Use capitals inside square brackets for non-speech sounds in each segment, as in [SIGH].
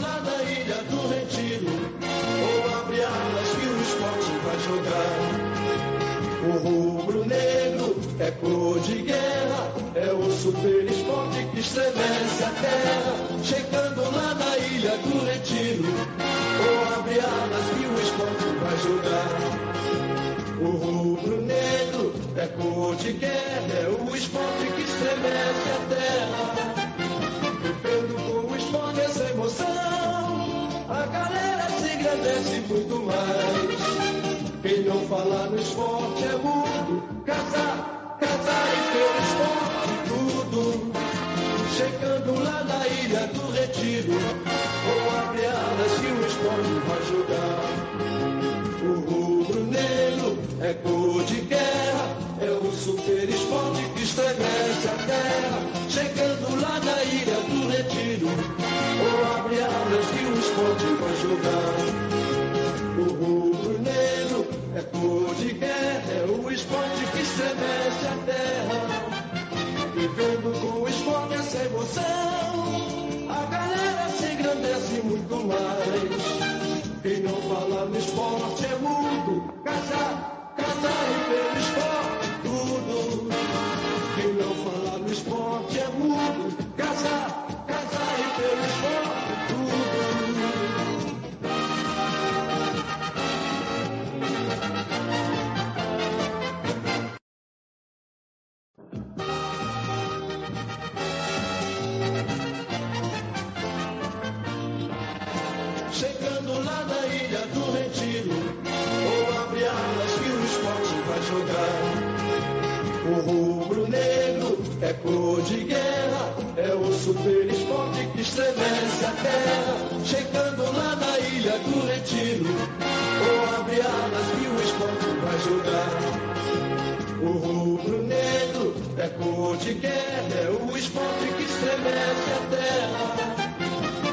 Lá na ilha do retiro, ou abre alas que o esporte vai jogar. O rubro-negro é cor de guerra, é o super esporte que estremece a terra. Chegando lá na ilha do retiro, ou abre alas que o esporte vai jogar. O rubro-negro é cor de guerra, é o esporte que estremece a terra. Engrandece muito mais. Quem não fala no esporte é mudo. Casar, casar e ter esporte, tudo. Chegando lá na ilha do retiro, ou abre alas que o esporte vai jogar. O rubro-negro é cor de guerra, é o super esporte que estremece a terra. Chegando lá na ilha do retiro, ou abre alas que o esporte vai jogar. Cor de guerra, é o esporte que estremece a terra. Vivendo com o esporte essa emoção, a galera se engrandece muito mais. Quem não fala no esporte é mudo, casar, casar esporte que estremece a terra.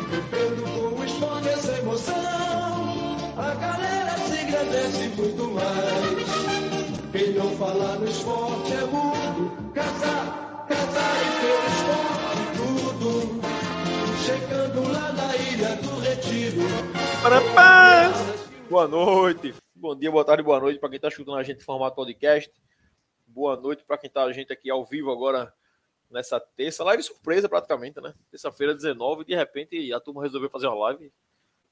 Vivendo com o esporte essa emoção, a galera se engrandece muito mais. Quem não fala no esporte é mudo, casar, casar e ter esporte, tudo. Chegando lá na ilha do retiro. Boa noite, bom dia, boa tarde, boa noite para quem está escutando a gente em formato podcast. Boa noite para quem está a gente aqui ao vivo agora nessa terça. Live surpresa praticamente, né? Terça-feira, 19, de repente a turma resolveu fazer uma live.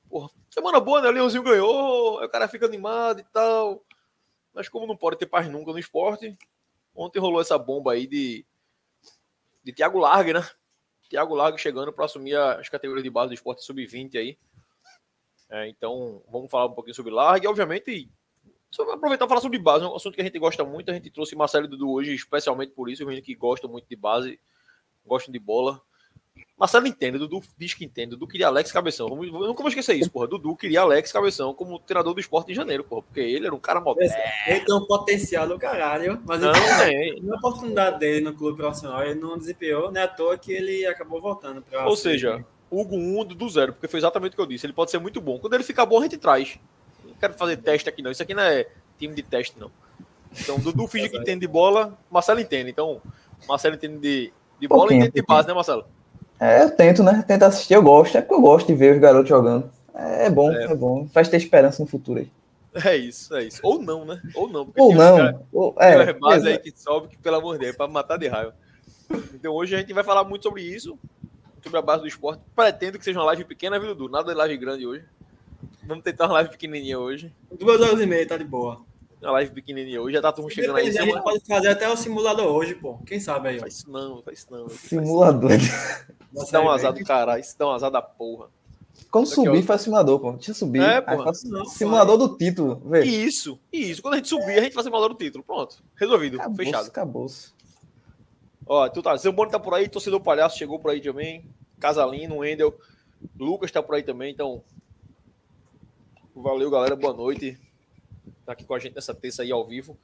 Porra, semana boa, né? Leãozinho ganhou, o cara fica animado e tal. Mas como não pode ter paz nunca no esporte, ontem rolou essa bomba aí de, de Thiago Largue, né? Thiago Largue chegando para assumir as categorias de base do esporte sub-20 aí. É, então, vamos falar um pouquinho sobre Largue. Obviamente, só aproveitar e falar sobre base, é um assunto que a gente gosta muito. A gente trouxe Marcelo e Dudu hoje, especialmente por isso. O menino que gosta muito de base, gostam de bola. Marcelo entende, Dudu diz que entende. Dudu queria Alex Cabeção. Eu nunca vou esquecer isso, porra. Dudu queria Alex Cabeção como treinador do esporte em janeiro, porra. Porque ele era um cara moderno. Ele tem um potencial do caralho, mas Não, ele, na oportunidade dele no clube profissional, ele não desempenhou, não é à toa que ele acabou voltando Ou seja, Hugo 1 do zero, porque foi exatamente o que eu disse. Ele pode ser muito bom. Quando ele ficar bom, a gente traz. Não quero fazer teste aqui, não. Isso aqui não é time de teste, não. Então, Dudu [LAUGHS] finge que entende de bola, Marcelo entende. Então, Marcelo entende de, de bola e entende de base, né, Marcelo? É, eu tento, né? Tento assistir, eu gosto. É porque eu gosto de ver os garotos jogando. É, é bom, é. bom. Faz ter esperança no futuro aí. É isso, é isso. Ou não, né? Ou não. porque Ou tem não. caras- Ou, Tem é, bases aí que sobe, que pelo amor de Deus, é pra matar de raiva. Então hoje a gente vai falar muito sobre isso, sobre a base do esporte. Pretendo que seja uma live pequena, viu, Dudu? Nada de live grande hoje. Vamos tentar uma live pequenininha hoje. Duas horas e meia, tá de boa. Uma live pequenininha hoje. Já tá todo mundo chegando aí. A gente pode fazer até o simulador hoje, pô. Quem sabe aí, ó. Faz isso não, faz isso não. Simulador. Isso dá um azar do caralho, isso dá um azar da porra. Quando Aqui, subir, ó. faz simulador, pô. Deixa eu subir. É, Não, simulador do título. Vê. Isso, isso. Quando a gente subir, a gente faz simulador do título. Pronto. Resolvido. Acabou, Fechado. acabou. Ó, tu tá. Zamboni tá por aí, torcedor palhaço chegou por aí também. Casalino, Wendel. Lucas tá por aí também, então. Valeu, galera. Boa noite. Tá aqui com a gente nessa terça aí ao vivo.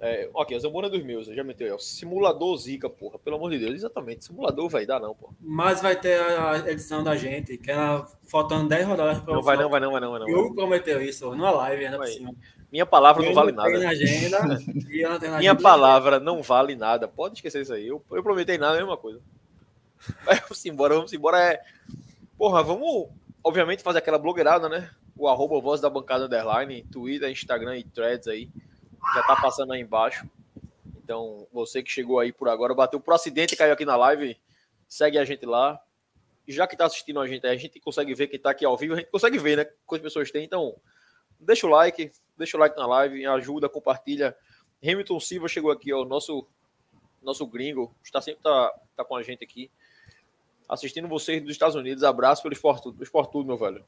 É, ok, a Zamboni é dos meus, eu já meteu aí. Simulador Zica, porra. Pelo amor de Deus, exatamente. Simulador vai dar, não, porra. Mas vai ter a edição da gente, que era faltando 10 rodadas para Não vai não, vai não, vai não, vai não. Hugo prometeu isso numa live, ainda por cima. Minha palavra não Ele vale nada. na agenda, [LAUGHS] eu não Minha palavra não vale nada. Pode esquecer isso aí. Eu, eu prometei nada, é a mesma coisa. [LAUGHS] Vamos embora, vamos embora. É... Porra, vamos. obviamente, fazer aquela blogueirada, né? O arroba voz da bancada underline, Twitter, Instagram e threads aí. Já tá passando aí embaixo. Então, você que chegou aí por agora, bateu por acidente caiu aqui na live, segue a gente lá. E já que tá assistindo a gente, a gente consegue ver quem tá aqui ao vivo, a gente consegue ver, né? Quantas pessoas tem. Então, deixa o like, deixa o like na live, ajuda, compartilha. Hamilton Silva chegou aqui, ó, nosso nosso gringo, está sempre tá, tá com a gente aqui, assistindo vocês dos Estados Unidos. Abraço pelo esporte esporte tudo, meu velho.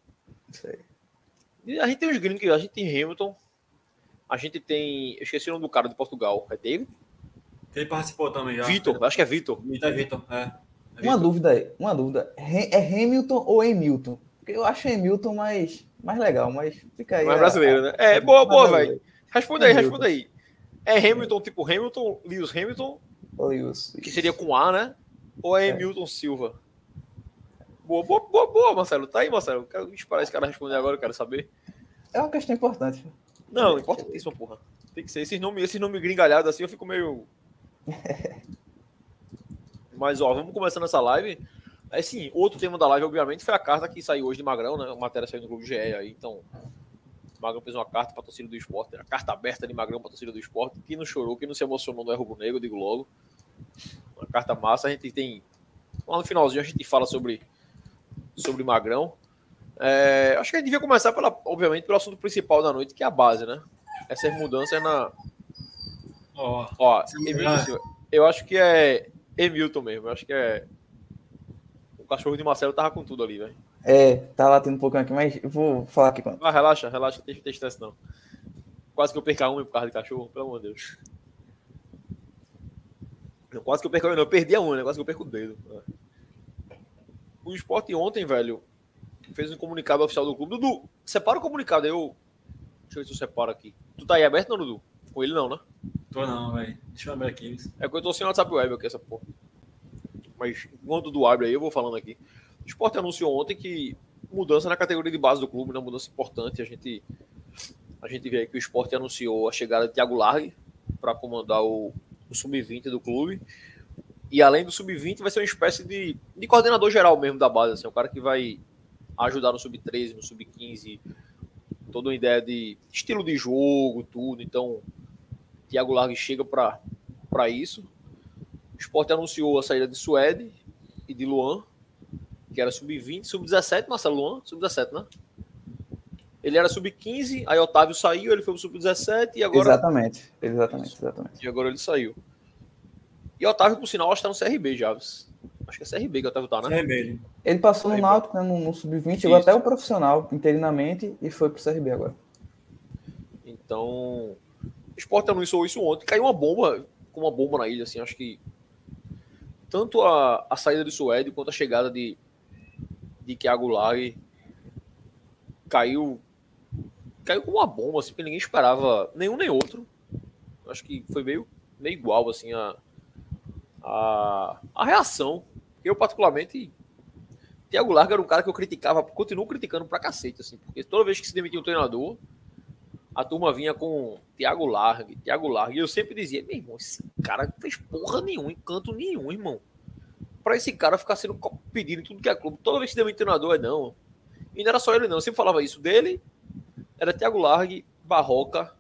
A gente tem os gringos, a gente tem Hamilton, a gente tem, eu esqueci o nome do cara de Portugal, é David? Ele participou também já. Vitor, acho que é Vitor. É Vitor, é. é uma dúvida aí, uma dúvida. É Hamilton ou Hamilton? Eu acho Hamilton mais, mais legal, mas fica aí. Mais brasileiro, né? É, boa, boa, velho. Responde aí, responde aí. É Hamilton, tipo Hamilton, Lewis Hamilton, Lewis, que seria com A, né? Ou é, é. Hamilton Silva? Boa, boa, boa, boa, Marcelo. Tá aí, Marcelo. Quero esperar esse cara responder agora, eu quero saber. É uma questão importante. Não, importantíssima, porra. Tem que ser. Esses nomes, esses nomes gringalhados assim, eu fico meio. [LAUGHS] Mas, ó, vamos começando essa live. Assim, outro tema da live, obviamente, foi a carta que saiu hoje de Magrão, né? A matéria saiu no Globo GE aí, então. Magrão fez uma carta para a torcida do esporte, a carta aberta de Magrão para a torcida do esporte. Quem não chorou, quem não se emocionou não é rubro negro, digo logo. Uma carta massa, a gente tem. Lá no finalzinho a gente fala sobre, sobre Magrão. É, acho que a gente devia começar, pela, obviamente, pelo assunto principal da noite, que é a base, né? Essas mudanças na. Oh, Ó, Emilton, eu acho que é Emilton mesmo. Eu acho que é. O cachorro de Marcelo tava com tudo ali, velho. É, tá latendo um pouquinho aqui, mas eu vou falar aqui com Ah, relaxa, relaxa, deixa eu ter estresse não. Quase que eu perca um por causa de cachorro, pelo amor de Deus. Quase que eu perco, não, eu perdi a unha, né? quase que eu perco o dedo. O esporte ontem, velho, fez um comunicado oficial do clube. Dudu, separa o comunicado eu. Deixa eu ver se eu separo aqui. Tu tá aí aberto, não, Dudu? Com ele não, né? Tô não, velho. Deixa eu abrir aqui. É que eu tô sem WhatsApp web aqui, essa porra. Mas enquanto o Dudu abre aí, eu vou falando aqui. O esporte anunciou ontem que mudança na categoria de base do clube, uma mudança importante. A gente, a gente vê aí que o esporte anunciou a chegada de Thiago Largue para comandar o, o sub-20 do clube. E além do sub-20, vai ser uma espécie de, de coordenador geral mesmo da base. Assim, um cara que vai ajudar no sub-13, no sub-15, toda uma ideia de estilo de jogo, tudo. Então, Thiago Largue chega para isso. O esporte anunciou a saída de Suede e de Luan, que era sub-20, sub-17, Marcelo Luan, sub-17, né? Ele era sub-15, aí Otávio saiu, ele foi pro sub-17 e agora. Exatamente, exatamente, exatamente. E agora ele saiu. E Otávio, por sinal, está no CRB, Javes. Acho que é CRB que o Otávio tá, né? CRB. Ele passou no Náutico, né, no, no sub-20, chegou até o profissional, interinamente, e foi pro CRB agora. Então, o Sport anunciou isso ontem. Caiu uma bomba, com uma bomba na ilha, assim, acho que tanto a, a saída do Suede quanto a chegada de, de Thiago Lage caiu caiu com uma bomba, assim, porque ninguém esperava nenhum nem outro. Acho que foi meio, meio igual, assim, a, a, a reação. Eu, particularmente, Thiago Larga era um cara que eu criticava, continuo criticando pra cacete, assim, porque toda vez que se demitia um treinador, a turma vinha com Thiago Largue, Thiago Largue, e eu sempre dizia, meu irmão, esse cara não fez porra nenhuma, encanto nenhum, irmão. Pra esse cara ficar sendo pedido em tudo que é clube, toda vez que se demitia um treinador, é não. E não era só ele, não. Eu sempre falava isso dele. Era Thiago Largue, Barroca.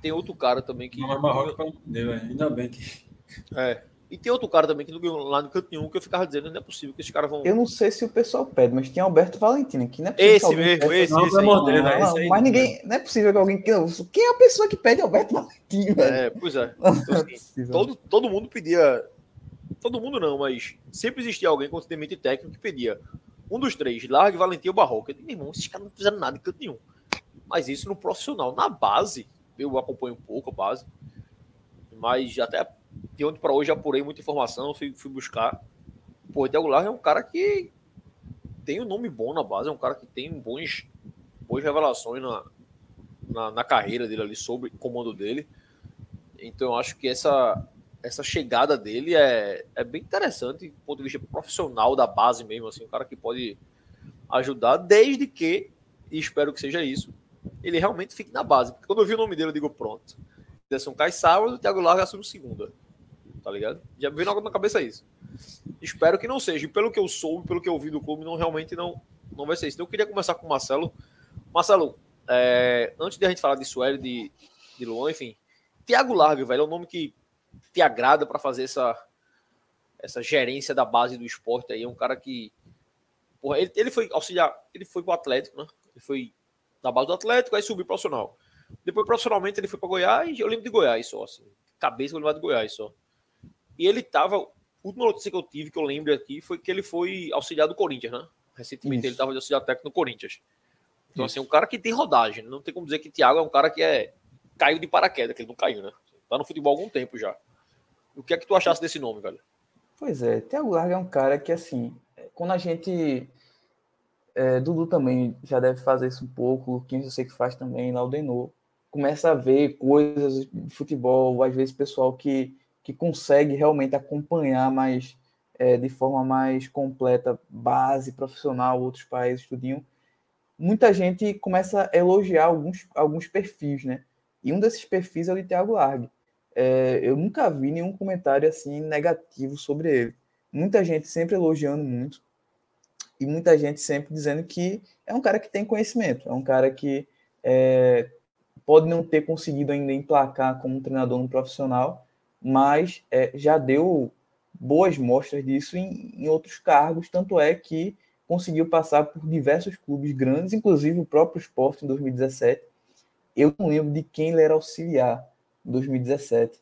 Tem outro cara também que. Não, mas Barroca é. ainda bem que. É. E tem outro cara também que não ganhou lá no canto nenhum que eu ficava dizendo, não é possível que esses caras vão. Eu não sei se o pessoal pede, mas tinha Alberto Valentina, que não é possível. Esse mesmo, esse, não, esse. De Deus, não, não, mas ninguém. Não é possível que alguém. Quem é a pessoa que pede Alberto Valentina? É, pois é. Então, assim, todo, todo mundo pedia. Todo mundo não, mas sempre existia alguém quando se demite técnico que pedia um dos três, Largue, Valentim ou Barroca. Eu disse, meu irmão, esses caras não fizeram nada de canto nenhum. Mas isso no profissional. Na base, eu acompanho um pouco a base. Mas até de ontem para hoje apurei muita informação, fui, fui buscar. Pô, o Thiago Largue é um cara que tem um nome bom na base, é um cara que tem bons, boas revelações na, na, na carreira dele ali, sobre o comando dele. Então eu acho que essa, essa chegada dele é, é bem interessante do ponto de vista profissional da base mesmo, assim, um cara que pode ajudar, desde que, e espero que seja isso, ele realmente fique na base. Porque quando eu vi o nome dele, eu digo, pronto. Anderson cai sábado, o Thiago Larga assume segunda. Tá ligado? Já veio na cabeça isso. Espero que não seja. E pelo que eu soube, pelo que eu vi do clube, não realmente não, não vai ser isso. Então, eu queria começar com o Marcelo. Marcelo, é, antes de a gente falar de Sueli, de, de Luan, enfim, Tiago Larga, velho, é um nome que te agrada para fazer essa, essa gerência da base do esporte aí. É um cara que. Porra, ele, ele foi auxiliar, ele foi pro Atlético, né? Ele foi da base do Atlético, aí subiu profissional. Depois, profissionalmente, ele foi para Goiás, eu lembro de Goiás só, assim. Cabeça eu lembro de Goiás só. E ele tava. A última notícia que eu tive, que eu lembro aqui, foi que ele foi auxiliar do Corinthians, né? Recentemente Isso. ele tava de auxiliar técnico no Corinthians. Então, Isso. assim, um cara que tem rodagem. Não tem como dizer que Thiago é um cara que é. Caiu de paraquedas, que ele não caiu, né? Tá no futebol há algum tempo já. O que é que tu achasse desse nome, velho? Pois é, Thiago Larga é um cara que, assim, quando a gente. É, Dudu também já deve fazer isso um pouco, Luquinhos eu sei que faz também, Laudenor. Começa a ver coisas de futebol, às vezes pessoal que, que consegue realmente acompanhar mais é, de forma mais completa, base profissional, outros países, tudinho. Muita gente começa a elogiar alguns, alguns perfis, né? E um desses perfis é o de Thiago Largue é, eu nunca vi nenhum comentário assim negativo sobre ele. Muita gente sempre elogiando muito e muita gente sempre dizendo que é um cara que tem conhecimento, é um cara que é, pode não ter conseguido ainda emplacar como treinador no profissional, mas é, já deu boas mostras disso em, em, outros cargos, tanto é que conseguiu passar por diversos clubes grandes, inclusive o próprio Sport em 2017. Eu não lembro de quem ele era auxiliar, 2017.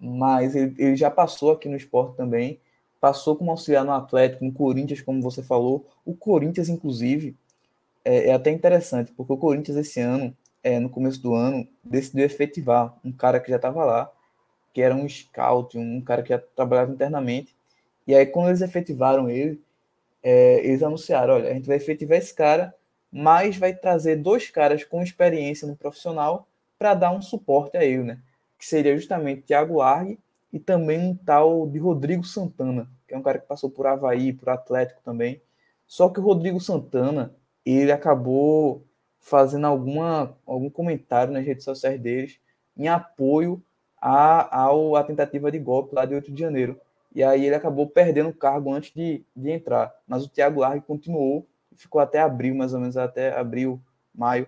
Mas ele, ele já passou aqui no esporte também, passou como auxiliar no Atlético, no Corinthians, como você falou. O Corinthians, inclusive, é, é até interessante, porque o Corinthians esse ano, é, no começo do ano, decidiu efetivar um cara que já estava lá, que era um scout, um cara que trabalhava internamente. E aí, quando eles efetivaram ele, é, eles anunciaram: olha, a gente vai efetivar esse cara, mas vai trazer dois caras com experiência no profissional para dar um suporte a ele, né? Que seria justamente Thiago Largue e também um tal de Rodrigo Santana, que é um cara que passou por Havaí, por Atlético também. Só que o Rodrigo Santana, ele acabou fazendo alguma, algum comentário nas redes sociais deles em apoio à, à, tentativa de golpe lá de 8 de janeiro. E aí ele acabou perdendo o cargo antes de, de entrar. Mas o Thiago Largue continuou, ficou até abril, mais ou menos até abril, maio.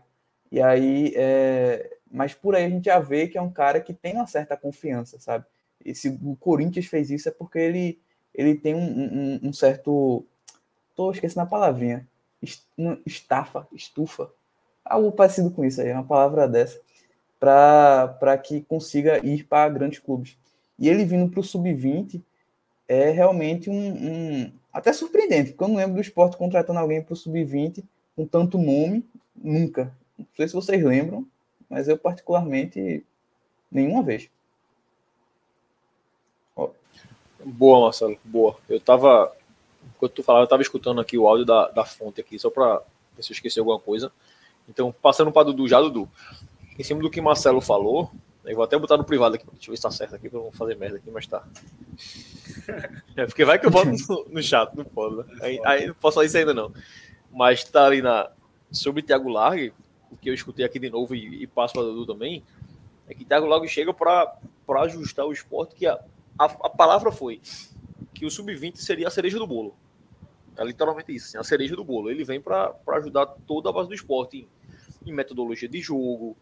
E aí é, mas por aí a gente já vê que é um cara que tem uma certa confiança, sabe? E se o Corinthians fez isso é porque ele, ele tem um, um, um certo. Tô esquecendo a palavrinha. Estafa, estufa. Algo parecido com isso aí, uma palavra dessa. Para que consiga ir para grandes clubes. E ele vindo para o sub-20 é realmente um, um, Até surpreendente, porque eu não lembro do esporte contratando alguém para o sub-20 com tanto nome, nunca. Não sei se vocês lembram, mas eu particularmente nenhuma vez. Boa, Marcelo, boa. Eu tava, enquanto tu falava, eu tava escutando aqui o áudio da, da fonte aqui, só para ver se eu esqueci alguma coisa. Então, passando para Dudu já, Dudu, em cima do que Marcelo falou, eu vou até botar no privado aqui, deixa eu ver se tá certo aqui, para não fazer merda aqui, mas tá. [LAUGHS] É, porque vai que eu boto no, no chat, não pode, né? Aí, aí não posso falar isso ainda não. Mas tá ali na, sobre Thiago Largue, o que eu escutei aqui de novo e, e passo para Dudu também, é que Thiago logo chega para ajustar o esporte, que a, a, a palavra foi que o sub-20 seria a cereja do bolo. É literalmente isso, assim, a cereja do bolo. Ele vem para ajudar toda a base do esporte em, em, metodologia de jogo,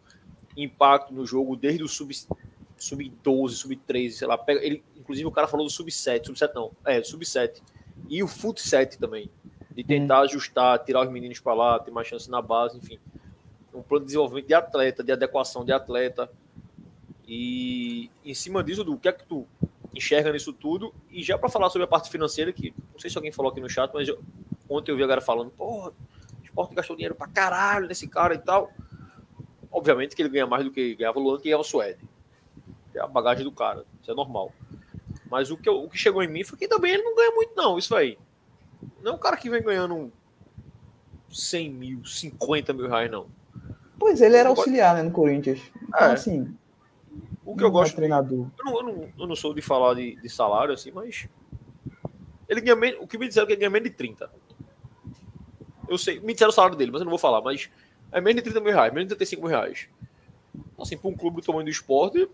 impacto no jogo desde o sub-12, sub sub-13, sei lá. Pega, ele, inclusive o cara falou do sub-7, sub-7 não, é, sub-7. E o fut 7 também. De tentar hum. ajustar, tirar os meninos para lá, ter mais chance na base, enfim um plano de desenvolvimento de atleta, de adequação de atleta. E em cima disso, do que é que tu enxerga nisso tudo? E já para falar sobre a parte financeira, que não sei se alguém falou aqui no chat, mas eu, ontem eu vi a galera falando, porra, o esporte gastou dinheiro pra caralho nesse cara e tal. Obviamente que ele ganha mais do que ganhava o Luan, que ganhava o Suede. É a bagagem do cara, isso é normal. Mas o que, eu, o que chegou em mim foi que também ele não ganha muito, não, isso aí. Não é um cara que vem ganhando 100 mil, 50 mil reais, não. Pois ele era auxiliar, né, no Corinthians. Então, é. assim. O que eu gosto. É treinador. Eu, não, eu, não, eu não sou de falar de, de salário, assim, mas. Ele ganha menos. O que me disseram é que ele ganha menos de 30. Eu sei. Me disseram o salário dele, mas eu não vou falar. Mas é menos de 30 mil reais, menos de 35 mil reais. Assim, para um clube do tamanho do esporte,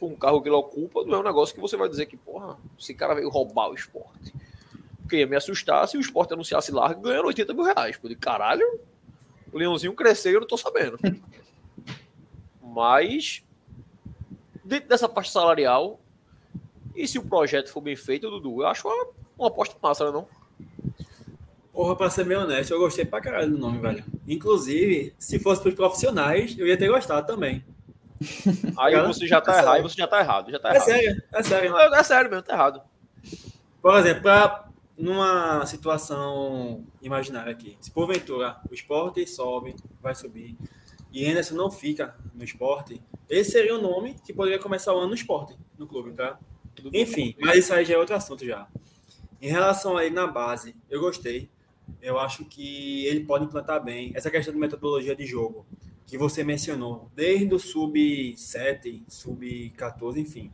com um carro que ele ocupa, não é um negócio que você vai dizer que, porra, esse cara veio roubar o esporte. Porque ia me assustar se o esporte anunciasse larga ganhando 80 mil reais. Pô, de caralho, o leãozinho cresceu e eu não tô sabendo. [LAUGHS] Mas, dentro dessa parte salarial, e se o projeto for bem feito, Dudu, eu acho uma, uma aposta massa, né, não? Porra, pra ser meio honesto, eu gostei pra caralho do nome, velho. Inclusive, se fosse pros profissionais, eu ia ter gostado também. [LAUGHS] Aí Cara, você já tá é errado, sério. você já tá errado, já tá É errado. sério, é sério. Não, É sério mesmo, tá errado. Por exemplo, pra, numa situação imaginária aqui, se porventura o esporte sobe, vai subir, e Anderson não fica no esporte, esse seria o nome que poderia começar o ano no esporte, no clube, tá? Enfim, mas isso aí já é outro assunto já. Em relação a ele na base, eu gostei. Eu acho que ele pode implantar bem essa questão de metodologia de jogo que você mencionou, desde o sub-7, sub-14, enfim.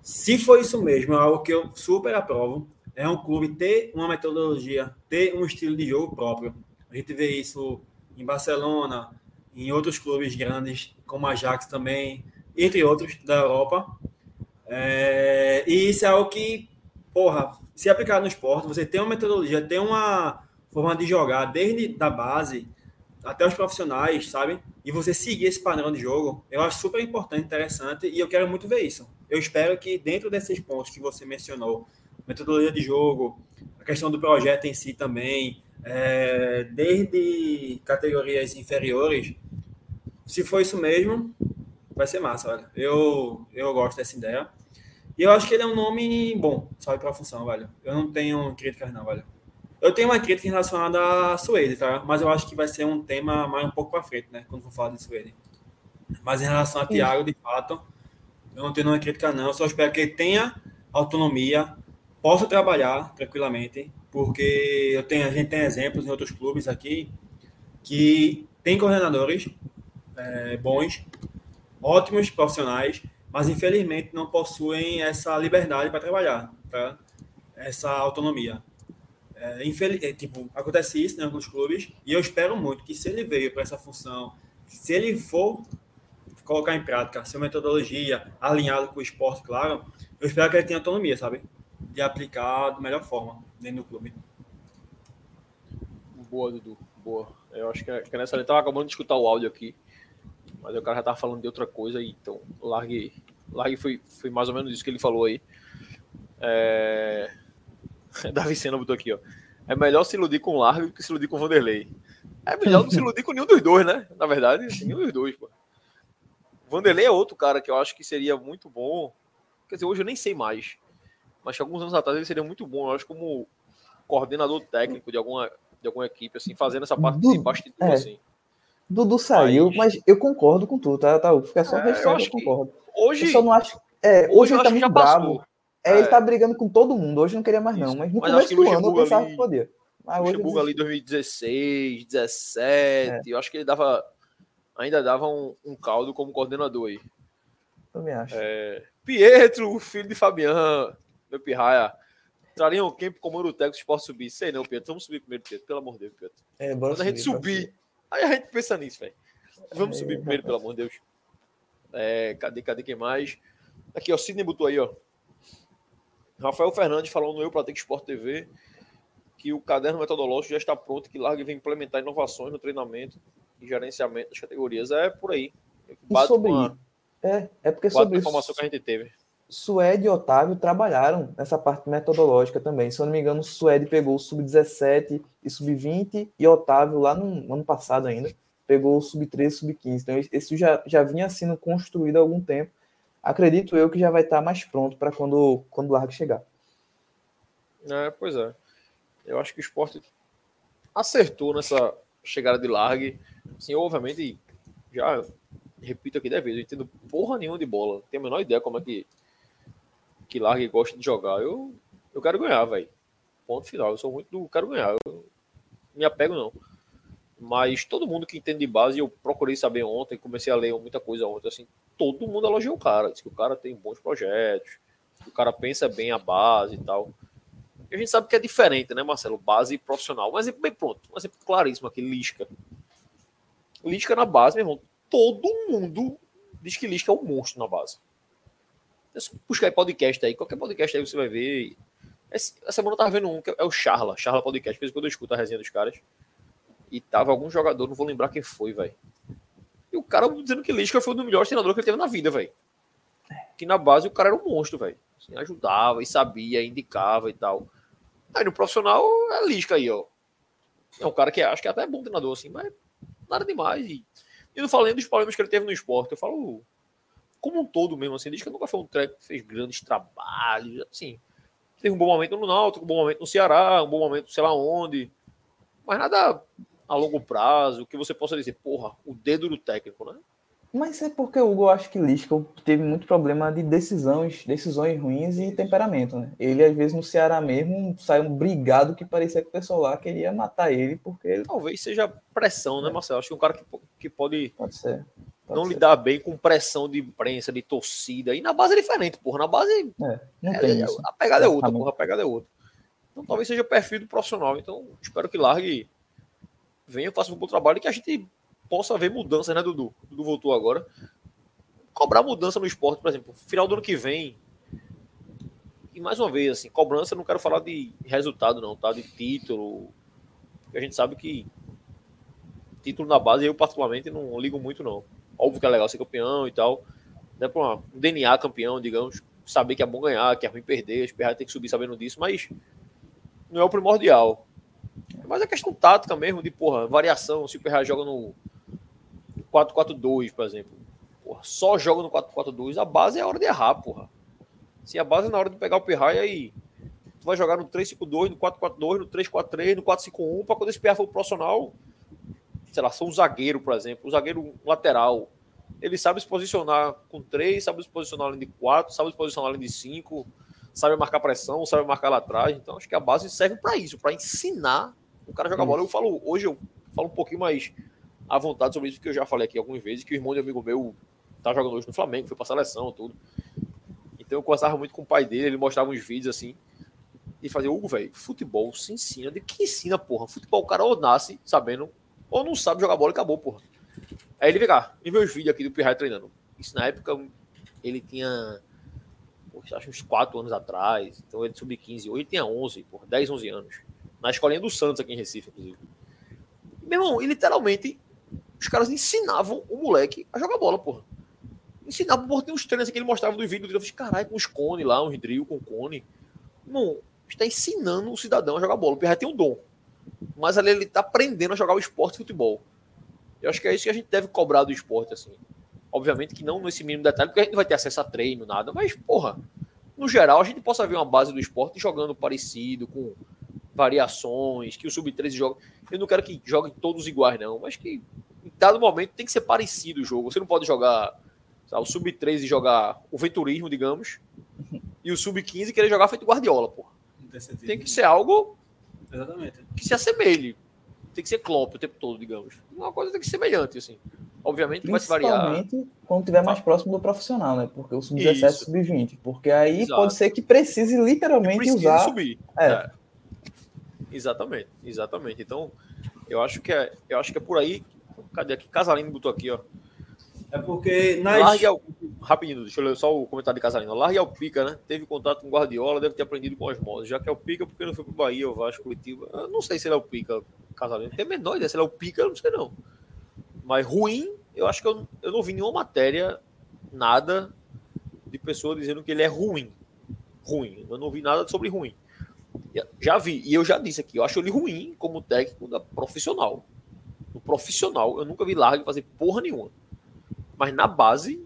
Se for isso mesmo, é algo que eu super aprovo. É um clube ter uma metodologia, ter um estilo de jogo próprio. A gente vê isso em Barcelona, em outros clubes grandes, como a Ajax também, entre outros da Europa. É, e isso é algo que, porra, se aplicar no esporte, você tem uma metodologia, tem uma forma de jogar desde da base até os profissionais, sabe? E você seguir esse padrão de jogo, eu acho super importante, interessante, e eu quero muito ver isso. Eu espero que dentro desses pontos que você mencionou, metodologia de jogo, a questão do projeto em si também, é, desde categorias inferiores, se for isso mesmo, vai ser massa, velho. Eu, eu gosto dessa ideia. E eu acho que ele é um nome bom, sabe, para a função, velho. Eu não tenho críticas, não, velho. Eu tenho uma crítica relacionada a Suede, tá? Mas eu acho que vai ser um tema mais um pouco para frente, né? Quando for falar de Suede. Mas em relação a Thiago, de fato, eu não tenho nenhuma crítica, não. Eu só espero que ele tenha autonomia, possa trabalhar tranquilamente, porque eu tenho, a gente tem exemplos em outros clubes aqui que tem coordenadores é, bons, ótimos profissionais, mas infelizmente não possuem essa liberdade para trabalhar, tá? essa autonomia. É, infeliz... é, tipo, acontece isso em alguns clubes e eu espero muito que se ele veio para essa função, se ele for colocar em prática sua metodologia alinhado com o esporte, claro, eu espero que ele tenha autonomia, sabe? De aplicar da melhor forma dentro do clube. Boa, Dudu. Boa. Eu acho que, que nessa ele tava acabando de escutar o áudio aqui. Mas o cara já tava falando de outra coisa aí, então largue. Largue foi, foi mais ou menos isso que ele falou aí. É... [LAUGHS] Davi Sena botou aqui, ó. É melhor se iludir com o Largo do que se iludir com o Vanderlei. É melhor não se iludir com nenhum dos dois, né? Na verdade, nenhum dos dois, pô. Vanderlei é outro cara que eu acho que seria muito bom. Quer dizer, hoje eu nem sei mais. Mas que alguns anos atrás ele seria muito bom, eu acho, como coordenador técnico de alguma, de alguma equipe, assim, fazendo essa parte de bastidor, é. assim. Dudu saiu, Mas- mas eu concordo com tu, tá? tá fica só É, eu eu concordo. Hoje, Eu só não acho. É, hoje, hoje eu ele tá muito bravo. passou. É, ele É. tá brigando com todo mundo. Hoje não queria mais, não. Isso. Mas no Mas começo do ano eu pensava ali- que podia. Mas hoje Luxemburgo eu ali 2016, 17, eu acho que ele dava ainda dava um, um caldo como coordenador aí. também acho. É, Pietro, filho de Fabian, meu pirraia. Trariam quem pro comando o técnico pode subir? Sei não, Pietro. Vamos subir primeiro, Pietro. Pelo amor de Deus, Pietro. É, bora Quando a gente subir, subir, aí a gente pensa nisso, velho. Vamos É, subir primeiro, pelo amor de Deus. É, cadê, cadê quem mais? Aqui, ó, Sidney botou aí, ó. Rafael Fernandes falando no Eu Pratique Sport TV que o caderno metodológico já está pronto, que Largue vem implementar inovações no treinamento e gerenciamento das categorias. É por aí. E sobre com a, isso? É, é porque com a sobre informação isso, que a gente teve. Suede e Otávio trabalharam nessa parte metodológica também. Se eu não me engano, Suede pegou o sub-17 e sub-20 e Otávio lá no ano passado ainda pegou o sub-13 e sub-15. Então isso já, já vinha sendo construído há algum tempo. Acredito eu que já vai estar mais pronto para quando, quando o Largue chegar. É, pois é. Eu acho que o esporte acertou nessa chegada de Largue. Assim, obviamente, já repito aqui 10 vezes, eu entendo porra nenhuma de bola. Tenho a menor ideia como é que, que Largue gosta de jogar. Eu, eu quero ganhar, velho. Ponto final. Eu sou muito do quero ganhar. Eu me apego, não. Mas todo mundo que entende de base, eu procurei saber ontem, comecei a ler muita coisa ontem, assim, todo mundo elogiou o cara. Diz que o cara tem bons projetos, que o cara pensa bem a base e tal. E a gente sabe que é diferente, né, Marcelo? Base profissional. Um exemplo bem pronto, um exemplo claríssimo aqui, Lisca. Lisca na base, meu irmão, todo mundo diz que Lisca é um monstro na base. É só buscar aí podcast aí, qualquer podcast aí você vai ver. Essa semana eu tava vendo um, que é o Charla, Charla Podcast, fez quando eu escuto a resenha dos caras. E tava algum jogador, não vou lembrar quem foi, velho. E o cara dizendo que Lisca foi um dos melhores treinadores que ele teve na vida, velho. Que na base o cara era um monstro, velho. Assim, ajudava e sabia, indicava e tal. Aí no profissional é Lisca aí, ó. É um cara que acho que é até bom treinador, assim, mas nada demais. E, e não falando dos problemas que ele teve no esporte, eu falo como um todo mesmo, assim. Lisca nunca foi um treco que fez grandes trabalhos, assim. Teve um bom momento no Náutico, um bom momento no Ceará, um bom momento sei lá onde. Mas nada a longo prazo, que você possa dizer, porra, o dedo do técnico, né? Mas é porque o Hugo, acho que Lisca teve muito problema de decisões, decisões ruins e temperamento, né? Ele, às vezes, no Ceará mesmo, saiu um brigado que parecia que o pessoal lá queria matar ele, porque... Ele... Talvez seja pressão, né, Marcelo? Acho que um cara que, que pode... Pode ser. Pode não ser. lidar bem com pressão de imprensa, de torcida. E na base é diferente, porra. Na base... É, é, é, a pegada é outra, porra. A pegada é outra. Então talvez seja o perfil do profissional. Então espero que largue, venha, faça um bom trabalho e que a gente possa ver mudanças, né, Dudu? Dudu voltou agora. Cobrar mudança no esporte, por exemplo, final do ano que vem. E mais uma vez, assim, cobrança, eu não quero falar de resultado, não, tá? De título. Porque a gente sabe que título na base, eu particularmente não ligo muito, não. Óbvio que é legal ser campeão e tal. Dá pra um DNA campeão, digamos, saber que é bom ganhar, que é ruim perder, os PRA tem que subir sabendo disso, mas não é o primordial. Mas é questão tática mesmo, de porra, variação. Se o PRA joga no 4-4-2, por exemplo, porra, só joga no 4-4-2, a base é a hora de errar, porra. Se a base é na hora de pegar o PRA, e aí tu vai jogar no 3-5-2, no 4-4-2, no 3-4-3, no 4-5-1, para quando esse PRA for profissional, sei lá, são um zagueiro, por exemplo, um zagueiro lateral. Ele sabe se posicionar com 3, sabe se posicionar além de 4, sabe se posicionar além de 5, sabe marcar pressão, sabe marcar lá atrás. Então, acho que a base serve para isso, para ensinar o cara a jogar bola. Eu falo, hoje eu falo um pouquinho mais à vontade sobre isso, que eu já falei aqui algumas vezes, que o irmão de amigo meu tá jogando hoje no Flamengo, foi pra seleção, tudo. Então eu conversava muito com o pai dele, ele mostrava uns vídeos assim, e fazia, Hugo, velho, futebol se ensina. De que ensina, porra? Futebol o cara ou nasce sabendo, ou não sabe jogar bola e acabou, porra. Aí ele vem cá, me vê os vídeos aqui do Pirraia treinando. Isso na época ele tinha, poxa, acho uns 4 anos atrás, então ele subiu 15, hoje ele tinha 11, porra, 10, 11 anos. Na escolinha do Santos aqui em Recife, inclusive. Meu irmão, e literalmente os caras ensinavam o moleque a jogar bola, porra. Ensinavam, porra, tem uns treinos assim que ele mostrava no vídeo, eu falei, caralho, com os cone lá, uns drill com cone. Irmão, está ensinando o cidadão a jogar bola. O Pirra tem um dom. Mas ali ele está aprendendo a jogar o esporte futebol. Eu acho que é isso que a gente deve cobrar do esporte, assim. Obviamente que não nesse mínimo detalhe, porque a gente não vai ter acesso a treino, nada, mas, porra, no geral, a gente possa ver uma base do esporte jogando parecido, com variações, que o Sub-13 joga. Eu não quero que joguem todos iguais, não, mas que em dado momento tem que ser parecido o jogo. Você não pode jogar sabe, o Sub-13 e jogar o venturismo, digamos, e o Sub-15 querer jogar feito Guardiola, porra. Tem que ser algo Exatamente. que se assemelhe. Tem que ser Klopp o tempo todo, digamos. Uma coisa tem que ser semelhante, assim. Obviamente vai se variar. Principalmente quando estiver mais próximo do profissional, né? Porque o sub-17 Isso. sub-20. Porque aí Exato. pode ser que precise literalmente Precisa usar. subir. É. É. Exatamente, exatamente. Então, eu acho que é, eu acho que é por aí. Cadê aqui? Casalino botou aqui, ó. É porque nas. Largue ao... Rapidinho, deixa eu ler só o comentário de Casalino. Largue ao Pica, né? Teve contato com Guardiola, deve ter aprendido com osmose. Já que é o Pica, porque não foi pro Bahia, o Vasco, Curitiba. Eu não sei se ele é o Pica, Casalino. Tem a menor ideia se ele é o Pica, eu não sei não. Mas ruim, eu acho que eu, eu não vi nenhuma matéria, nada de pessoa dizendo que ele é ruim. Ruim. Eu não vi nada sobre ruim. Já vi, e eu já disse aqui, eu acho ele ruim como técnico da profissional. No profissional, eu nunca vi Largue fazer porra nenhuma. Mas na base,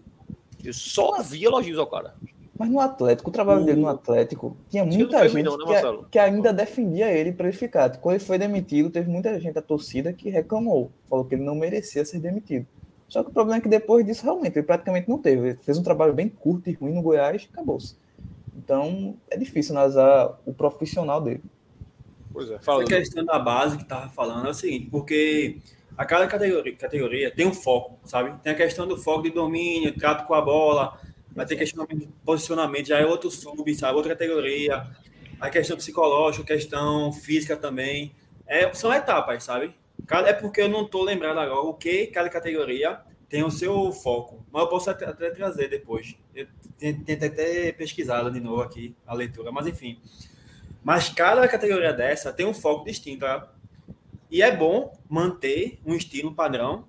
eu só vi elogios ao cara. Mas no Atlético, o trabalho O- dele no Atlético, tinha muita gente não, né, que, que ainda defendia ele para ele ficar. Quando ele foi demitido, teve muita gente da torcida que reclamou. Falou que ele não merecia ser demitido. Só que o problema é que depois disso, realmente, ele praticamente não teve. Ele fez um trabalho bem curto e ruim no Goiás e acabou-se. Então, é difícil analisar o profissional dele. Pois é, fala. Essa questão da base que tava falando é o seguinte, porque a cada categoria, categoria tem um foco, sabe? Tem a questão do foco de domínio, trato com a bola, vai ter questão de posicionamento, já é outro sub, sabe? Outra categoria. A questão psicológica, questão física também. É, são etapas, sabe? É porque eu não tô lembrado agora o que cada categoria tem o seu foco. Mas eu posso até, trazer depois. Eu tento até pesquisado de novo aqui a leitura, mas enfim. Mas cada categoria dessa tem um foco distinto. Tá? E é bom manter um estilo padrão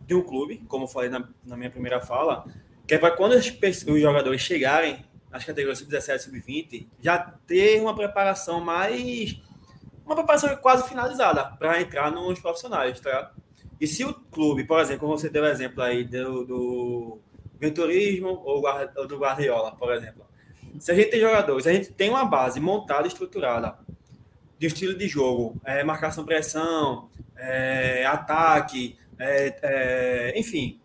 de um clube, como falei na, na minha primeira fala, que é para quando os, os jogadores chegarem nas categorias sub-17 sub-20, já ter uma preparação mais. Uma preparação quase finalizada para entrar nos profissionais, tá? E se o clube, por exemplo, como você deu o exemplo aí do, do Venturismo ou do Guardiola, por exemplo. Se a gente tem jogadores, a gente tem uma base montada, estruturada, de estilo de jogo, é, marcação-pressão, é, ataque, é, é, enfim,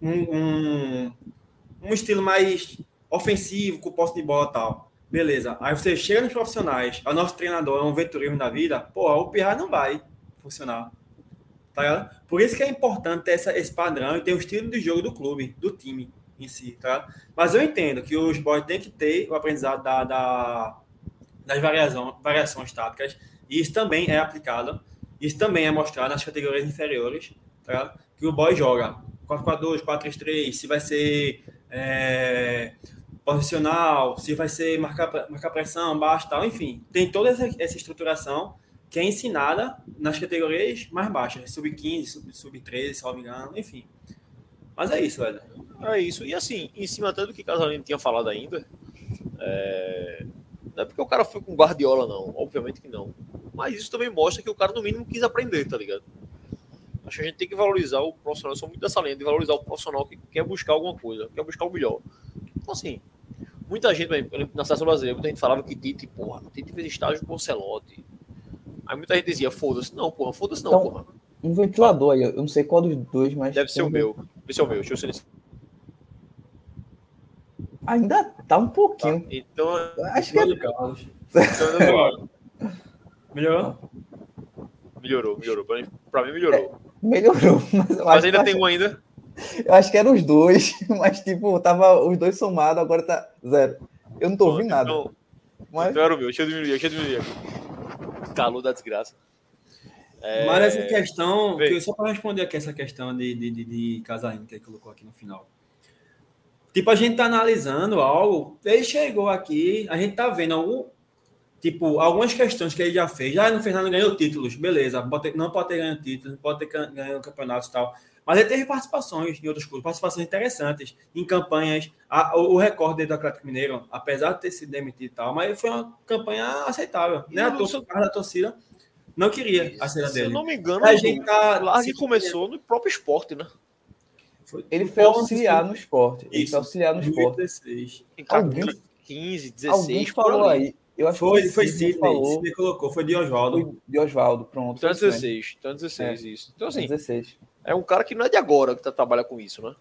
um, um, um, estilo mais ofensivo, com posse de bola tal. Beleza. Aí você chega nos profissionais, o nosso treinador é um venturismo da vida, pô, o Pirra não vai funcionar. Tá Por isso que é importante ter essa, esse padrão e ter o estilo de jogo do clube, do time em si, tá? Mas eu entendo que os boys têm que ter o aprendizado da, da das variação, variações táticas, e isso também é aplicado, isso também é mostrado nas categorias inferiores, tá? que o boy joga 4-4-2, 4-3-3, se vai ser é, posicional, se vai ser marcar, marcar pressão, baixo tal, enfim, tem toda essa, essa estruturação que é ensinada nas categorias mais baixas, sub-15, sub-13, sub se não me engano, enfim. Mas é isso, velho. É isso. E assim, em cima até do que Casalino tinha falado ainda, é... Não é porque o cara foi com Guardiola, não. Obviamente que não. Mas isso também mostra que o cara, no mínimo, quis aprender, tá ligado? Acho que a gente tem que valorizar o profissional. Eu sou muito dessa linha de valorizar o profissional que quer buscar alguma coisa, quer buscar o melhor. Então, assim, muita gente, na seleção brasileira, muita gente falava que Tite, porra, Tite fez estágio com o Celote. Aí muita gente dizia, foda-se. Não, porra, foda-se não, então, porra. Um ventilador aí, eu não sei qual dos dois, mas. Deve ser o meu. Deve ser o meu. Deixa eu ser Ainda tá um pouquinho. Tá. Então, acho que é. Então, melhorou? Melhorou, melhorou. Pra mim, melhorou. É, melhorou, [LAUGHS] mas, mas ainda tem um ainda. Eu acho que eram os dois, [LAUGHS] mas tipo, tava os dois somados, agora tá zero. Eu não tô ouvindo nada. Então, mas... então era o meu, deixa eu diminuir, deixa eu diminuir aqui. Calor da desgraça. É... Mas essa questão, que, só para responder aqui essa questão de, de, de, de que ele colocou aqui no final. Tipo, a gente tá analisando algo, ele chegou aqui, a gente tá vendo algum, tipo, algumas questões que ele já fez. Já ah, no Fernando ganhou títulos, beleza, pode, não pode ter ganhado títulos, pode ter ganhado campeonatos e tal. Mas ele teve participações em outros clubes, participações interessantes, em campanhas. A, o, o, recorde do Atlético Mineiro, apesar de ter sido demitido e tal, mas foi uma campanha aceitável. Né? A torcida, a torcida não queria a cena dele. Se eu não me engano, a gente tá, Largue começou no próprio esporte, né? Foi, ele foi auxiliar no esporte. Ele foi auxiliar no esporte. 16. Alguém, 15, 16. Alguém falou aí. Eu acho foi, que foi Sidney, falou. Sidney colocou, foi de Oswaldo. De Oswaldo, pronto. Então é 16, então é 16, é. isso. Então assim, 16. é um cara que não é de agora que tá, trabalha com isso, né?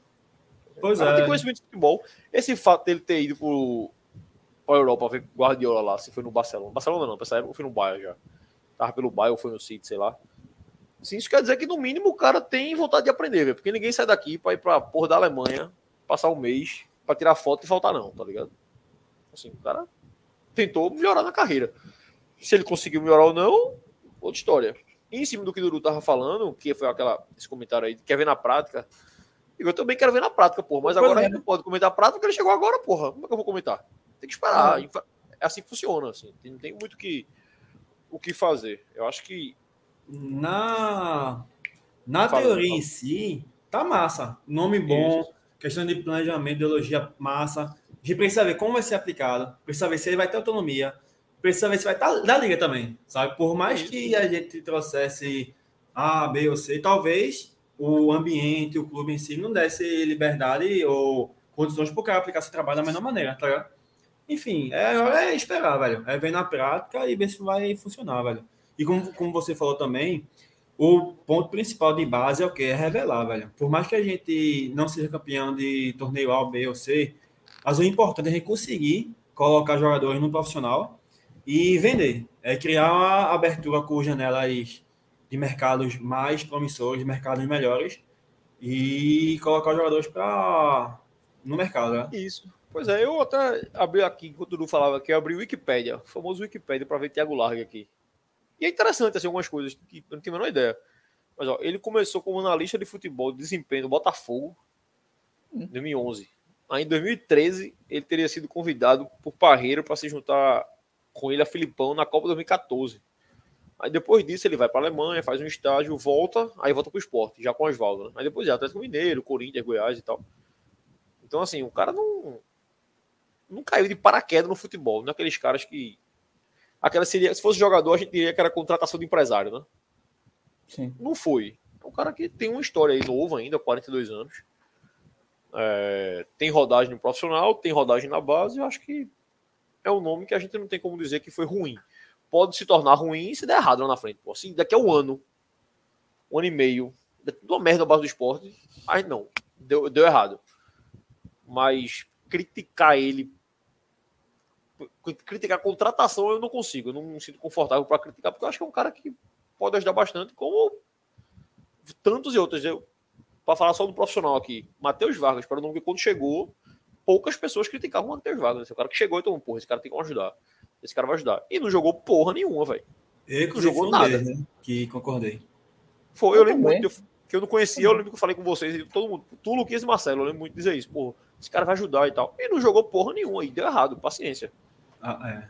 Pois é. tem conhecimento de futebol. Esse fato dele ter ido pro, pra Europa ver Guardiola lá, se foi no Barcelona. Barcelona não, pra época foi no Bayern já. Tava pelo Bayern ou foi no City, sei lá. Sim, isso quer dizer que no mínimo o cara tem vontade de aprender, véio, porque ninguém sai daqui para ir para porra da Alemanha, passar um mês para tirar foto e faltar não, tá ligado? Assim, o cara tentou melhorar na carreira. Se ele conseguiu melhorar ou não, outra história. E em cima do que o Duru tava falando, que foi aquela esse comentário aí, quer ver na prática. Eu também quero ver na prática, porra, mas agora a gente não pode comentar a prática, ele chegou agora, porra. Como é que eu vou comentar? Tem que esperar. É assim que funciona, assim. Não tem muito que, o que fazer. Eu acho que na, na teoria em si, tá massa. Nome bom, Isso. questão de planejamento, ideologia massa. A gente precisa ver como vai ser aplicado, precisa ver se ele vai ter autonomia, precisa ver se vai estar da liga também, sabe? Por mais que a gente trouxesse A, B ou C, talvez o ambiente, o clube em si não desse liberdade ou condições para o cara aplicar esse trabalho da melhor maneira, tá ligado? Enfim, é, é esperar, velho. É ver na prática e ver se vai funcionar, velho. E como, como você falou também, o ponto principal de base é o que? É revelar, velho. Por mais que a gente não seja campeão de torneio A, B ou C, mas o importante é conseguir colocar jogadores no profissional e vender. É criar uma abertura com janelas de mercados mais promissores, mercados melhores e colocar jogadores para no mercado, né? Isso. Pois é, eu até abri aqui, enquanto o Dudu falava que eu abri o Wikipedia, o famoso Wikipedia, para ver Thiago Larga aqui. E é interessante, assim, algumas coisas que eu não tenho a menor ideia. Mas, ó, ele começou como analista de futebol de desempenho do Botafogo em 2011. Aí, em 2013, ele teria sido convidado por Parreira para se juntar com ele a Filipão na Copa 2014. Aí depois disso ele vai para a Alemanha, faz um estágio, volta, aí volta para o esporte, já com as válvulas. Aí depois já Atlético Mineiro, Corinthians, Goiás e tal. Então, assim, o cara não, não caiu de paraquedas no futebol. Não é aqueles caras que. Aquela seria, se fosse jogador, a gente diria que era contratação de empresário, né? Sim. Não foi. É um cara que tem uma história aí novo ainda, 42 anos. É, tem rodagem no profissional, tem rodagem na base. Eu acho que é um nome que a gente não tem como dizer que foi ruim. Pode se tornar ruim se der errado lá na frente. Pô. Assim, daqui a um ano, um ano e meio, uma merda a base do esporte, aí não, deu, deu errado. Mas criticar ele, criticar a contratação eu não consigo, eu não me sinto confortável para criticar, porque eu acho que é um cara que pode ajudar bastante, como tantos e outros. Eu, para falar só do profissional aqui, Matheus Vargas, para não ver quando chegou, poucas pessoas criticavam o Matheus Vargas. Esse cara que chegou e tomou, porra, esse cara tem que ajudar. Esse cara vai ajudar. E não jogou porra nenhuma, velho. Não jogou nada. né? Que concordei. Foi, eu, eu lembro muito, que eu não conhecia, eu lembro que eu falei com vocês, todo mundo, tu, Luquinhas e Marcelo, eu lembro muito de dizer isso, porra, esse cara vai ajudar e tal. E não jogou porra nenhuma aí, deu errado, paciência. Ah, é.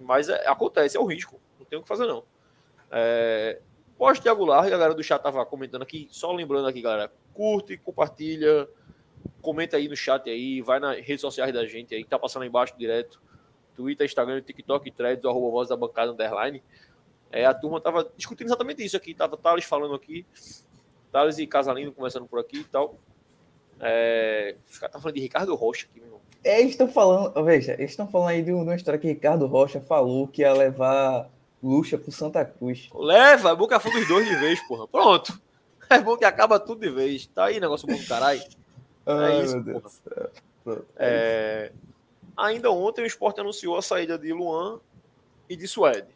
Mas é, acontece, é o risco, não tem o que fazer não. É, Pós Thiago a galera do chat tava comentando aqui, só lembrando aqui, galera, curte, compartilha, comenta aí no chat aí, vai nas redes sociais da gente aí, tá passando aí embaixo direto, Twitter, Instagram, TikTok, Threads, arroba voz da bancada, underline. É, a turma tava discutindo exatamente isso aqui, tava Thales falando aqui, Thales e Casalino conversando por aqui e tal. É, os caras tá falando de Ricardo Rocha aqui, meu. É, eles estão falando, veja, eles estão falando aí de uma história que Ricardo Rocha falou que ia levar Luxa pro Santa Cruz. Leva, é afunda os dois de vez, porra. Pronto. [LAUGHS] É bom que acaba tudo de vez. Tá aí, negócio bom do caralho. Ai, É isso, meu Deus porra. Pronto. É, Ainda ontem o Sport anunciou a saída de Luan e de Suede.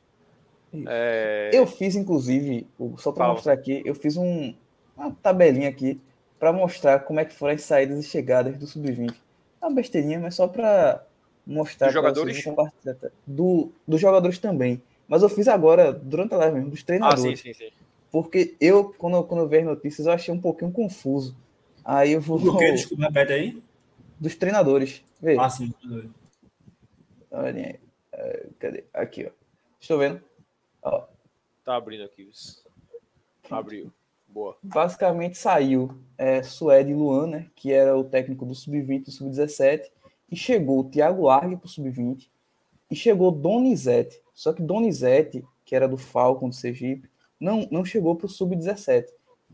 Isso. É, Eu fiz, inclusive, só para mostrar aqui, eu fiz um, uma tabelinha aqui para mostrar como é que foram as saídas e chegadas do Sub-20. É uma besteirinha, mas só para mostrar Dos jogadores? vocês, vou compartilhar, tá? do, dos jogadores também. Mas eu fiz agora, durante a live mesmo, dos Ah, treinadores. sim, sim, sim. Porque eu, quando, eu- quando eu vi as notícias, eu achei um pouquinho confuso. Aí eu vou. O quê? Desculpa, repete aí. Dos treinadores. Vê, Ah, sim. olhem aí. É, cadê? Aqui, ó. Estou vendo. Ó, Tá abrindo aqui. Abriu. Boa. basicamente saiu é, Suede e Luan, né, que era o técnico do Sub-20 e do Sub-17, e chegou o Thiago Largue para o Sub-20, e chegou Donizete. Só que Donizete, que era do Falcon do Sergipe, não, não chegou para o Sub-17.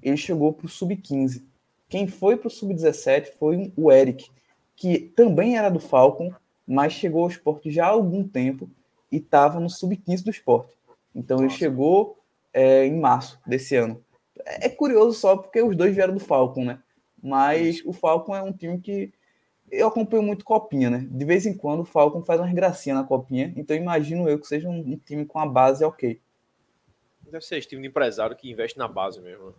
Ele chegou para o Sub-15. Quem foi para o Sub-17 foi o Eric, que também era do Falcon, mas chegou ao esporte já há algum tempo e estava no Sub-15 do esporte. Então ele Nossa. chegou é, em março desse ano. É curioso só porque os dois vieram do Falcon, né? Mas o Falcon é um time que eu acompanho muito Copinha, né? De vez em quando o Falcon faz umas gracinhas na Copinha, então imagino eu que seja um, um time com a base ok. Deve ser esse time de empresário que investe na base mesmo.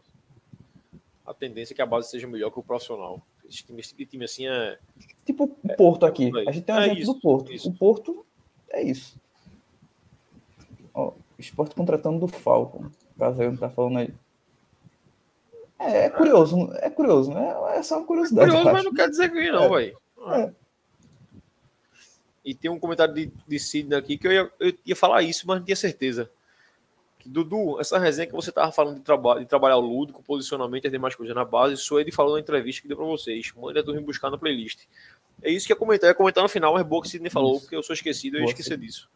A tendência é que a base seja melhor que o profissional. Esse time, esse time assim é. Tipo o Porto aqui. A gente tem um É exemplo isso, do Porto. isso. O Porto é isso. Ó, esporte contratando do Falcon. Caso eu não tá falando aí. É, é curioso, é curioso, né? É só uma curiosidade. Curioso, eu mas não quer dizer que não, velho. É. E tem um comentário de, de Sidney aqui que eu ia, eu ia falar isso, mas não tinha certeza. Que, Dudu, essa resenha que você tava falando de, traba de trabalhar o lúdico, posicionamento e demais coisas na base, isso ele falou na entrevista que deu pra vocês. Manda tu buscar na playlist. É isso que ia comentar, eu ia comentar no final, mas boa que Sidney falou, porque eu sou esquecido, eu ia esquecer disso.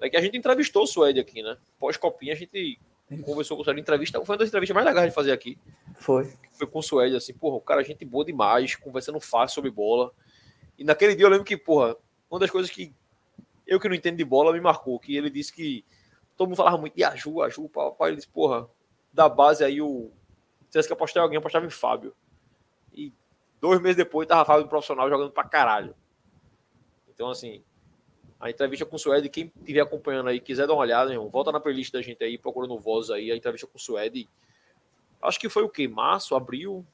É que a gente entrevistou o Suede aqui, né? Pós-copinha, a gente conversou com o Suede, entrevista, foi uma das entrevistas mais legais de fazer aqui Foi. foi com o Suede, assim, porra, o cara é gente boa demais, conversando fácil sobre bola. E naquele dia eu lembro que, porra, uma das coisas que eu que não entendo de bola me marcou, que ele disse que todo mundo falava muito de Aju, Aju, pau. Ele disse, porra, da base aí o. Se tivesse que apostar em alguém, apostava em Fábio. E dois meses depois tava Fábio profissional jogando pra caralho. Então, assim, a entrevista com o Suede, quem estiver acompanhando aí, quiser dar uma olhada, irmão, volta na playlist da gente aí, procurando voz aí, a entrevista com o Suede. Acho que foi o quê? Março, abril?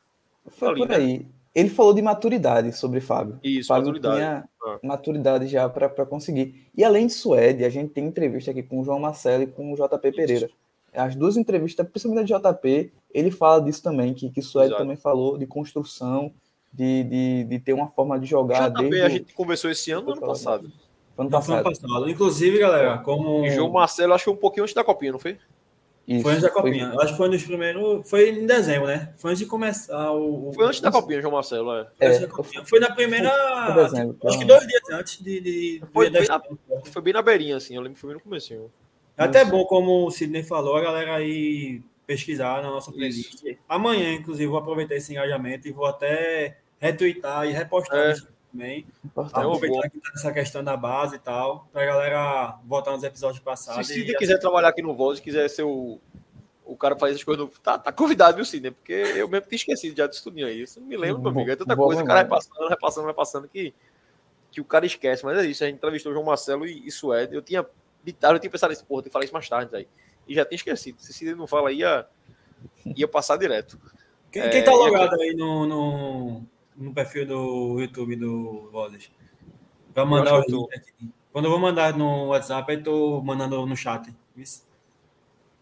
Foi Ali, por né? aí. Ele falou de maturidade sobre Fábio. Isso, Fábio maturidade. tinha Ah. maturidade já para conseguir. E além de Suede, a gente tem entrevista aqui com o João Marcelo e com o JP Pereira. As duas entrevistas, principalmente a JP, ele fala disso também, que, que Suede Exato. também falou de construção, de, de, de ter uma forma de jogar JP, desde a gente conversou esse ano ou ano passado? Foi ano Não, foi ano passado. passado. Inclusive, galera, como. E João Marcelo, acho que um pouquinho antes da copinha, não foi? Isso, Foi antes da foi- copinha. Acho que foi nos primeiros. Foi em dezembro, né? Foi antes de começar o. Foi antes da copinha, João Marcelo, é. Foi antes É, da copinha. Foi na primeira. Foi dezembro, Acho que dois dias antes de. de, Foi bem na- estreia. Foi bem na beirinha, assim, eu lembro que foi bem no comecinho. É até bom, como o Sidney falou, a galera aí pesquisar na nossa playlist. Amanhã, inclusive, vou aproveitar esse engajamento e vou até retweetar e repostar É. isso também. Importante. É Aproveitar que tá essa questão da base e tal, pra galera voltar nos episódios Se passados. o e Sidney quiser trabalhar aqui no Voz, quiser ser o, o cara que faz as coisas, no... tá, tá convidado, viu, Sidney? Porque eu mesmo tinha esquecido já disso tudinho aí. Isso não me lembro, meu amigo. É tanta Boa coisa, o cara memória. repassando, repassando, repassando, que, que o cara esquece. Mas é isso, a gente entrevistou o João Marcelo e, e Suede. Eu tinha ditado, eu tinha pensado nisso, porra, tem que falar isso mais tarde aí. E já tinha esquecido. Se Sidney não fala, ia, ia passar direto. Quem, É, quem tá e logado aí no, no, no perfil do YouTube do Vozes? Pra mandar Eu o link aqui. Quando eu vou mandar no WhatsApp, aí tô mandando no chat. Isso.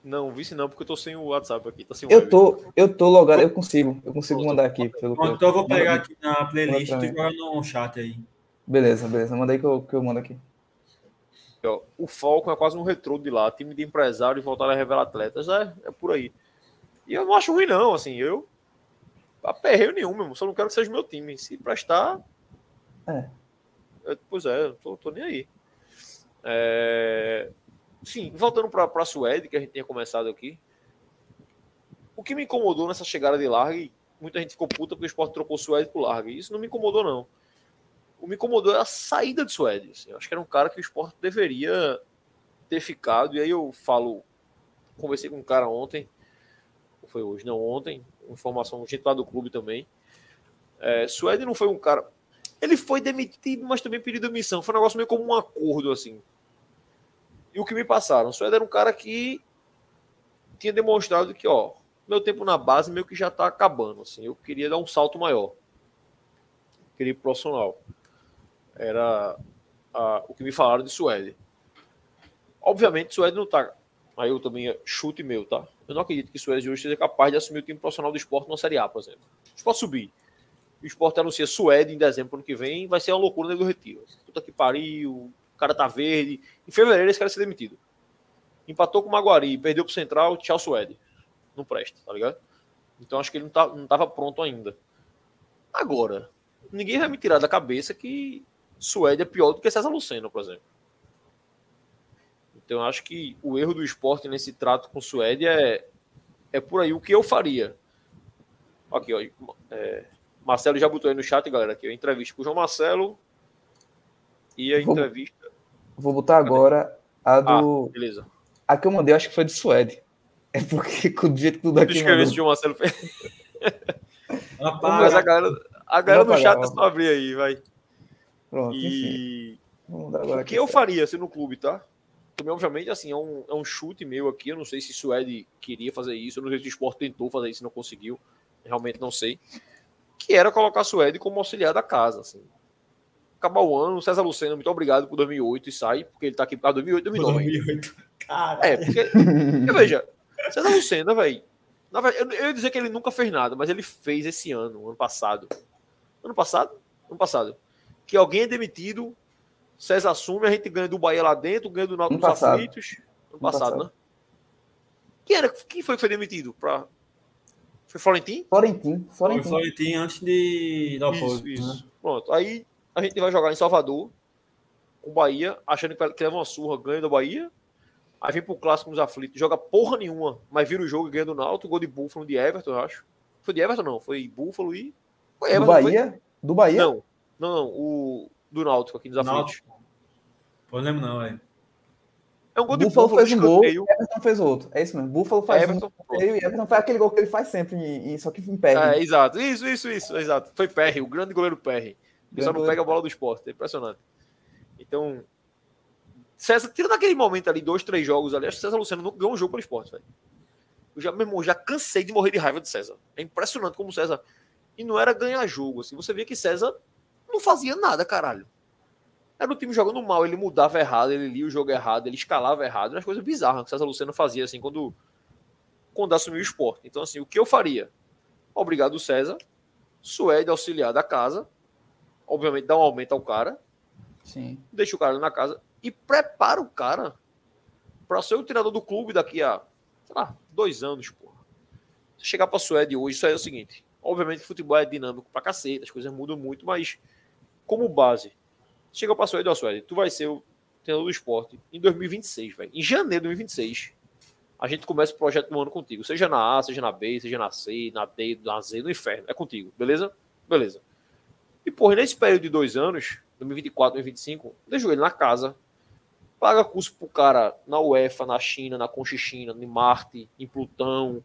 Não, vice não, porque eu tô sem o WhatsApp aqui. Tá sem Eu web. tô, eu tô logado, eu consigo, eu consigo mandar aqui pelo então eu vou pegar aqui na playlist e Manda tu pra joga no chat aí. Beleza, beleza. Manda aí que eu, que eu mando aqui. Ó, O Falcon é quase um retrô de lá, time de empresários voltaram a revelar atletas, é, é por aí. E eu não acho ruim, não, assim, eu aperreio nenhum, meu irmão, só não quero que seja meu time. Se prestar. É. eu- pois é, eu tô, tô nem aí. É, Sim, voltando para a Suede, que a gente tinha começado aqui. O que me incomodou nessa chegada de Largue, muita gente ficou puta porque o esporte trocou Suede por Largue. Isso não me incomodou, não. O que me incomodou é a saída de Suede. assim. Eu acho que era um cara que o esporte deveria ter ficado. E aí eu falo, conversei com um cara ontem, ou foi hoje, não, ontem, informação gente lá do clube também. É, Suede não foi um cara. Ele foi demitido, mas também pediu demissão. Foi um negócio meio como um acordo, assim. E o que me passaram? Suede era um cara que tinha demonstrado que, ó, meu tempo na base meio que já tá acabando, assim. Eu queria dar um salto maior. Queria ir pro profissional. Era ah, o que me falaram de Suede. Obviamente, Suede não tá. Aí eu também chute meu, tá? Eu não acredito que Suede hoje seja capaz de assumir o time profissional do esporte na Série A, por exemplo. O esporte subir. O esporte anuncia Suede em dezembro ano que vem, vai ser uma loucura no do retiro. Puta que pariu, o cara tá verde. Em fevereiro esse cara vai ser demitido. Empatou com o Maguari, perdeu pro Central, tchau Suede. Não presta, tá ligado? Então acho que ele não, tá, não tava pronto ainda. Agora, ninguém vai me tirar da cabeça que Suede é pior do que César Lucena, por exemplo. Então eu acho que o erro do esporte nesse trato com Suede é, é por aí o que eu faria. Aqui, ó. é, Marcelo já botou aí no chat, galera, aqui, a entrevista com o João Marcelo e a Vou- entrevista. Vou botar agora a do. Beleza. A que eu mandei, eu acho que foi de Suede. É porque [LAUGHS] com o jeito que tudo Deixa eu aqui. escrever mandou- se o João Marcelo fez. Rapaz, Mas a galera, a galera no chat é só abrir aí, vai. Pronto, enfim. E o que aqui. eu faria assim no clube, tá? Também, obviamente, assim, é um, é um chute meu aqui. Eu não sei se Suede queria fazer isso. Eu não sei se o Sport tentou fazer isso não conseguiu. Realmente não sei. Que era colocar Suede como auxiliar da casa, assim. Acabar o ano, César Lucena, muito obrigado por 2008 e sai, porque ele tá aqui por de 2008 2009. 2008. Cara, É, porque. [LAUGHS] porque, veja, César Lucena, velho. Eu, eu ia dizer que ele nunca fez nada, mas ele fez esse ano, ano passado. Ano passado? Ano passado. Que alguém é demitido, César assume, a gente ganha do Bahia lá dentro, ganha do Náutico passado. aflitos. Ano passado, passado. né? Quem, era, quem foi que foi demitido? Pra... Foi Florentin? Florentim, foi Florentim. Florentino antes de dar o Isso, isso. né? Pronto. Aí a gente vai jogar em Salvador, com o Bahia, achando que leva uma surra, ganha do Bahia. Aí vem pro clássico nos aflitos, joga porra nenhuma, mas vira o jogo e ganha do Náutico, gol de Búfalo de Everton, eu acho. Foi de Everton não, foi Búfalo e foi Do Everton, foi? Bahia? Do Bahia? Não, não, não, o do Náutico aqui nos aflitos. Náutico. Pô, não lembro não, velho. É um gol de Búfalo Búfalo, fez um gol. Everton fez outro. É isso mesmo. Búfalo faz Everton, um e Everton faz aquele gol que ele faz sempre, em- em- só que em pé. É, exato, isso, isso, isso, exato. Foi Perry, o grande goleiro Perry. O pessoal não goleiro. pega a bola do esporte, é impressionante. Então, César, tira naquele momento ali, dois, três jogos ali, acho que César Luciano nunca ganhou um jogo pelo esporte, velho. Eu já, meu irmão, já cansei de morrer de raiva de César. É impressionante como César. E não era ganhar jogo, assim. Você via que César não fazia nada, caralho. Era o time jogando mal, ele mudava errado, ele lia o jogo errado, ele escalava errado. As coisas bizarras que César Luciano fazia, assim, quando, quando assumiu o esporte. Então, assim, o que eu faria? Obrigado, César. Suede auxiliar da casa. Obviamente, dá um aumento ao cara. Sim. deixa o cara na casa e prepara o cara para ser o treinador do clube daqui a, sei lá, dois anos, porra. Se chegar pra Suede hoje, isso aí é o seguinte. Obviamente, futebol é dinâmico pra cacete, as coisas mudam muito, mas como base, chega pra Suede, ó, Suede, tu vai ser o treinador do esporte em 2026, velho. Em janeiro de 2026, a gente começa o projeto do ano contigo. Seja na A, seja na B, seja na C, na D, na Z, no inferno. É contigo, beleza? Beleza. E, porra, nesse período de dois anos, 2024, 2025, deixa ele na casa, paga curso pro cara na UEFA, na China, na Conchichina, em Marte, em Plutão,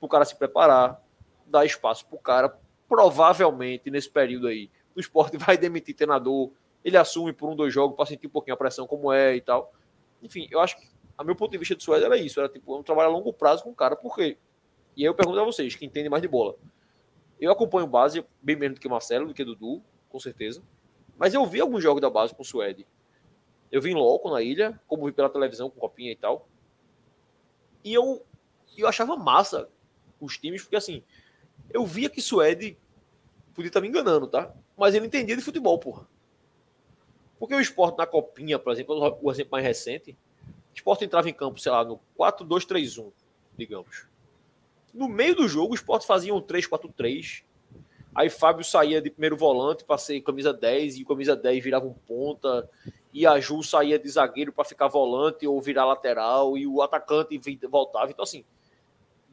pro cara se preparar, dá espaço pro cara. Provavelmente, nesse período aí, o esporte [LAUGHS] vai demitir treinador, ele assume por um, dois jogos para sentir um pouquinho a pressão como é e tal. Enfim, eu acho que, a meu ponto de vista de Suécia era isso, era tipo um trabalho a longo prazo com o cara, por quê? E aí eu pergunto a vocês, que entendem mais de bola. Eu acompanho base bem menos do que Marcelo, do que Dudu, com certeza. Mas eu vi alguns jogos da base com o Suede. Eu vi em loco na ilha, como vi pela televisão com copinha e tal. E eu, eu achava massa os times, porque assim, eu via que Suede podia estar me enganando, tá? Mas ele entendia de futebol, porra. Porque o esporte na copinha, por exemplo, o exemplo mais recente, o esporte entrava em campo, sei lá, no 4-2-3-1, digamos. No meio do jogo, o esporte fazia um 3-4-3. Aí Fábio saía de primeiro volante para ser camisa 10 e o camisa 10 virava um ponta. E a Ju saía de zagueiro para ficar volante ou virar lateral. E o atacante voltava. Então, assim,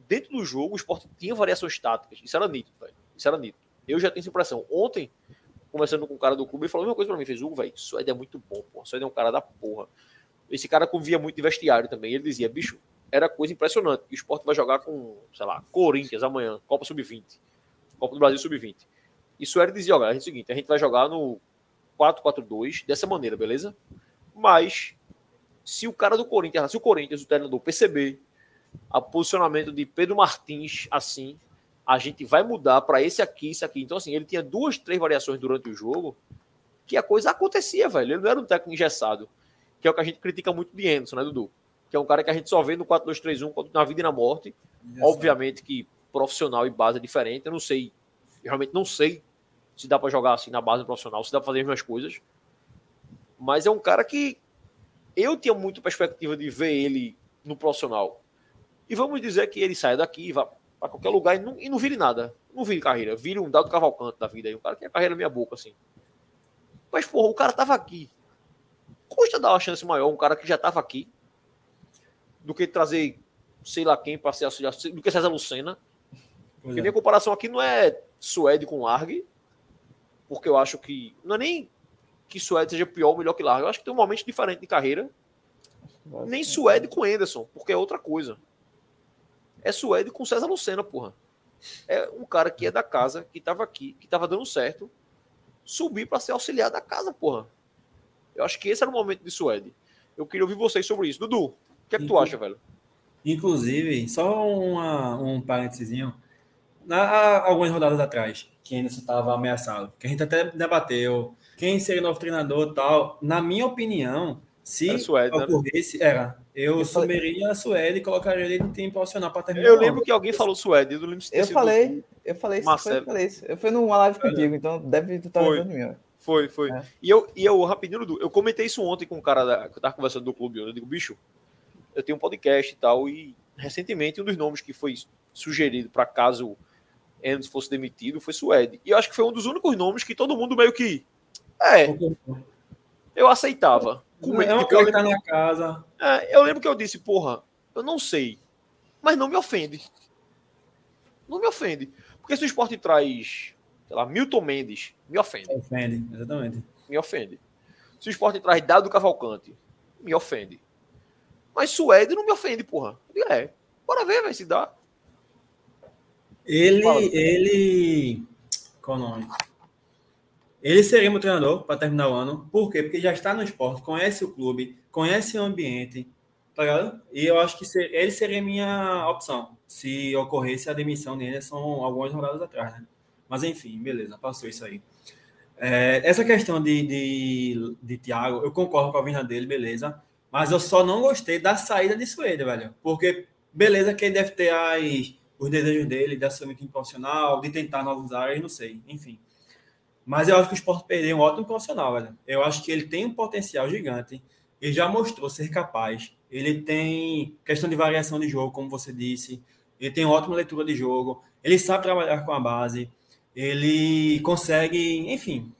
dentro do jogo, o esporte tinha variações táticas. Isso era nítido, velho. Isso era nítido. Eu já tenho essa impressão. Ontem, conversando com um cara do clube, ele falou a mesma coisa para mim. Fez, Hugo, velho, Suede é muito bom, porra. Suede é um cara da porra. Esse cara convia muito de vestiário também. Ele dizia, bicho, era coisa impressionante. O esporte vai jogar com, sei lá, Corinthians amanhã, Copa Sub-20, Copa do Brasil Sub-20. Isso era dizer, olha, é o seguinte, a gente vai jogar no 4-4-2 dessa maneira, beleza? Mas se o cara do Corinthians, se o Corinthians, o treinador perceber o posicionamento de Pedro Martins assim, a gente vai mudar para esse aqui, esse aqui. Então, assim, ele tinha duas, três variações durante o jogo que a coisa acontecia, velho. Ele não era um técnico engessado, que é o que a gente critica muito de Anderson, né, Dudu? Que é um cara que a gente só vê no 4-2-3-1 na vida e na morte. Obviamente que profissional e base é diferente. Eu não sei, eu realmente não sei se dá para jogar assim na base profissional, se dá para fazer as mesmas coisas. Mas é um cara que eu tinha muito perspectiva de ver ele no profissional. E vamos dizer que ele saia daqui, vá para qualquer lugar e não, e não vire nada. Não vire carreira. Vire um dado cavalcante da vida aí. Um cara que é carreira minha boca, assim. Mas, porra, o cara tava aqui. Custa dar uma chance maior um cara que já tava aqui do que trazer sei lá quem para ser auxiliar, do que César Lucena. Porque é. minha comparação aqui não é Suede com Largue, porque eu acho que. Não é nem que Suede seja pior ou melhor que Largue. Eu acho que tem um momento diferente de carreira. Nem Suede com Anderson, porque é outra coisa. É Suede com César Lucena, porra. É um cara que é da casa, que estava aqui, que estava dando certo, subir para ser auxiliar da casa, porra. Eu acho que esse era o momento de Suede. Eu queria ouvir vocês sobre isso. Dudu, o que é que tu acha, velho? Inclusive, só uma, um parênteses, há algumas rodadas atrás, que ainda estava ameaçado, que a gente até debateu quem seria o novo treinador tal. Na minha opinião, se era Suede, né? ocorresse, né? era. Eu, eu sumeria a Suede e colocaria ele no time profissional para terminar. Eu lembro que alguém falou Suede, eu não lembro se Eu falei, eu falei isso, Marcelo. eu falei isso. Eu fui numa live contigo, então deve estar lembrando mim. Foi, foi. É. E, eu, e eu, rapidinho, eu comentei isso ontem com um cara da, que eu tava conversando do clube. Eu digo, bicho, eu tenho um podcast e tal, e recentemente um dos nomes que foi sugerido para caso Enzo fosse demitido foi Suede. E eu acho que foi um dos únicos nomes que todo mundo meio que. É. Eu aceitava. Uma coisa que tá na casa. É, eu lembro que eu disse, porra, eu não sei. Mas não me ofende. Não me ofende. Porque se o esporte traz, sei lá, Milton Mendes, me ofende. Ofende, exatamente. Me ofende. Se o esporte traz Dado Cavalcante, me ofende. Mas Suede não me ofende, porra. É, bora ver, vai se dá. Ele, ele. Qual o nome? Ele seria meu treinador para terminar o ano. Por quê? Porque já está no esporte, conhece o clube, conhece o ambiente, tá ligado? E eu acho que ser, ele seria minha opção se ocorresse a demissão dele, são algumas rodadas atrás, né? Mas enfim, beleza, passou isso aí. É, essa questão de, de, de Thiago, eu concordo com a vinda dele, beleza. Mas eu só não gostei da saída de Suede, velho. Porque, beleza, que ele deve ter as, os desejos dele de assumir time profissional, de tentar novos áreas, não sei. Enfim. Mas eu acho que o Sport perdeu um ótimo profissional, velho. Eu acho que ele tem um potencial gigante. Ele já mostrou ser capaz. Ele tem questão de variação de jogo, como você disse. Ele tem ótima leitura de jogo. Ele sabe trabalhar com a base. Ele consegue, enfim.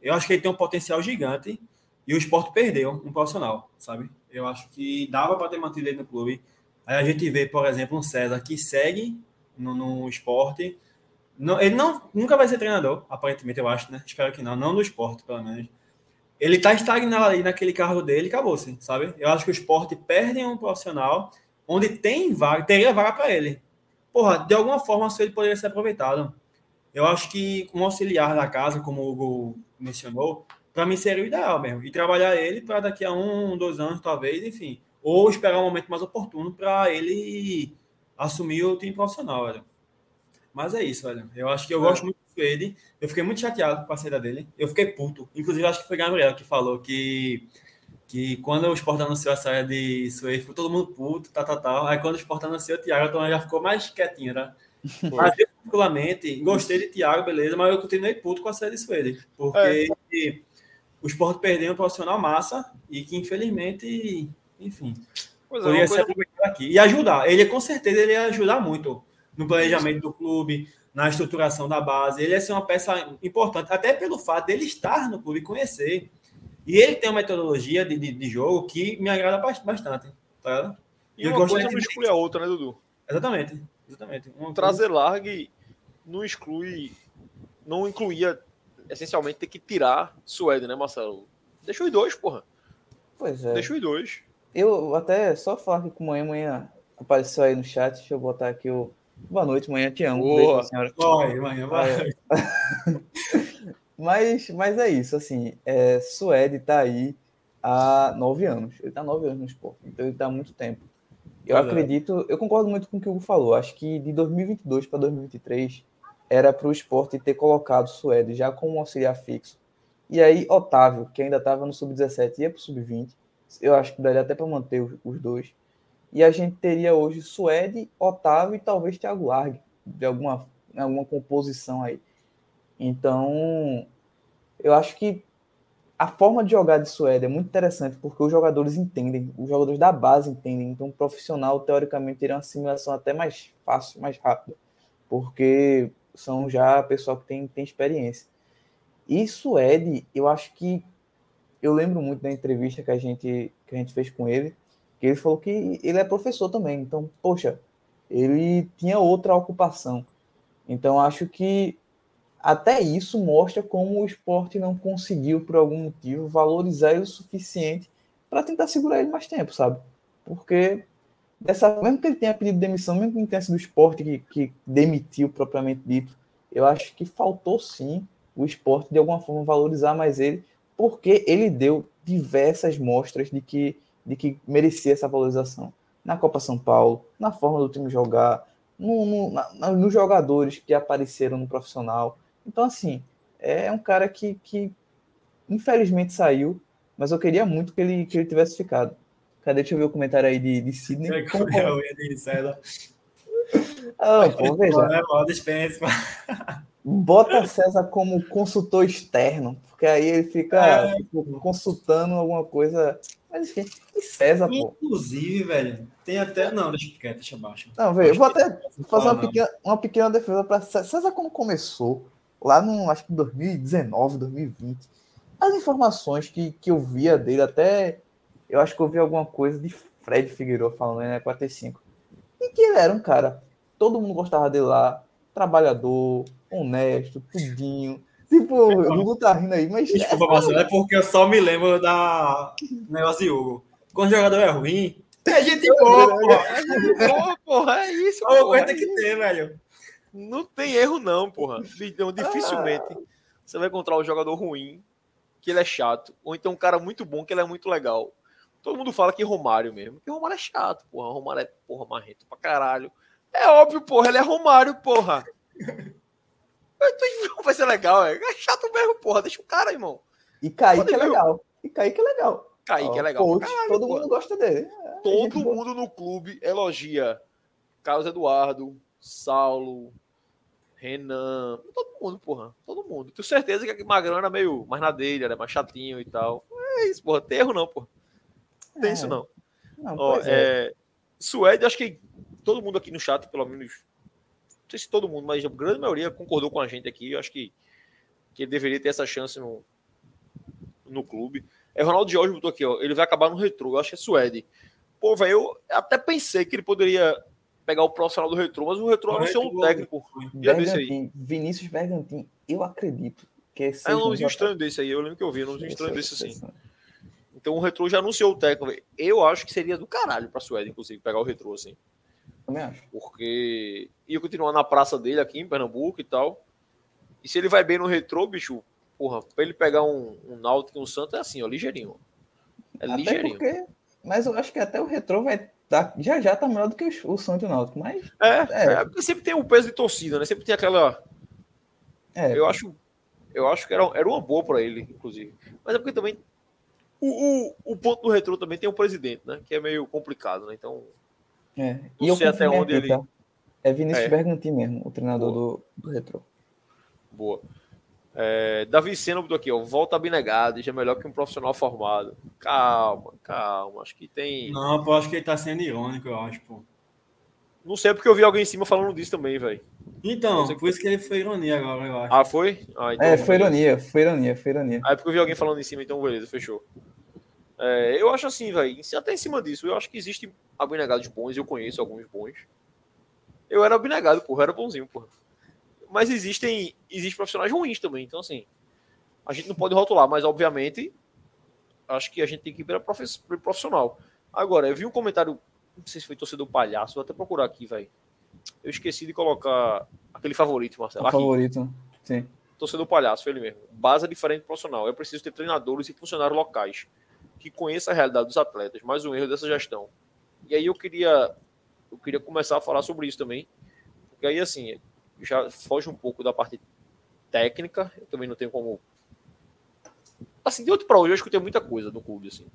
Eu acho que ele tem um potencial gigante. E o esporte perdeu um profissional, sabe? Eu acho que dava para ter mantido ele no clube. Aí a gente vê, por exemplo, um César que segue no, no esporte. Não, ele não, nunca vai ser treinador, aparentemente, eu acho, né? Espero que não. Não no esporte, pelo menos. Ele tá estagnado ali naquele carro dele e acabou-se, sabe? Eu acho que o esporte perde um profissional onde tem vaga, teria vaga para ele. Porra, de alguma forma ele poderia ser aproveitado. Eu acho que um auxiliar da casa, como o Hugo mencionou, para mim seria o ideal mesmo. E trabalhar ele para daqui a um, dois anos, talvez, enfim. Ou esperar um momento mais oportuno para ele assumir o time profissional, velho. Mas é isso, velho. Eu acho que eu é. gosto muito do Suede. Eu fiquei muito chateado com a saída dele. Eu fiquei puto. Inclusive, acho que foi Gabriel que falou que que quando o Sport anunciou a saída de Suede, ficou todo mundo puto, tal, tal, tal. Aí quando o Sport anunciou o Thiago, então já ficou mais quietinho, né? Mas eu, particularmente, gostei de Thiago, beleza, mas eu continuei puto com a saída de Suede. Porque é. o Sport perdeu um profissional massa e que, infelizmente, enfim, pois é, poderia ser aproveitado aqui. E ajudar. Ele, com certeza, ele ia ajudar muito no planejamento do clube, na estruturação da base. Ele ia ser uma peça importante, até pelo fato dele estar no clube e conhecer. E ele tem uma metodologia de, de, de jogo que me agrada bastante. Tá? E eu uma coisa não exclui a outra, né, Dudu? Exatamente. exatamente. Um Trazer largue não exclui, não incluía essencialmente ter que tirar Suede, né, Marcelo? Deixa os dois, porra. Pois é. Deixa os dois. Eu até só falar que com manhã, manhã apareceu aí no chat, deixa eu botar aqui o Boa noite, manhã, te amo. Boa. Senhora. Oi, manhã, vai. [LAUGHS] mas, mas é isso, assim, é, Suede tá aí há nove anos. Ele tá nove anos no esporte, então ele tá há muito tempo. Eu é. acredito, eu concordo muito com o que o Hugo falou. Acho que de 2022 para 2023 era para o esporte ter colocado Suede já como auxiliar fixo. E aí, Otávio, que ainda estava no sub-17, ia para o sub-20. Eu acho que daria até para manter os, os dois. E a gente teria hoje Suede, Otávio e talvez Thiago Largue, de alguma, alguma composição aí. Então, eu acho que a forma de jogar de Suede é muito interessante porque os jogadores entendem, os jogadores da base entendem. Então, o profissional, teoricamente, teria uma assimilação até mais fácil, mais rápida, porque são já pessoal que tem, tem experiência. E Suede, eu acho que eu lembro muito da entrevista que a gente, que a gente fez com ele ele falou que ele é professor também. Então, poxa, ele tinha outra ocupação. Então, acho que até isso mostra como o esporte não conseguiu, por algum motivo, valorizar ele o suficiente para tentar segurar ele mais tempo, sabe? Porque, dessa, mesmo que ele tenha pedido demissão, mesmo que não tenha sido o esporte que, que demitiu propriamente dito, eu acho que faltou sim o esporte de alguma forma valorizar mais ele, porque ele deu diversas mostras de que de que merecia essa valorização. Na Copa São Paulo, na forma do time jogar, no, no, na, nos jogadores que apareceram no profissional. Então, assim, é um cara que, que infelizmente saiu, mas eu queria muito que ele, que ele tivesse ficado. Cadê? Deixa eu ver o comentário aí de, de Sidney. É como... Ah, pô, veja. [LAUGHS] Bota César como consultor externo, porque aí ele fica é. consultando alguma coisa mas enfim, e César, pô. Inclusive, velho, tem até. Não, deixa eu deixa abaixo. Não, velho, eu vou até fazer uma pequena, uma pequena defesa para César quando começou, lá no, acho que 2019, 2020. As informações que, que eu via dele, até eu acho que eu vi alguma coisa de Fred Figueiredo falando né, 45. E que ele era um cara, todo mundo gostava dele lá, trabalhador, honesto, tudinho. Tipo, o Hugo tá rindo aí, mas. Desculpa, é Marcelo, é porque eu só me lembro da negócio de Hugo. Quando o jogador é ruim, é gente boa, porra. É boa, porra, é isso. Olha coisa que tem, velho. Não tem erro, não, porra. Então, dificilmente ah. você vai encontrar um jogador ruim, que ele é chato, ou então um cara muito bom, que ele é muito legal. Todo mundo fala que Romário mesmo, que Romário é chato, porra. Romário é, porra, marrento pra caralho. É óbvio, porra, ele é Romário, porra. Vai ser legal, é. é chato mesmo, porra. Deixa o cara, irmão. E Kaique é legal. E Kaique é legal. Kaique é legal. Coach, caralho, todo porra. mundo gosta dele. É, todo mundo no clube elogia Carlos Eduardo, Saulo, Renan, todo mundo, porra. Todo mundo. Tenho certeza que Magrão era meio mais na dele, era mais chatinho e tal. É isso, porra. Tem erro não, porra. Tem É. isso não. Não, Ó, é. é, Suede, acho que todo mundo aqui no chat, pelo menos. Não sei se todo mundo, mas a grande maioria concordou com a gente aqui. Eu acho que, que ele deveria ter essa chance no, no clube. É o Ronaldo Jorge botou aqui, ó. Ele vai acabar no retrô. Eu acho que é Suede. Pô, velho, eu até pensei que ele poderia pegar o profissional do retrô, mas o retrô O anunciou um técnico. Já aí. Bergantin, Vinícius Bergantin, eu acredito que esse É um nomezinho estranho desse aí. Eu lembro que eu vi, um nomezinho estranho desse sim. assim. Então o retrô já anunciou o técnico. Eu acho que seria do caralho pra Suede, inclusive, pegar o retrô assim. Também acho. porque ia continuar na praça dele aqui em Pernambuco e tal. E se ele vai bem no retrô, bicho, porra, pra ele pegar um, um Náutico e um Santos é assim, ó, ligeirinho. É Até ligeirinho. porque. Mas eu acho que até o retrô vai. Tá, já já tá melhor do que o, o Santos e o Náutico. Mas. É, É. é, porque sempre tem o peso de torcida, né? Sempre tem aquela. É, Eu acho, eu acho que era, era uma boa pra ele, inclusive. Mas é porque também. O, o, o ponto do retrô também tem o presidente, né? Que é meio complicado, né? Então. É. não E eu sei até onde aqui, ele- tá? É Vinícius É. Bergantin mesmo, o treinador do, do retrô. Boa. É, Davi Sena botou aqui, ó. Volta abnegado, já é melhor que um profissional formado. Calma, calma. Acho que tem. Não, pô, acho que ele tá sendo irônico, eu acho, pô. Não sei porque eu vi alguém em cima falando disso também, velho. Então, por isso que ele foi ironia agora, eu acho. Ah, foi? Ah, então, É, foi ironia, foi ironia, foi ironia. Ah, é porque eu vi alguém falando em cima, então beleza, fechou. É, eu acho assim, velho, até em cima disso, eu acho que existem abnegados bons, eu conheço alguns bons. Eu era abnegado, porra, era bonzinho, porra. Mas existem, existem profissionais ruins também, então assim, a gente não pode rotular, mas obviamente, acho que a gente tem que ir para profissional. Agora, eu vi um comentário, não sei se foi torcedor palhaço, vou até procurar aqui, velho. Eu esqueci de colocar aquele favorito, Marcelo. Favorito. Sim. torcedor palhaço, foi ele mesmo. Base é diferente do profissional. É preciso ter treinadores e funcionários locais que conheçam a realidade dos atletas, mais um erro dessa gestão. E aí eu queria eu queria começar a falar sobre isso também, porque aí assim, já foge um pouco da parte técnica, eu também não tenho como assim, de outro para hoje eu escutei muita coisa no clube assim.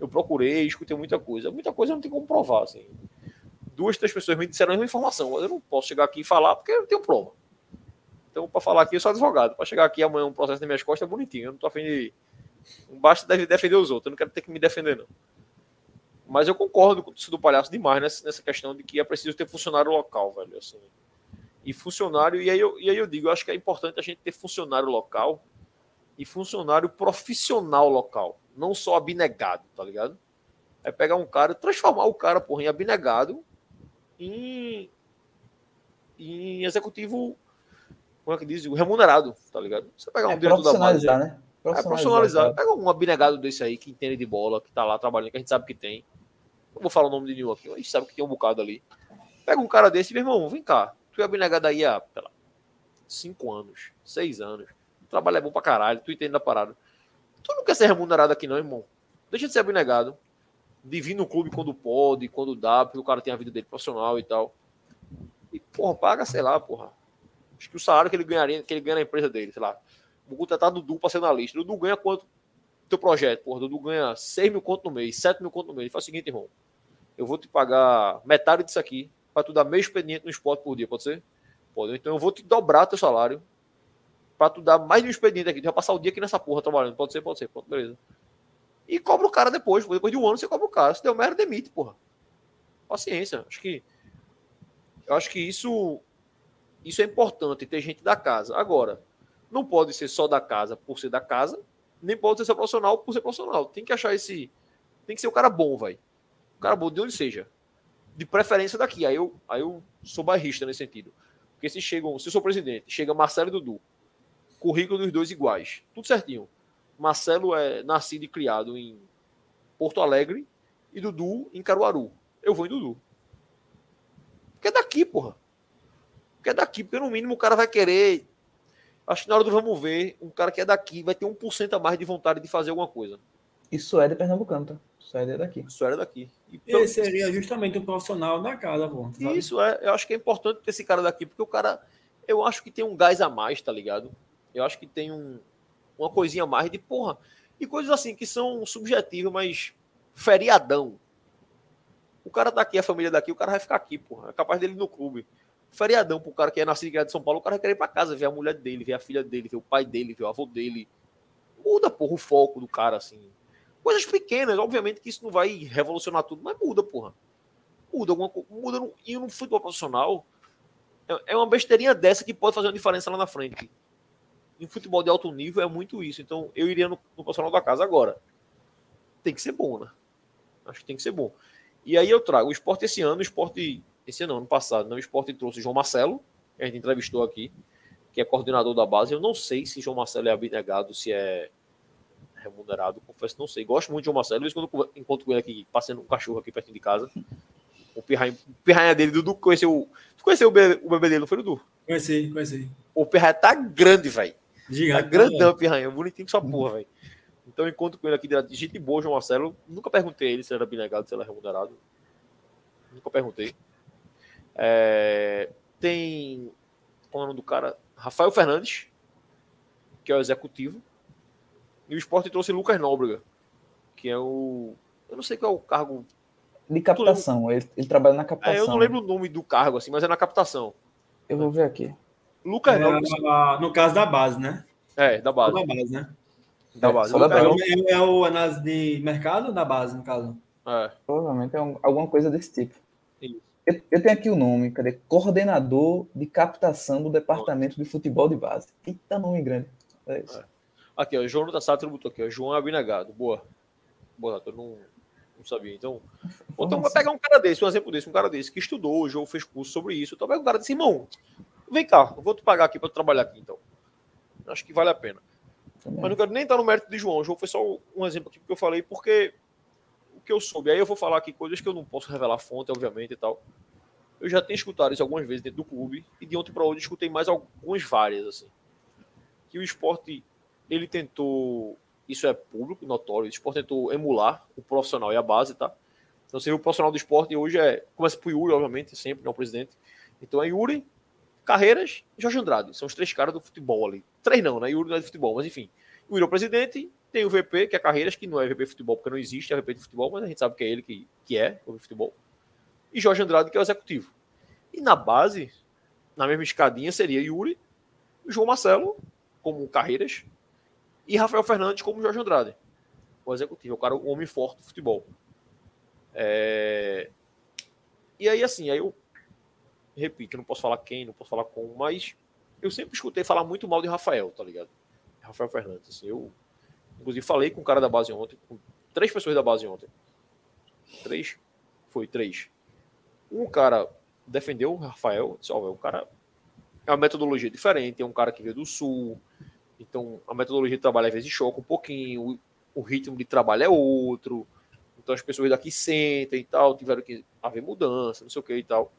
Eu procurei, escutei muita coisa. Muita coisa não tem como provar assim. Duas, três pessoas me disseram a mesma informação. Eu não posso chegar aqui e falar porque eu não tenho prova. Então, para falar aqui, eu sou advogado. Para chegar aqui amanhã um processo nas minhas costas é bonitinho. Eu não tô afim de. Não basta de- defender os outros. Eu não quero ter que me defender, não. Mas eu concordo com o torcedor do palhaço demais nessa, nessa questão de que é preciso ter funcionário local, velho. Assim. E funcionário, e aí, eu, e aí eu digo, eu acho que é importante a gente ter funcionário local e funcionário profissional local. Não só abnegado, tá ligado? É pegar um cara, transformar o cara, porra, em abnegado em, em executivo como é que diz? Remunerado, tá ligado? Você pegar um É diretor da base. profissionalizar, né? É profissionalizado. Pega um abnegado desse aí que entende de bola, que tá lá trabalhando, que a gente sabe que tem. Não vou falar o nome de nenhum aqui, mas a gente sabe que tem um bocado ali. Pega um cara desse meu irmão, vem cá. Tu é abnegado aí há, sei lá, cinco anos, seis anos. O trabalho é bom pra caralho, tu entende da parada. Tu não quer ser remunerado aqui, não, irmão. Deixa de ser abnegado. De vir no clube quando pode, quando dá, porque o cara tem a vida dele profissional e tal. E, porra, paga, sei lá, porra. Acho que o salário que ele ganharia, que ele ganha na empresa dele, sei lá. Vou contratar Dudu pra ser na lista. Dudu ganha quanto? Teu projeto, porra. Dudu ganha 6 mil conto no mês, 7 mil conto no mês. Ele faz o seguinte, irmão. Eu vou te pagar metade disso aqui pra tu dar meio expediente no esporte por dia, pode ser? Pode. Então eu vou te dobrar teu salário pra tu dar mais de um expediente aqui. Tu vai passar o dia aqui nessa porra trabalhando. Pode ser, pode ser. Pronto, beleza. E cobra o cara depois. Depois de um ano você cobra o cara. Se deu merda, demite, porra. Paciência. Acho que. Eu acho que isso. Isso é importante, ter gente da casa. Agora, não pode ser só da casa por ser da casa, nem pode ser só profissional por ser profissional. Tem que achar esse. Tem que ser o cara bom, vai. O cara bom de onde seja. De preferência daqui. Aí eu, aí eu sou bairrista nesse sentido. Porque se chegam, se eu sou presidente, chega Marcelo e Dudu, currículo dos dois iguais, tudo certinho. Marcelo é nascido e criado em Porto Alegre e Dudu em Caruaru. Eu vou em Dudu. Porque é daqui, porra. Porque é daqui, porque no mínimo o cara vai querer. Acho que na hora do vamos ver, um cara que é daqui vai ter 1% a mais de vontade de fazer alguma coisa. Isso é de Pernambucano, tá? Isso é daqui. Isso era daqui. E, Ele seria justamente um profissional da casa, pô. sabe? Isso é, eu acho que é importante ter esse cara daqui, porque o cara, eu acho que tem um gás a mais, tá ligado? Eu acho que tem um, uma coisinha a mais de porra. E coisas assim que são subjetivas, mas feriadão. O cara daqui, a família daqui, o cara vai ficar aqui, porra. É capaz dele ir no clube. Feriadão pro cara que é nascido em São Paulo, o cara quer ir pra casa, ver a mulher dele, ver a filha dele, ver o pai dele, ver o avô dele. Muda, porra, o foco do cara, assim. Coisas pequenas, obviamente que isso não vai revolucionar tudo, mas muda, porra. Muda alguma coisa. Muda no, e no futebol profissional. É, é uma besteirinha dessa que pode fazer uma diferença lá na frente. Em futebol de alto nível é muito isso. Então eu iria no, no profissional da casa agora. Tem que ser bom, né? Acho que tem que ser bom. E aí eu trago o esporte esse ano, o esporte. Esse ano, ano passado, não, o esporte trouxe João Marcelo, que a gente entrevistou aqui, que é coordenador da base. Eu não sei se João Marcelo é abnegado, se é remunerado, confesso não sei. Gosto muito de João Marcelo, vezes quando encontro com ele aqui, passando um cachorro aqui perto de casa. O pirrainha, o pirrainha dele, Dudu, conheceu. Tu conheceu o bebê, o bebê dele, não foi, Dudu? Conheci, conheci. O pirrainha tá grande, velho. Tá grandão, pirrainha, bonitinho que sua porra, velho. Então eu encontro com ele aqui de gente boa, João Marcelo. Nunca perguntei a ele se era abnegado, se ele era remunerado. Nunca perguntei. É, tem. Qual é o nome do cara? Rafael Fernandes, que é o executivo. E o esporte trouxe Lucas Nóbrega, que é o. Eu não sei qual é o cargo. De captação, ele, ele trabalha na captação. É, eu não lembro o nome do cargo, assim, mas é na captação. Eu vou ver aqui. Lucas É, Nóbrega. no caso da base, né? É, da base. Da base, né? Da base. só da Lucas base. É, é o análise de mercado da base, no caso? é. Provavelmente é um- alguma coisa desse tipo. Eu, eu tenho aqui o nome, cadê? Coordenador de captação do Departamento de Futebol de Base. Eita, nome grande. É isso. Aqui, ó, João da Sátiro botou aqui, ó, João Abnegado. Boa. Boa, eu não, não sabia. Então, ou então vai pegar um cara desse, um exemplo desse, um cara desse que estudou, o João fez curso sobre isso. Então, pega um cara desse, irmão, vem cá, eu vou te pagar aqui para trabalhar aqui, então. Acho que vale a pena. Também. Mas não quero nem estar no mérito de João. O João foi só um exemplo aqui que eu falei, porque o que eu soube. Aí eu vou falar aqui coisas que eu não posso revelar fonte, obviamente, e tal. Eu já tenho escutado isso algumas vezes dentro do clube, e de ontem para hoje escutei mais algumas várias, assim. Que o esporte, ele tentou. Isso é público, notório. O esporte tentou emular o profissional e a base, tá? Então, seria o profissional do esporte hoje é. Começa por Yuri, obviamente, sempre, não o presidente. Então é Yuri, Carreiras e Jorge Andrade. São os três caras do futebol ali. Três não, né? Yuri não é de futebol, mas enfim. Yuri é o presidente, tem o VP, que é Carreiras, que não é VP de futebol, porque não existe a VP de futebol, mas a gente sabe que é ele que, que é o futebol. E Jorge Andrade, que é o executivo. E na base, na mesma escadinha, seria Yuri, João Marcelo, como Carreiras, e Rafael Fernandes como Jorge Andrade. O executivo, o cara, o homem forte do futebol. É... E aí, assim, aí eu repito, não posso falar quem, não posso falar como, mas eu sempre escutei falar muito mal de Rafael, tá ligado? Rafael Fernandes, assim, eu inclusive falei com o cara da base ontem, com três pessoas da base ontem. Três? Foi três. Um cara defendeu o Rafael, disse, ó, velho, o cara é uma metodologia diferente, é um cara que veio do sul, então a metodologia de trabalho às vezes choca um pouquinho, o, o ritmo de trabalho é outro, então as pessoas daqui sentem e tal, tiveram que haver mudança, não sei o que e tal.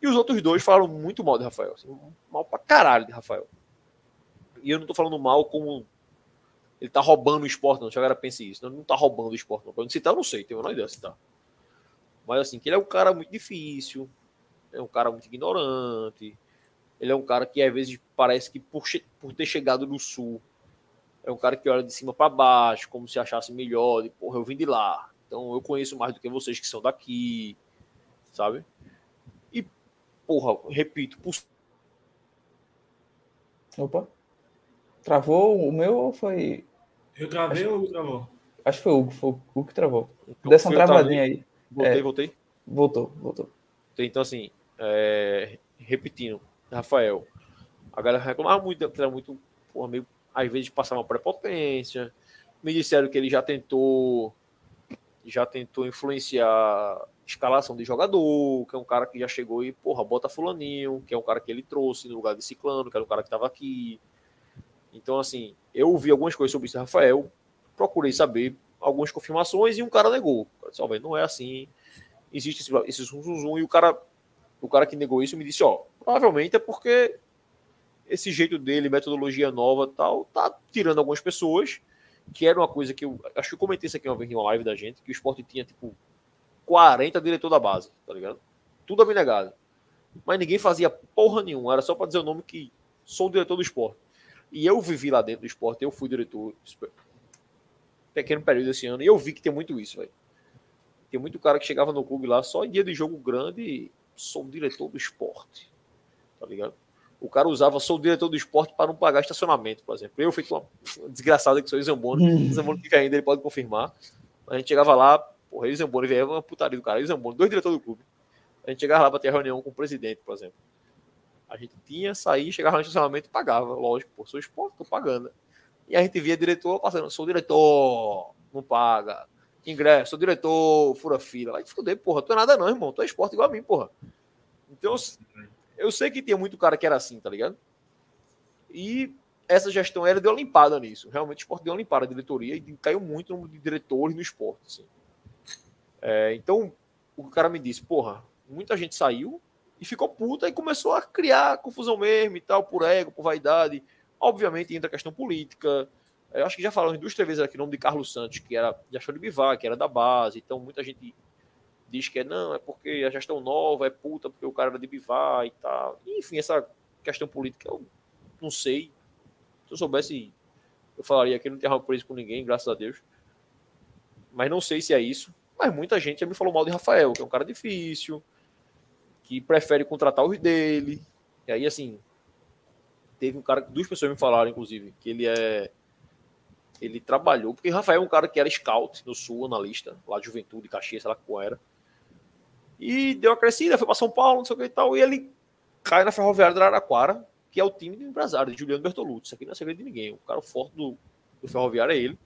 E os outros dois falaram muito mal de Rafael. Assim, mal pra caralho de Rafael. E eu não tô falando mal como ele tá roubando o esporte, não. Se a galera pense isso. Não, não tá roubando o esporte, não. Pra citar, eu não sei, tenho a menor ideia se tá. Mas assim, que ele é um cara muito difícil, é um cara muito ignorante. Ele é um cara que às vezes parece que por, por ter chegado no sul, é um cara que olha de cima para baixo, como se achasse melhor, de porra, eu vim de lá. Então eu conheço mais do que vocês que são daqui, sabe? E, porra, repito, por Opa. Travou o meu ou foi. Eu travei ou travou? Acho que foi o Hugo, foi o Hugo que travou. Então, Dessa travadinha aí. Voltei, É. voltei. Voltou, voltou. Então, assim, é, repetindo, Rafael, a galera reclamava muito, que era muito, porra, meio, às vezes passava uma prepotência. Me disseram que ele já tentou, já tentou influenciar escalação de jogador, que é um cara que já chegou e, porra, bota fulaninho, que é um cara que ele trouxe no lugar de Ciclano, que era um cara que estava aqui. Então, assim, eu ouvi algumas coisas sobre isso, Rafael, procurei saber algumas confirmações e um cara negou. Eu disse, ó, velho, não é assim, existe esse, esse zum, zum, e o cara, o cara que negou isso me disse, ó, provavelmente é porque esse jeito dele, metodologia nova tal, tá tirando algumas pessoas, que era uma coisa que eu, acho que eu comentei isso aqui uma vez em uma live da gente, que o esporte tinha, tipo, 40 diretor da base, tá ligado? Tudo abnegado. Mas ninguém fazia porra nenhuma, era só para dizer o nome que sou o diretor do esporte. E eu vivi lá dentro do esporte, eu fui diretor, pequeno período esse ano, e eu vi que tem muito isso, velho. Tem muito cara que chegava no clube lá só em dia de jogo grande, sou diretor do esporte. Tá ligado? O cara usava, sou diretor do esporte para não pagar estacionamento, por exemplo. Eu, feito uma desgraçada que sou o Zamboni, o Zamboni fica ainda, ele pode confirmar. A gente chegava lá, porra, Zamboni veio uma putaria do cara, Zamboni, dois diretores do clube. A gente chegava lá para ter reunião com o presidente, por exemplo. A gente tinha, sair, chegava no estacionamento e pagava, lógico, pô, sou esporte, tô pagando. E a gente via diretor passando, sou diretor, não paga. Ingresso, sou diretor, fura fila. Vai fuder, porra, tu é nada não, irmão, tu é esporte igual a mim, porra. Então, eu sei que tinha muito cara que era assim, tá ligado? E essa gestão era deu uma limpada nisso. Realmente o esporte deu uma limpada a diretoria e caiu muito o número de diretores no esporte. Assim. É, então, o cara me disse, porra, muita gente saiu e ficou puta e começou a criar confusão mesmo e tal, por ego, por vaidade. Obviamente entra a questão política. Eu acho que já falamos duas, três vezes aqui o nome de Carlos Santos, que era de Achou de Bivar, que era da base. Então, muita gente diz que é não, é porque a gestão nova é puta, porque o cara era de Bivar e tal. Enfim, essa questão política eu não sei. Se eu soubesse, eu falaria que não algo por isso com ninguém, graças a Deus. Mas não sei se é isso. Mas muita gente já me falou mal de Rafael, que é um cara difícil, que prefere contratar os dele. E aí, assim, teve um cara, duas pessoas me falaram, inclusive, que ele é. Ele trabalhou, porque Rafael é um cara que era scout no Sul, analista, lá de Juventude, Caxias, sei lá qual era. E deu uma crescida, foi para São Paulo, não sei o que e tal, e ele cai na Ferroviária do Araraquara, que é o time do empresário, de Juliano Bertolucci. Isso aqui não é segredo de ninguém. O cara forte do, do Ferroviário é ele.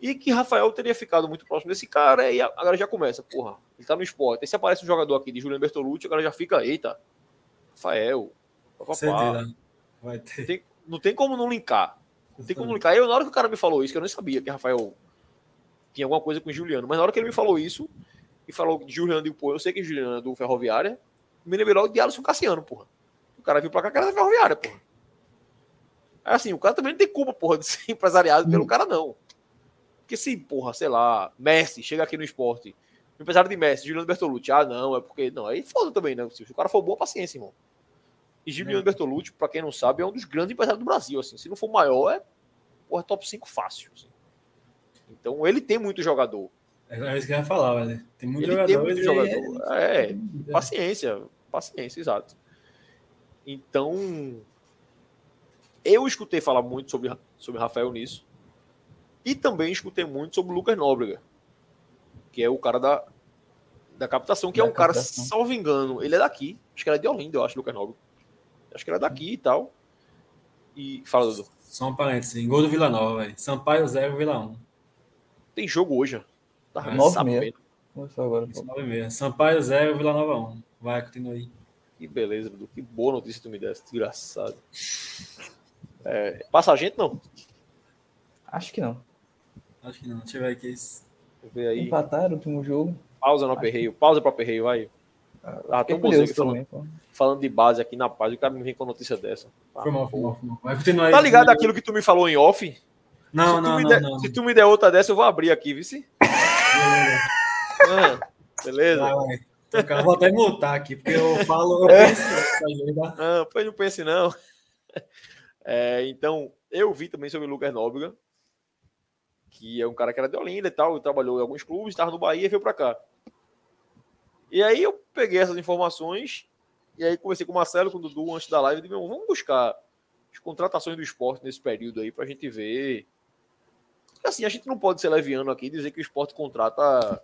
E que Rafael teria ficado muito próximo desse cara, e agora já começa, porra, ele tá no esporte. Aí se aparece um jogador aqui de Juliano Bertolucci, agora já fica, eita, Rafael, papapá. Vai ter. Tem, não tem como não linkar. Não tem como linkar. Eu, na hora que o cara me falou isso, que eu nem sabia que Rafael tinha alguma coisa com o Juliano, mas na hora que ele me falou isso, e falou de Juliano de pô, eu sei que Juliano é do Ferroviária, me lembrei logo de Alisson Cassiano, porra. O cara viu pra cá, cara da Ferroviária, porra. É assim, o cara também não tem culpa, porra, de ser [LAUGHS] empresariado pelo cara, não. Porque se, porra, sei lá, Messi chega aqui no esporte, o empresário de Messi, Juliano Bertolucci, ah, não, é porque. Não, aí foda também, né? Se o cara for boa, paciência, irmão. E Juliano é. Bertolucci, pra quem não sabe, é um dos grandes empresários do Brasil, assim. Se não for maior, é, porra, top 5 fácil. Assim. Então, ele tem muito jogador. É isso que eu ia falar, velho. Tem muito ele jogador. Tem muito jogador. É, é, paciência, paciência, exato. Então, eu escutei falar muito sobre, sobre Rafael nisso. E também escutei muito sobre o Lucas Nóbrega, que é o cara da, da captação, que da é um captação. cara, salvo engano, ele é daqui. Acho que era de Olinda, eu acho, Lucas Nóbrega. Acho que era daqui e tal. E fala, Dudu. Só um parênteses. Gol do Vila Nova, velho. Sampaio 0, Vila 1. Tem jogo hoje. Tá é, 9 meia. agora. 9 meia. Sampaio 0, Vila Nova 1. Vai, continua aí. Que beleza, Dudu. Que boa notícia tu me desse. Desgraçado. É, passa a gente, não? Acho que não. Acho que não. Deixa eu ver aqui. Ver aí. Empataram o último jogo. Pausa no aperreio. Pausa para aperreio, vai. Ah, ah tão bonzinho falando, falando de base aqui na paz. O cara me vem com notícia dessa. Ah, foi mal, foi mal, foi mal. Vai continuar aí. Tá ligado aquilo que tu me falou em off? Não, se não, não, der, não, Se tu me der outra dessa, eu vou abrir aqui, vice. ah, beleza? Vai, vai. vou até montar aqui, porque eu falo. Eu penso, tá? não, pois não pense, não. É, então, eu vi também sobre o Lucas Nóbrega, que é um cara que era de Olinda e tal, e trabalhou em alguns clubes, estava no Bahia e veio para cá. E aí eu peguei essas informações e aí conversei com o Marcelo, com o Dudu, antes da live, e disse, vamos buscar as contratações do esporte nesse período aí para a gente ver. Assim, a gente não pode ser leviano aqui e dizer que o esporte contrata.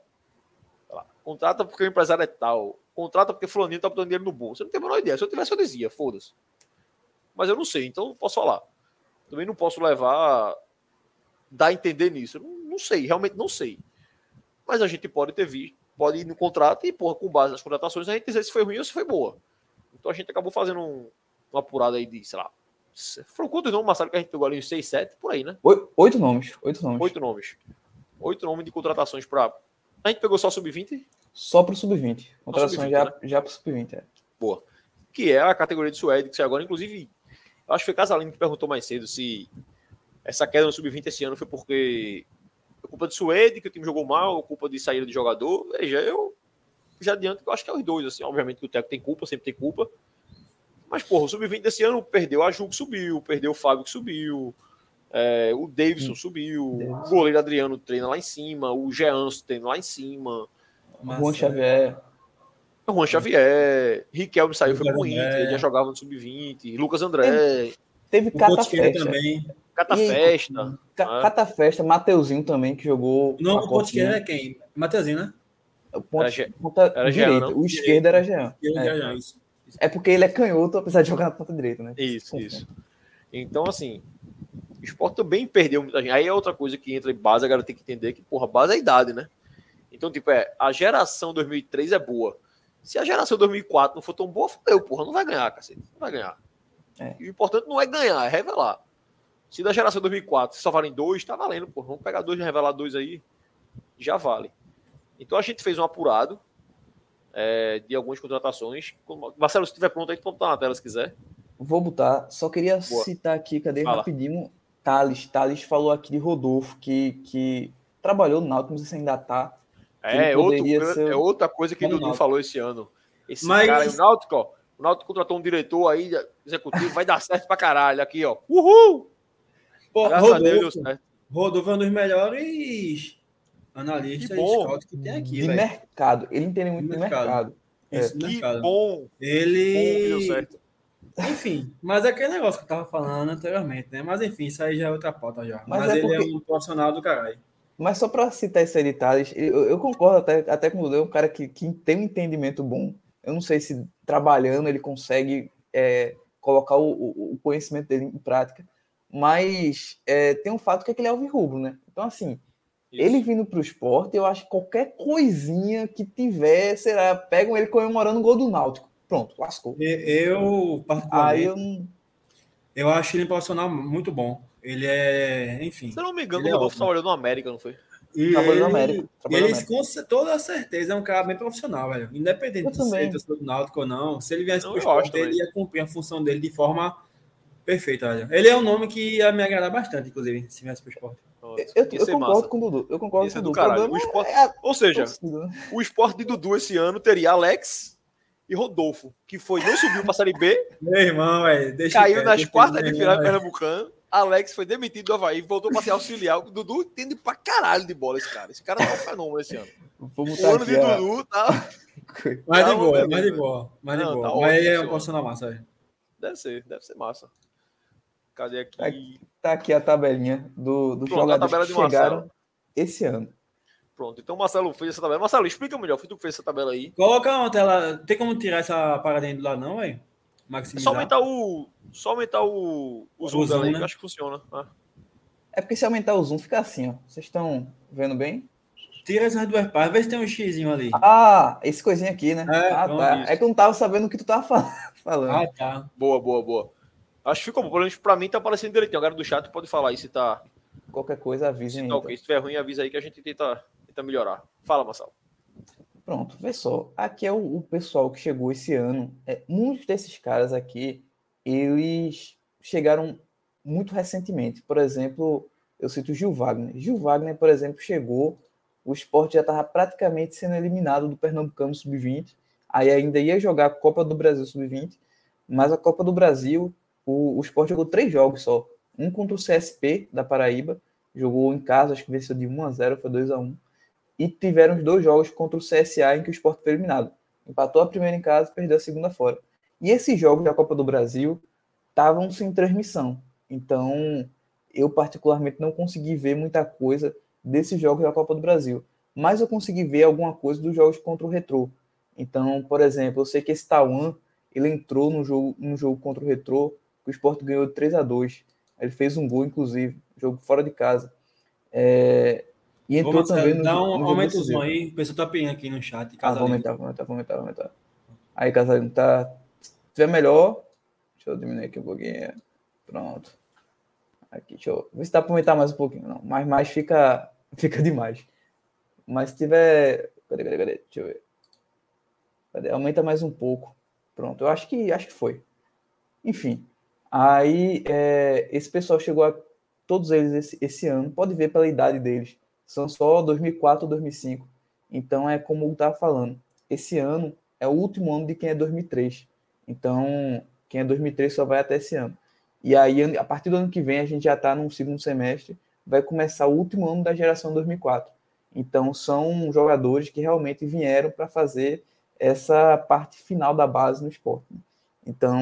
Lá, contrata porque o empresário é tal. Contrata porque fulaninho tá botando dinheiro no bolso. Eu não tenho a menor ideia. Se eu tivesse, eu dizia, foda-se. Mas eu não sei, então não posso falar. Também não posso levar dar a entender nisso. Não, não, sei, realmente não sei. Mas a gente pode ter visto, pode ir no contrato e, porra, com base nas contratações, a gente dizer se foi ruim ou se foi boa. Então a gente acabou fazendo um, uma apurada aí de, sei lá. Foram quantos nomes, Marcelo, que a gente pegou ali? 6, 7, por aí, né? Oito nomes. Oito nomes. Oito nomes. Oito nomes de contratações para. A gente pegou só sub-20? Só para o sub-20. Contratações sub já, né? já para o sub-20, é. Boa. Que é a categoria de Suede, que agora, inclusive, acho que foi Casalino que perguntou mais cedo se essa queda no sub-20 esse ano foi porque é culpa de Suede, que o time jogou mal, culpa de saída de jogador. Veja, eu já adianto que eu acho que é os dois, assim. Obviamente que o Teco tem culpa, sempre tem culpa. Mas, porra, o sub-20 desse ano perdeu a Ju que subiu, perdeu o Fábio que subiu, é, o Davidson Sim. subiu, Davidson. o goleiro Adriano treina lá em cima, o Jean treina lá em cima. O Juan Xavier. Juan Xavier, Riquelme saiu, foi pro Inter, já jogava no Sub-20, Lucas André, Teve O Catafesta. também. Catafesta. Ca- Ah. Catafesta, Mateuzinho também, que jogou. O nome a do Potigueira é quem? Mateuzinho, né? O ponto- Era ponta era Jean, direita. não? O esquerdo era Jean. É. já, isso. É porque ele é canhoto, apesar de jogar na ponta direita, né? Isso, Confundo. isso. Então, assim, o esporte também perdeu muita gente. Aí é outra coisa que entra em base, a galera tem que entender que, porra, base é a idade, né? Então, tipo, é, a geração 2003 é boa. Se a geração 2004 não for tão boa, fodeu, porra, não vai ganhar, cacete. Não vai ganhar. É. E o importante não é ganhar, é revelar. Se da geração 2004 só valem dois, tá valendo, porra. Vamos pegar dois e revelar dois aí, já vale. Então a gente fez um apurado é, de algumas contratações. Marcelo, se estiver pronto aí, pode botar na tela se quiser. Vou botar. Só queria Boa. citar aqui, cadê Fala. rapidinho? Thales. Thales falou aqui de Rodolfo, que, que trabalhou no Náutico, não sei se ainda tá. É, Ele outro, ser é outra coisa que o Dudu falou esse ano. Esse Mas- cara, aí, o Náutico, ó, o Náutico contratou um diretor aí, executivo, vai dar certo pra caralho aqui, ó. Uhul! Pô, Graças a Deus deu Rodolfo, certo. Rodolfo é um dos melhores analistas Que e bom. que tem aqui, de velho. mercado. Ele entende muito De de mercado. mercado. Isso, Que mercado. bom, bom Ele. certo. Enfim, mas é aquele negócio que eu tava falando anteriormente, né? Mas enfim, isso aí já é outra pauta já. Mas Mas, é ele porque- é um profissional do caralho. Mas só para citar esse aí de Thales, eu, eu concordo até, até com o é um cara que, que tem um entendimento bom. Eu não sei se trabalhando ele consegue é, colocar o, o- o conhecimento dele em prática, mas é, tem um fato que é que ele é alvirrubro, né? Então, assim, Isso. ele vindo para o esporte, eu acho que qualquer coisinha que tiver, será, pegam ele comemorando o gol do Náutico. Pronto, lascou. Eu, Aí particularmente, eu não. eu acho ele um profissional muito bom. Ele é, enfim. Se eu não me engano, Ele o é Rodolfo ótimo. trabalhou no América, não foi? E ele, na América, trabalhou ele com toda certeza é um cara bem profissional, velho. Independente Eu de ser torcedor do Náutico ou não, se ele viesse Eu pro esporte, ele ia cumprir a função dele de forma perfeita, velho. Ele é um nome que ia me agradar bastante, inclusive, se viesse pro esporte. Eu, eu ser concordo massa. com o Dudu. Eu concordo Ia com ser o do Dudu. caralho. O esporte- é a Ou seja, né? o esporte de Dudu esse ano teria Alex e Rodolfo, que foi não subiu pra Série B, Meu irmão, velho, caiu nas quartas de final do. Pernambucano. Alex foi demitido do Havaí, voltou para ser auxiliar. O Dudu entende pra caralho de bola esse cara. Esse cara tá um fenômeno esse ano. O ano de Dudu tá. Mais de Tá, boa, beleza. mais de boa, mais de boa. tá Mas ele é esse um ano. profissional massa, velho. Deve ser, deve ser massa. Cadê aqui? Aqui. Tá aqui a tabelinha do, dos Pronto, a jogadores tabela que de Marcelo. chegaram esse ano. Pronto, então o Marcelo fez essa tabela. Marcelo, explica melhor. Foi tu que fez essa tabela aí. Coloca uma tela. Tem como tirar essa paradinha do lado, não, velho? É Maximizar. só aumentar o. Só aumentar o. O zoom O zoom, né? que acho que funciona. Ah, É porque se aumentar o zoom fica assim, ó. Vocês estão vendo bem? Tira essas duas partes, vê se tem um xizinho ali. Ah, esse coisinho aqui, né? É, ah, tá. isso. É que eu não tava sabendo o que tu tava fal- [LAUGHS] falando. Ah, tá. boa, boa, boa. Acho que ficou bom. Pelo menos pra mim tá aparecendo direitinho. A galera do chat pode falar aí se tá, Qualquer coisa avisem se tá ok. Se tiver ruim, avisa aí que a gente tenta, tenta melhorar. Fala, Marcelo. Pronto, vê só. Aqui é o, o pessoal que chegou esse ano. É, muitos desses caras aqui, eles chegaram muito recentemente. Por exemplo, eu cito Gil Wagner. Gil Wagner, por exemplo, chegou, o esporte já estava praticamente sendo eliminado do Pernambucano Sub-20. Aí ainda ia jogar a Copa do Brasil Sub-20, mas a Copa do Brasil, o, o esporte jogou três jogos só. Um contra o CSP da Paraíba, jogou em casa, acho que venceu de 1 a 0 foi 2 a 1 e tiveram os dois jogos contra o CSA em que o Sport foi eliminado. Empatou a primeira em casa perdeu a segunda fora. E esses jogos da Copa do Brasil estavam sem transmissão. Então, eu particularmente não consegui ver muita coisa desses jogos da Copa do Brasil. Mas eu consegui ver alguma coisa dos jogos contra o Retrô. Então, por exemplo, eu sei que esse Tauan, ele entrou no jogo, no jogo contra o Retrô, que o Sport ganhou de 3 a 2 Ele fez um gol, inclusive, jogo fora de casa. É, E entrou Marcelo, também no, dá no um jogo aumento o decisivo. som aí. O pessoal tá aqui no chat. Ah, vou aumentar, vou aumentar, vou aumentar, vou aumentar. Aí, Casalino, tá. Se tiver melhor. Deixa eu diminuir aqui um pouquinho. Pronto. Aqui, deixa eu. Ver se dá pra aumentar mais um pouquinho. Não, mas mais fica, [LAUGHS] fica demais. Mas se tiver. Cadê, cadê, cadê? Deixa eu ver. Cadê? Aumenta mais um pouco. Pronto, eu acho que acho que foi. Enfim. Aí é, esse pessoal chegou a todos eles esse, esse ano. Pode ver pela idade deles. São só 2004 2005. Então é como eu estava falando. Esse ano é o último ano de quem é 2003. Então quem é 2003 só vai até esse ano. E aí a partir do ano que vem a gente já está no segundo semestre. Vai começar o último ano da geração 2004. Então são jogadores que realmente vieram para fazer essa parte final da base no esporte. Né? Então,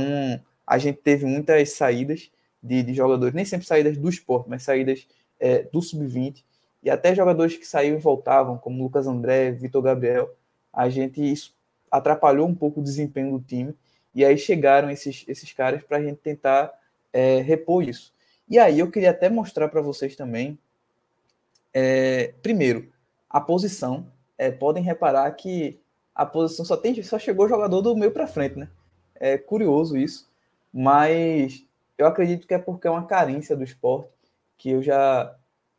a gente teve muitas saídas de, de, jogadores, nem sempre saídas do esporte, mas saídas é, do sub-20, e até jogadores que saíam e voltavam, como Lucas André, Vitor Gabriel. A gente atrapalhou um pouco o desempenho do time, e aí chegaram esses, esses caras para a gente tentar é, repor isso. E aí eu queria até mostrar para vocês também, é, primeiro, a posição. É, podem reparar que a posição só tem só chegou jogador do meio para frente, né? É curioso isso, mas eu acredito que é porque é uma carência do esporte que eu já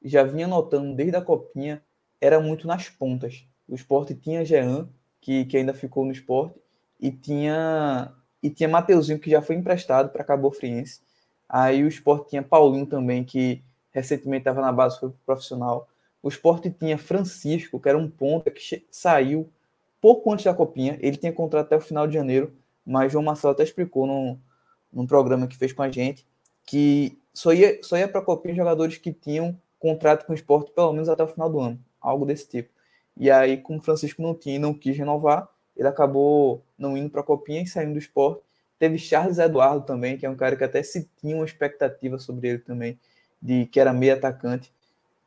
já vinha notando desde a copinha era muito nas pontas. O esporte tinha Jean, que, que ainda ficou no esporte, e tinha e tinha Mateuzinho, que já foi emprestado para Cabo Friense. Aí o esporte tinha Paulinho também, que recentemente estava na base, foi profissional. O esporte tinha Francisco, que era um ponta que saiu pouco antes da copinha. Ele tinha contrato até o final de janeiro, mas João Marcelo até explicou num, num programa que fez com a gente que só ia, só ia para a copinha jogadores que tinham contrato com o esporte pelo menos até o final do ano, algo desse tipo. E aí, como o Francisco não tinha não quis renovar, ele acabou não indo para a copinha e saindo do esporte. Teve Charles Eduardo também, que é um cara que até se tinha uma expectativa sobre ele também, de que era meio atacante.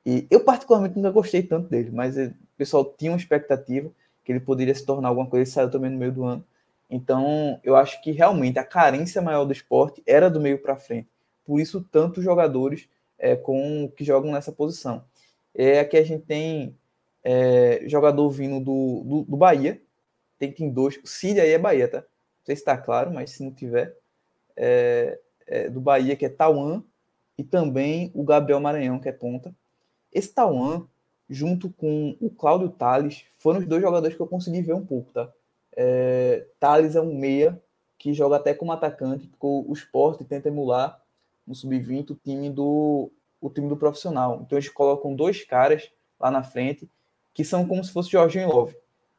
E eu, particularmente, nunca gostei tanto dele, mas o pessoal tinha uma expectativa que ele poderia se tornar alguma coisa e saiu também no meio do ano. Então, eu acho que realmente a carência maior do esporte era do meio para frente. Por isso, tantos jogadores é, com que jogam nessa posição. É, aqui a gente tem é, jogador vindo do, do, do, Bahia, tem, tem dois. O Cília aí é Bahia, tá? Não sei se está claro, mas se não tiver. É, é, do Bahia, que é Tauan, e também o Gabriel Maranhão, que é ponta. Esse Tauan, junto com o Cláudio Tales, foram os dois jogadores que eu consegui ver um pouco, tá? É, Thales é um meia que joga até como atacante, porque o esporte tenta emular no sub-20 o time do o time do profissional. Então eles colocam dois caras lá na frente que são como se fosse Jorginho Love.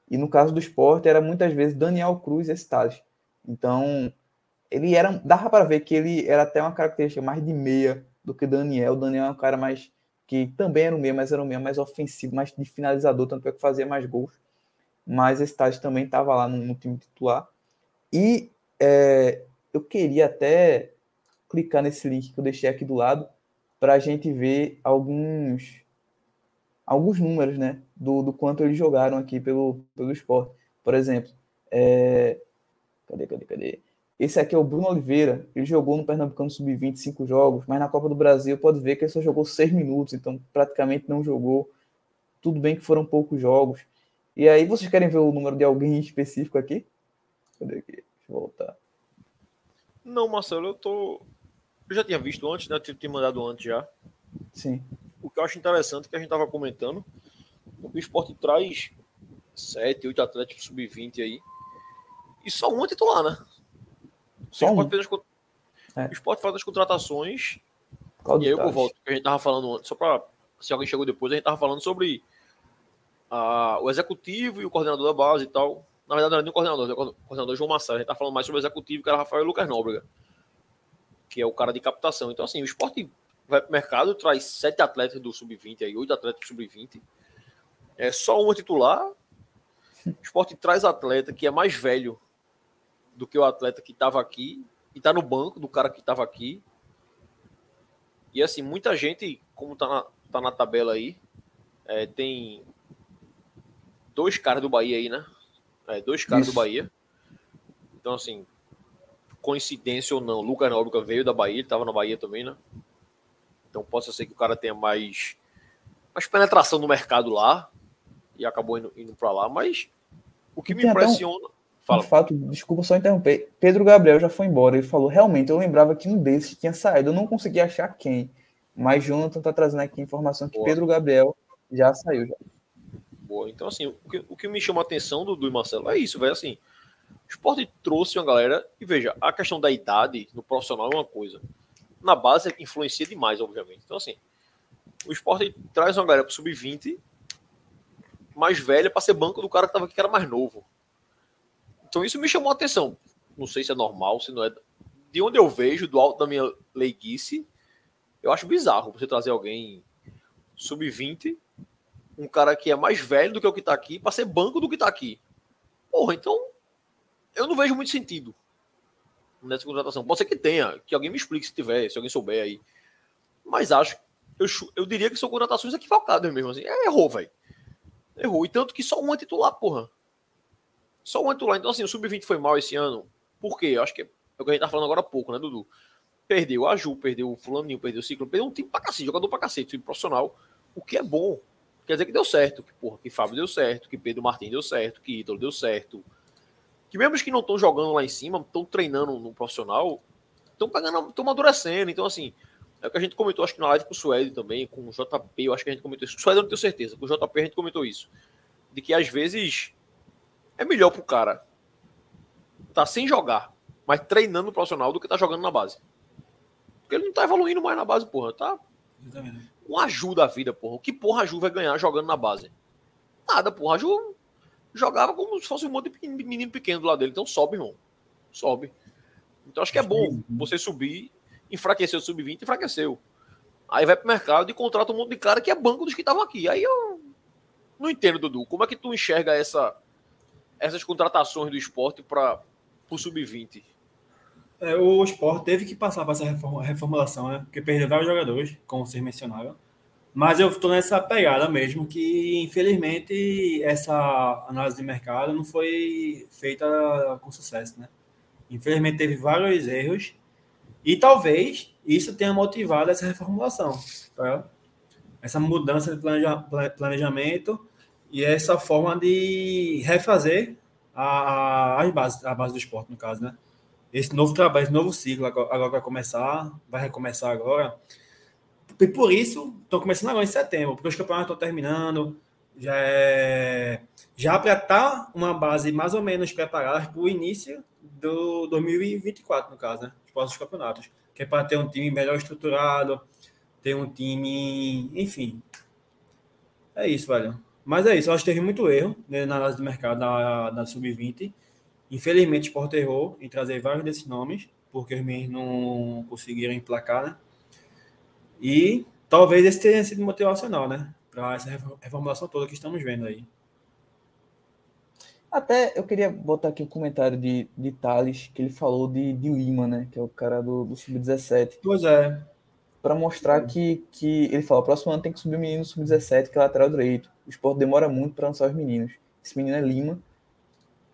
E no caso do esporte era muitas vezes Daniel Cruz e esse. Então ele era dava para ver que ele era até uma característica mais de meia do que Daniel. O Daniel é um cara mais que também era um meia, mas era um meia mais ofensivo, mais de finalizador, tanto é que fazia mais gols. Mas esse também estava lá no, no, time titular. E é, eu queria até clicar nesse link que eu deixei aqui do lado para a gente ver alguns alguns números, né, do, do quanto eles jogaram aqui pelo, pelo esporte. Por exemplo, é... cadê, cadê, cadê? Esse aqui é o Bruno Oliveira, ele jogou no Pernambucano Sub-20 cinco jogos, mas na Copa do Brasil pode ver que ele só jogou seis minutos, então praticamente não jogou. Tudo bem que foram poucos jogos. E aí, vocês querem ver o número de alguém específico aqui? Cadê aqui? Deixa eu voltar. Não, Marcelo, eu tô eu já tinha visto antes, né? Eu tinha mandado antes já. Sim. O que eu acho interessante é que a gente estava comentando, o esporte traz sete, oito atletas sub-20 aí. E só um é titular, né? Só o, esporte um. as... é. o esporte faz as contratações. e aí eu volto, que a gente tava falando antes, só para se alguém chegou depois, a gente tava falando sobre a, o executivo e o coordenador da base e tal. Na verdade, não era nem o coordenador, o coordenador João Massaro. A gente tá falando mais sobre o executivo, que era Rafael Lucas Nóbrega que é o cara de captação. Então, assim, o esporte vai para o mercado, traz sete atletas do sub-20 aí, oito atletas do sub-20. É só uma titular. O esporte traz atleta que é mais velho do que o atleta que estava aqui e está no banco do cara que estava aqui. E assim, muita gente, como está na, tá na tabela aí, é, tem dois caras do Bahia aí, né? É, dois caras Isso. do Bahia. Então, assim, coincidência ou não, Lucas Nóbrega veio da Bahia, ele estava na Bahia também, né? Então possa ser que o cara tenha mais, mais penetração no mercado lá e acabou indo, indo para lá, mas o que me impressiona. Um, fala. Um fato, desculpa só interromper. Pedro Gabriel já foi embora. Ele falou: realmente, eu lembrava que um desses tinha saído. Eu não consegui achar quem. Mas Jonathan está trazendo aqui informação que Boa. Pedro Gabriel já saiu. Já. Boa. Então, assim, o que, o que me chama a atenção do, do Marcelo é isso, velho. Assim, o esporte trouxe uma galera, e veja, a questão da idade no profissional é uma coisa. Na base influencia demais, obviamente. Então, assim, o esporte traz uma galera para sub-20 mais velha para ser banco do cara que estava aqui que era mais novo. Então isso me chamou a atenção. Não sei se é normal, se não é. De onde eu vejo, do alto da minha leiguice, eu acho bizarro você trazer alguém sub-20, um cara que é mais velho do que o que está aqui, para ser banco do que está aqui. Porra, então eu não vejo muito sentido nessa contratação. Pode ser que tenha, que alguém me explique se tiver, se alguém souber aí. Mas acho, eu, eu diria que são contratações equivocadas mesmo. Assim. É, errou, velho. Errou. E tanto que só um é titular, porra. Só um é titular. Então, assim, o Sub-20 foi mal esse ano. Por quê? Eu acho que é o que a gente tá falando agora há pouco, né, Dudu? Perdeu a Ju, perdeu o Fulaninho, perdeu o Ciclo, perdeu um time pra cacete, jogador pra cacete, time profissional. O que é bom. Quer dizer que deu certo. Que, porra, que Fábio deu certo, que Pedro Martins deu certo, que Ítalo deu certo. Que mesmo os que não estão jogando lá em cima, estão treinando no profissional, estão pegando, estão amadurecendo. Então, assim, é o que a gente comentou, acho que na live com o Suede também, com o JP, eu acho que a gente comentou isso. Com o Suede eu não tenho certeza, com o JP a gente comentou isso. De que às vezes é melhor pro cara tá sem jogar, mas treinando no profissional do que tá jogando na base. Porque ele não tá evoluindo mais na base, porra. Tá um ajuda a vida, porra. O que porra a Ju vai ganhar jogando na base? Nada, porra. A Ju jogava como se fosse um monte de menino pequeno do lado dele. Então sobe, irmão. Sobe. Então acho que é bom você subir enfraqueceu o sub-20, enfraqueceu. Aí vai pro mercado e contrata um monte de cara que é banco dos que estavam aqui. Aí eu não entendo, Dudu. Como é que tu enxerga essa, essas contratações do esporte para o sub-20? É, o esporte teve que passar por essa reformulação, né? Porque perdeu vários jogadores, como vocês mencionaram. Mas eu estou nessa pegada mesmo, que infelizmente essa análise de mercado não foi feita com sucesso, né? Infelizmente teve vários erros e talvez isso tenha motivado essa reformulação, tá? essa mudança de planejamento e essa forma de refazer a, a, a base do esporte, no caso, né? Esse novo trabalho, esse novo ciclo agora vai começar, vai recomeçar agora. E por isso, estão começando agora em setembro, porque os campeonatos estão terminando, já é, já para estar tá uma base mais ou menos preparada para o início do 2024, no caso, né? Os próximos campeonatos. Que é para ter um time melhor estruturado, ter um time. Enfim. É isso, velho. Mas é isso, eu acho que teve muito erro né, na análise do mercado da, da Sub-20. Infelizmente, o Sport errou em trazer vários desses nomes, porque os meninos não conseguiram emplacar, né? E talvez esse tenha sido motivacional, né? Para essa reformulação toda que estamos vendo aí. Até eu queria botar aqui um comentário de, de Thales, que ele falou de, de Lima, né? Que é o cara do, do Sub-17. Pois é. Para mostrar que, que ele falou: próximo ano tem que subir o menino Sub-17, que é lateral direito. O esporte demora muito para lançar os meninos. Esse menino é Lima.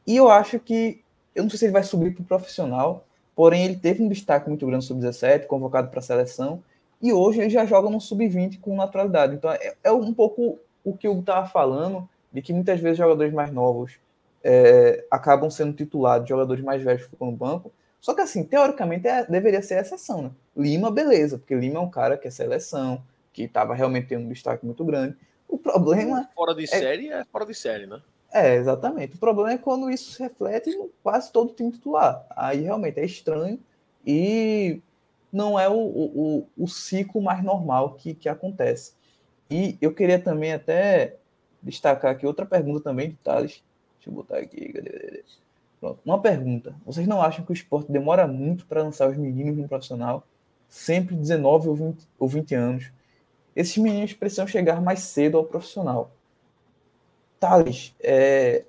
E eu acho que. Eu não sei se ele vai subir para o profissional, porém ele teve um destaque muito grande no Sub-17, convocado para a seleção. E hoje ele já joga no Sub-20 com naturalidade. Então é, é um pouco o que eu estava falando, de que muitas vezes jogadores mais novos é, acabam sendo titulados, jogadores mais velhos ficam no banco. Só que, assim, teoricamente é, deveria ser a exceção, né? Lima, beleza, porque Lima é um cara que é seleção, que estava realmente tendo um destaque muito grande. O problema. Fora de é... série é fora de série, né? É, exatamente. O problema é quando isso se reflete em quase todo time titular. Aí realmente é estranho e não é o, o, o ciclo mais normal que, que acontece. E eu queria também até destacar aqui outra pergunta também de Thales, Deixa eu botar aqui. Pronto. Uma pergunta. Vocês não acham que o esporte demora muito para lançar os meninos no profissional? Sempre 19 ou 20, ou 20 anos. Esses meninos precisam chegar mais cedo ao profissional. Thales, é,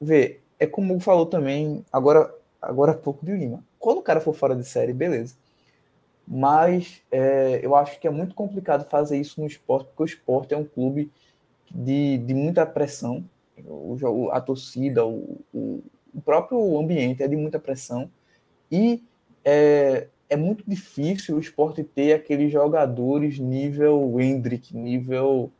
vê, é como falou também agora, agora há pouco de Lima. Quando o cara for fora de série, beleza. Mas é, eu acho que é muito complicado fazer isso no esporte, porque o esporte é um clube de, de muita pressão o, a torcida, o, o, próprio ambiente é de muita pressão e é, é muito difícil o esporte ter aqueles jogadores nível Hendrick, nível,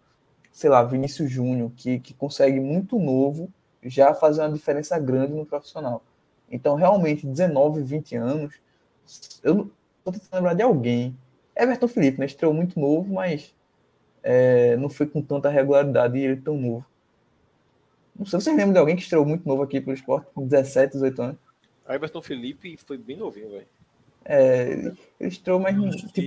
sei lá, Vinícius Júnior, que, que consegue muito novo já fazer uma diferença grande no profissional. Então, realmente, 19, 20 anos, eu estou tentando lembrar de alguém. Everton Felipe, né? Estreou muito novo, mas é, não foi com tanta regularidade e ele tão novo. Não sei se vocês lembram de alguém que estreou muito novo aqui pelo esporte, com 17, 18 anos. Everton Felipe foi bem novinho, velho. É, ele estreou mais. Tipo...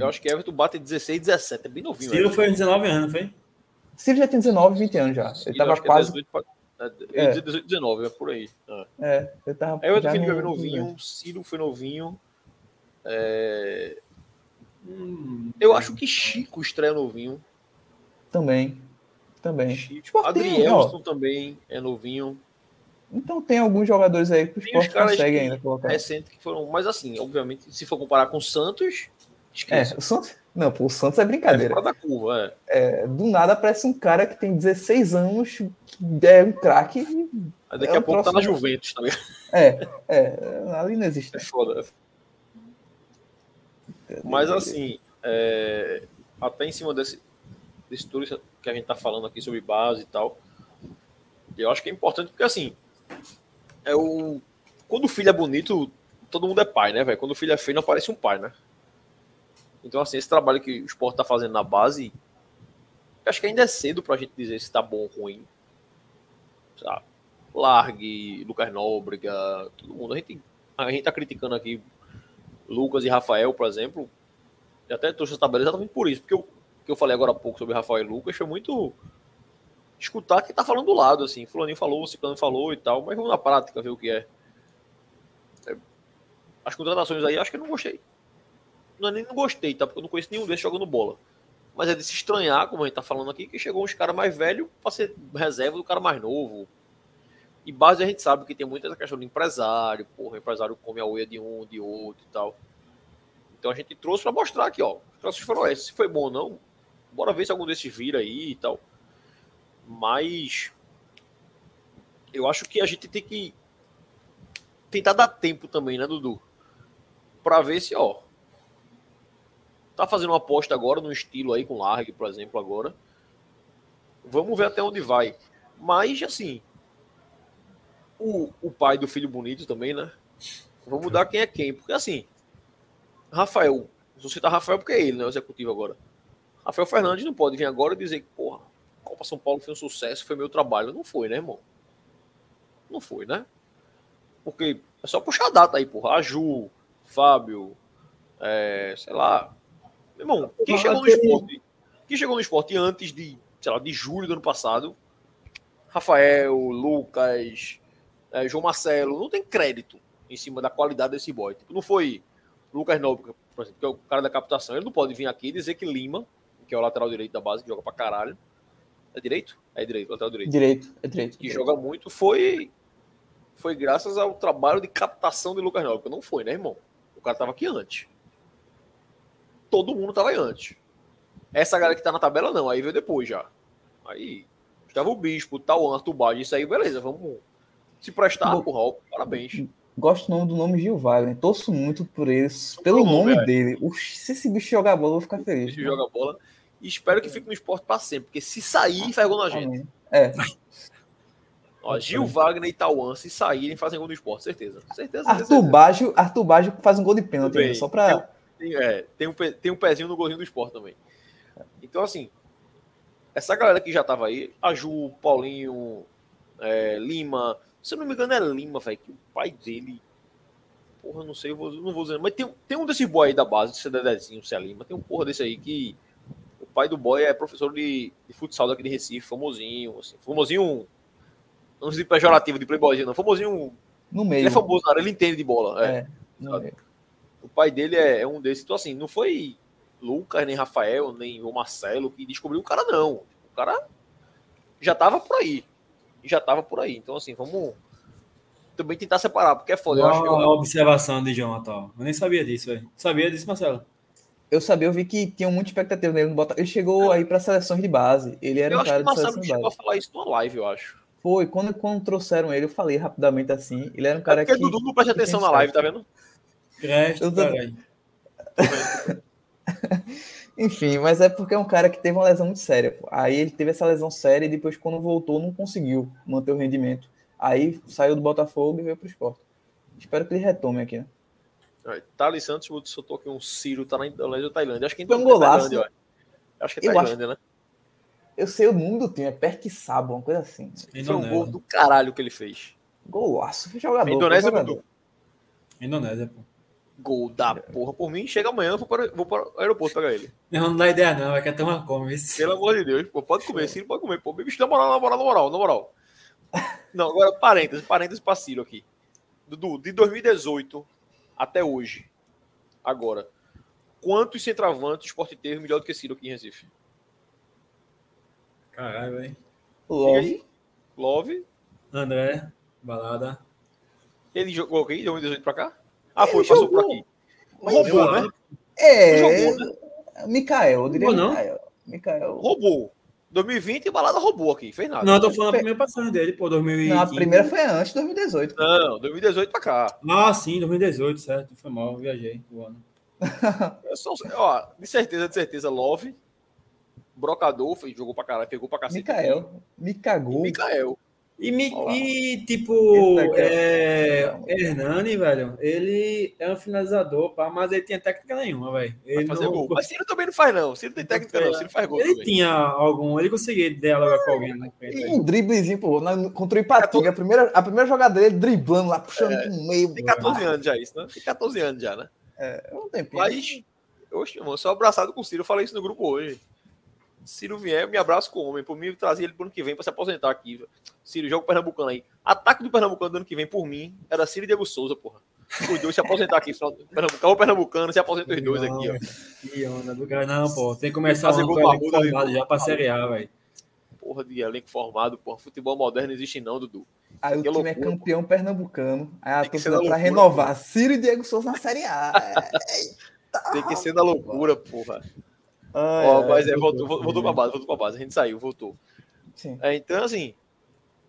Eu acho que Everton bate 16, 17, é bem novinho. Ciro foi 19 anos, foi? Ciro já tem 19, 20 anos já. Ele tava é quase. É 18, 18, 19, é por aí. É, é ele tava. Everton Felipe foi novinho, Ciro foi novinho. É... Hum, eu acho que Chico estreia novinho. Também. Também. Chico. Adrielson também é novinho. Então tem alguns jogadores aí que o caras consegue que- ainda colocar. recentes que foram. Mas assim, obviamente, se for comparar com o Santos, É, esqueça. o Santos. Não, pô, o Santos é É brincadeira. fora da curva, é. É, do nada aparece um cara que tem 16 anos, que é um craque. daqui É a um pouco tá na Juventus também. É, é, ali não existe. É foda. Mas assim, é, até em cima desse, desse tudo que a gente tá falando aqui sobre base e tal, eu acho que é importante porque assim, é o quando o filho é bonito, todo mundo é pai, né, velho? Quando o filho é feio, não parece um pai, né? Então assim, esse trabalho que o esporte tá fazendo na base, acho que ainda é cedo pra gente dizer se tá bom ou ruim. Sabe? Largue, Lucas Nóbrega, todo mundo. A gente, a gente tá criticando aqui Lucas e Rafael, por exemplo, e até trouxe essa tabela exatamente por isso, porque eu, que eu falei agora há pouco sobre Rafael e Lucas foi muito escutar quem tá falando do lado, assim, fulaninho falou, ciclano falou e tal, mas vamos na prática ver o que é. É, As contratações aí, acho que eu não gostei. Não é nem não gostei, tá? Porque eu não conheço nenhum desses jogando bola. Mas é de se estranhar, como a gente tá falando aqui, que chegou uns caras mais velhos pra ser reserva do cara mais novo. E base a gente sabe que tem muita questão do empresário, porra, o empresário come a unha de um, de outro e tal. Então a gente trouxe pra mostrar aqui, ó. Troços foram esses. Se foi bom ou não, bora ver se algum desses vira aí e tal. Mas eu acho que a gente tem que tentar dar tempo também, né, Dudu? Pra ver se, ó. Tá fazendo uma aposta agora no estilo aí com Largue, por exemplo, agora. Vamos ver até onde vai. Mas, assim, o, o pai do filho bonito também, né? Vamos dar quem é quem. Porque, assim, Rafael, vou citar Rafael porque é ele, né? O executivo agora. Rafael Fernandes não pode vir agora e dizer que, porra, Copa São Paulo foi um sucesso, foi meu trabalho. Não foi, né, irmão? Não foi, né? Porque é só puxar a data aí, porra. A Ju, Fábio, é, sei lá. Meu irmão, quem chegou no esporte? Quem chegou no esporte antes de, sei lá, de julho do ano passado? Rafael, Lucas, é, João Marcelo, não tem crédito em cima da qualidade desse boy. Tipo, não foi Lucas Nobre, por exemplo, que é o cara da captação. Ele não pode vir aqui e dizer que Lima, que é o lateral direito da base, que joga pra caralho. É direito? É direito, lateral direito. Direito, é direito. Que joga muito, foi foi graças ao trabalho de captação de Lucas Nobre, não foi, né, irmão? O cara tava aqui antes. Todo mundo tava aí antes. Essa galera que tá na tabela, não. Aí veio depois já. Aí, Gustavo Bispo, Tauan, Arthur Bade, isso aí, beleza, vamos se prestar Bom. pro Hall. Parabéns. Gosto do nome do nome Gil Wagner. Torço muito por eles, pelo Pelo nome, é. dele. Se esse bicho jogar bola, eu vou ficar feliz. Esse joga bola. E espero que fique no esporte pra sempre, porque se sair, faz gol na gente. É, [LAUGHS] Ó, Gil Wagner e Tauan, se saírem, fazem gol no esporte, certeza. Certeza, certeza. Arthur Baggio, Arthur Baggio faz um gol de pênalti, né? só pra. Tem, é, tem, um, tem um pezinho no golzinho do esporte também. Então, assim, essa galera que já tava aí, a Ju, Paulinho, é, Lima, se eu não me engano é Lima, velho, que o pai dele, porra, não sei, eu vou- não vou dizer, mas tem, um- tem um desses boy aí da base, se é Dedezinho, se é Lima, tem um porra desse aí que o pai do boy é professor de, de futsal daqui de Recife, famosinho, assim, famosinho, não sei pejorativo de playboyzinho, não, famosinho, No ele meio. é famoso ele entende de bola, é. É. O pai dele é, é um desses. Então, assim, não foi Lucas, nem Rafael, nem o Marcelo que descobriu o cara, não. O cara já tava por aí. Já tava por aí. Então, assim, vamos também tentar separar, porque é foda. Eu acho que Uma eu- observação de Jonathan. Eu nem sabia disso, velho. Sabia disso, Marcelo? Eu sabia, eu vi que tinha muita expectativa nele no Botafogo. Ele chegou aí para seleções de base. Ele era eu um acho que cara o de Marcelo chegou a falar isso numa live, eu acho. Foi, quando, quando trouxeram ele, eu falei rapidamente assim. Ele era um É cara porque que. Dudu não presta atenção na live, tá vendo? Cresto, Eu tô- caralho. [LAUGHS] Enfim, mas é porque é um cara que teve uma lesão muito séria. pô. Aí ele teve essa lesão séria e depois, quando voltou, não conseguiu manter o rendimento. Aí saiu do Botafogo e veio pro esporte. Espero que ele retome aqui, né? Aí, Thales Santos soltou aqui um Ciro, tá na Indonésia ou Tailândia. Acho que Foi um Tailândia, golaço. eu acho. Acho que é Tailândia, né? Eu sei o nome do time, é Perquissabo, uma coisa assim. Foi um gol do caralho que ele fez. Golaço, foi jogador. foi Indonésia jogador. Dudu. Indonésia, pô. Gol da porra. Por mim, chega amanhã, eu vou para, vou para o aeroporto pegar ele. Não, não dá ideia, não. Vai que até uma come. Pelo amor de Deus, pô, pode comer, Ciro pode comer. Pô, bicho, na moral, na moral, na moral, na moral. Não, agora, parênteses, parênteses pra Ciro aqui. Dudu, de 2018 até hoje, agora, quantos centroavantes o Sport teve melhor do que Ciro aqui em Recife? Caralho, velho. Love. Love, André. Balada. Ele jogou aqui, 2018 pra cá? Ah, Ele foi, passou jogou. por aqui. Mas Roubou, né? É. Jogou, Mikael, eu diria não? Mikael. Mikael. Roubou. 2020 e balada roubou aqui, fez nada. Não, eu tô falando a primeira passagem dele, pô, 2015. Não, a primeira foi antes de 2018. Não, 2018 pra cá. Ah, sim, 2018, certo. Foi mal, viajei o ano. [LAUGHS] Eu só, ó, de certeza, de certeza, Love, Brocador, fez- jogou pra caralho, pegou pra cacete. Mikael. Me cagou. Mikael. E, me, e tipo, é, é- Hernani, velho, ele é um finalizador, pá, mas ele tinha técnica nenhuma, velho. Vai Ele, fazer não- gol. Mas Ciro também não faz, não. Ciro tem técnica, não. Ciro faz gol ele também. tinha algum, ele conseguia dialogar com alguém frente. E um driblezinho, pô, na, contra o Ipatinga. A primeira, a primeira jogada dele, driblando lá, puxando É. pro meio. Tem 14 anos já isso, né? Tem 14 anos já, né? É, um tempinho. Mas, oxe, mano, sou abraçado com o Ciro. Eu falei isso no grupo hoje. Ciro vier, me abraço com o homem. Por mim, trazer ele pro ano que vem pra se aposentar aqui. velho. Ciro, joga o Pernambucano aí. Ataque do Pernambucano do ano que vem, por mim, era Ciro e Diego Souza, porra. Os dois se aposentar aqui. Pernambucano, o Pernambucano, se aposenta os dois aqui, ó. Que onda do cara. Não, pô, tem que começar Fazer um gol formado já pra Série A, velho. Porra de elenco formado, porra. Futebol moderno não existe não, Dudu. Aí o que time é loucura, campeão pernambucano. Aí a Tem que torcida pra renovar. Ciro e Diego Souza na Série A. [LAUGHS] É. Tem que ser na loucura, porra. Ó, ai, mas é, voltou, Deus. voltou pra base, voltou pra base. A gente saiu, voltou. Sim. É, então, assim,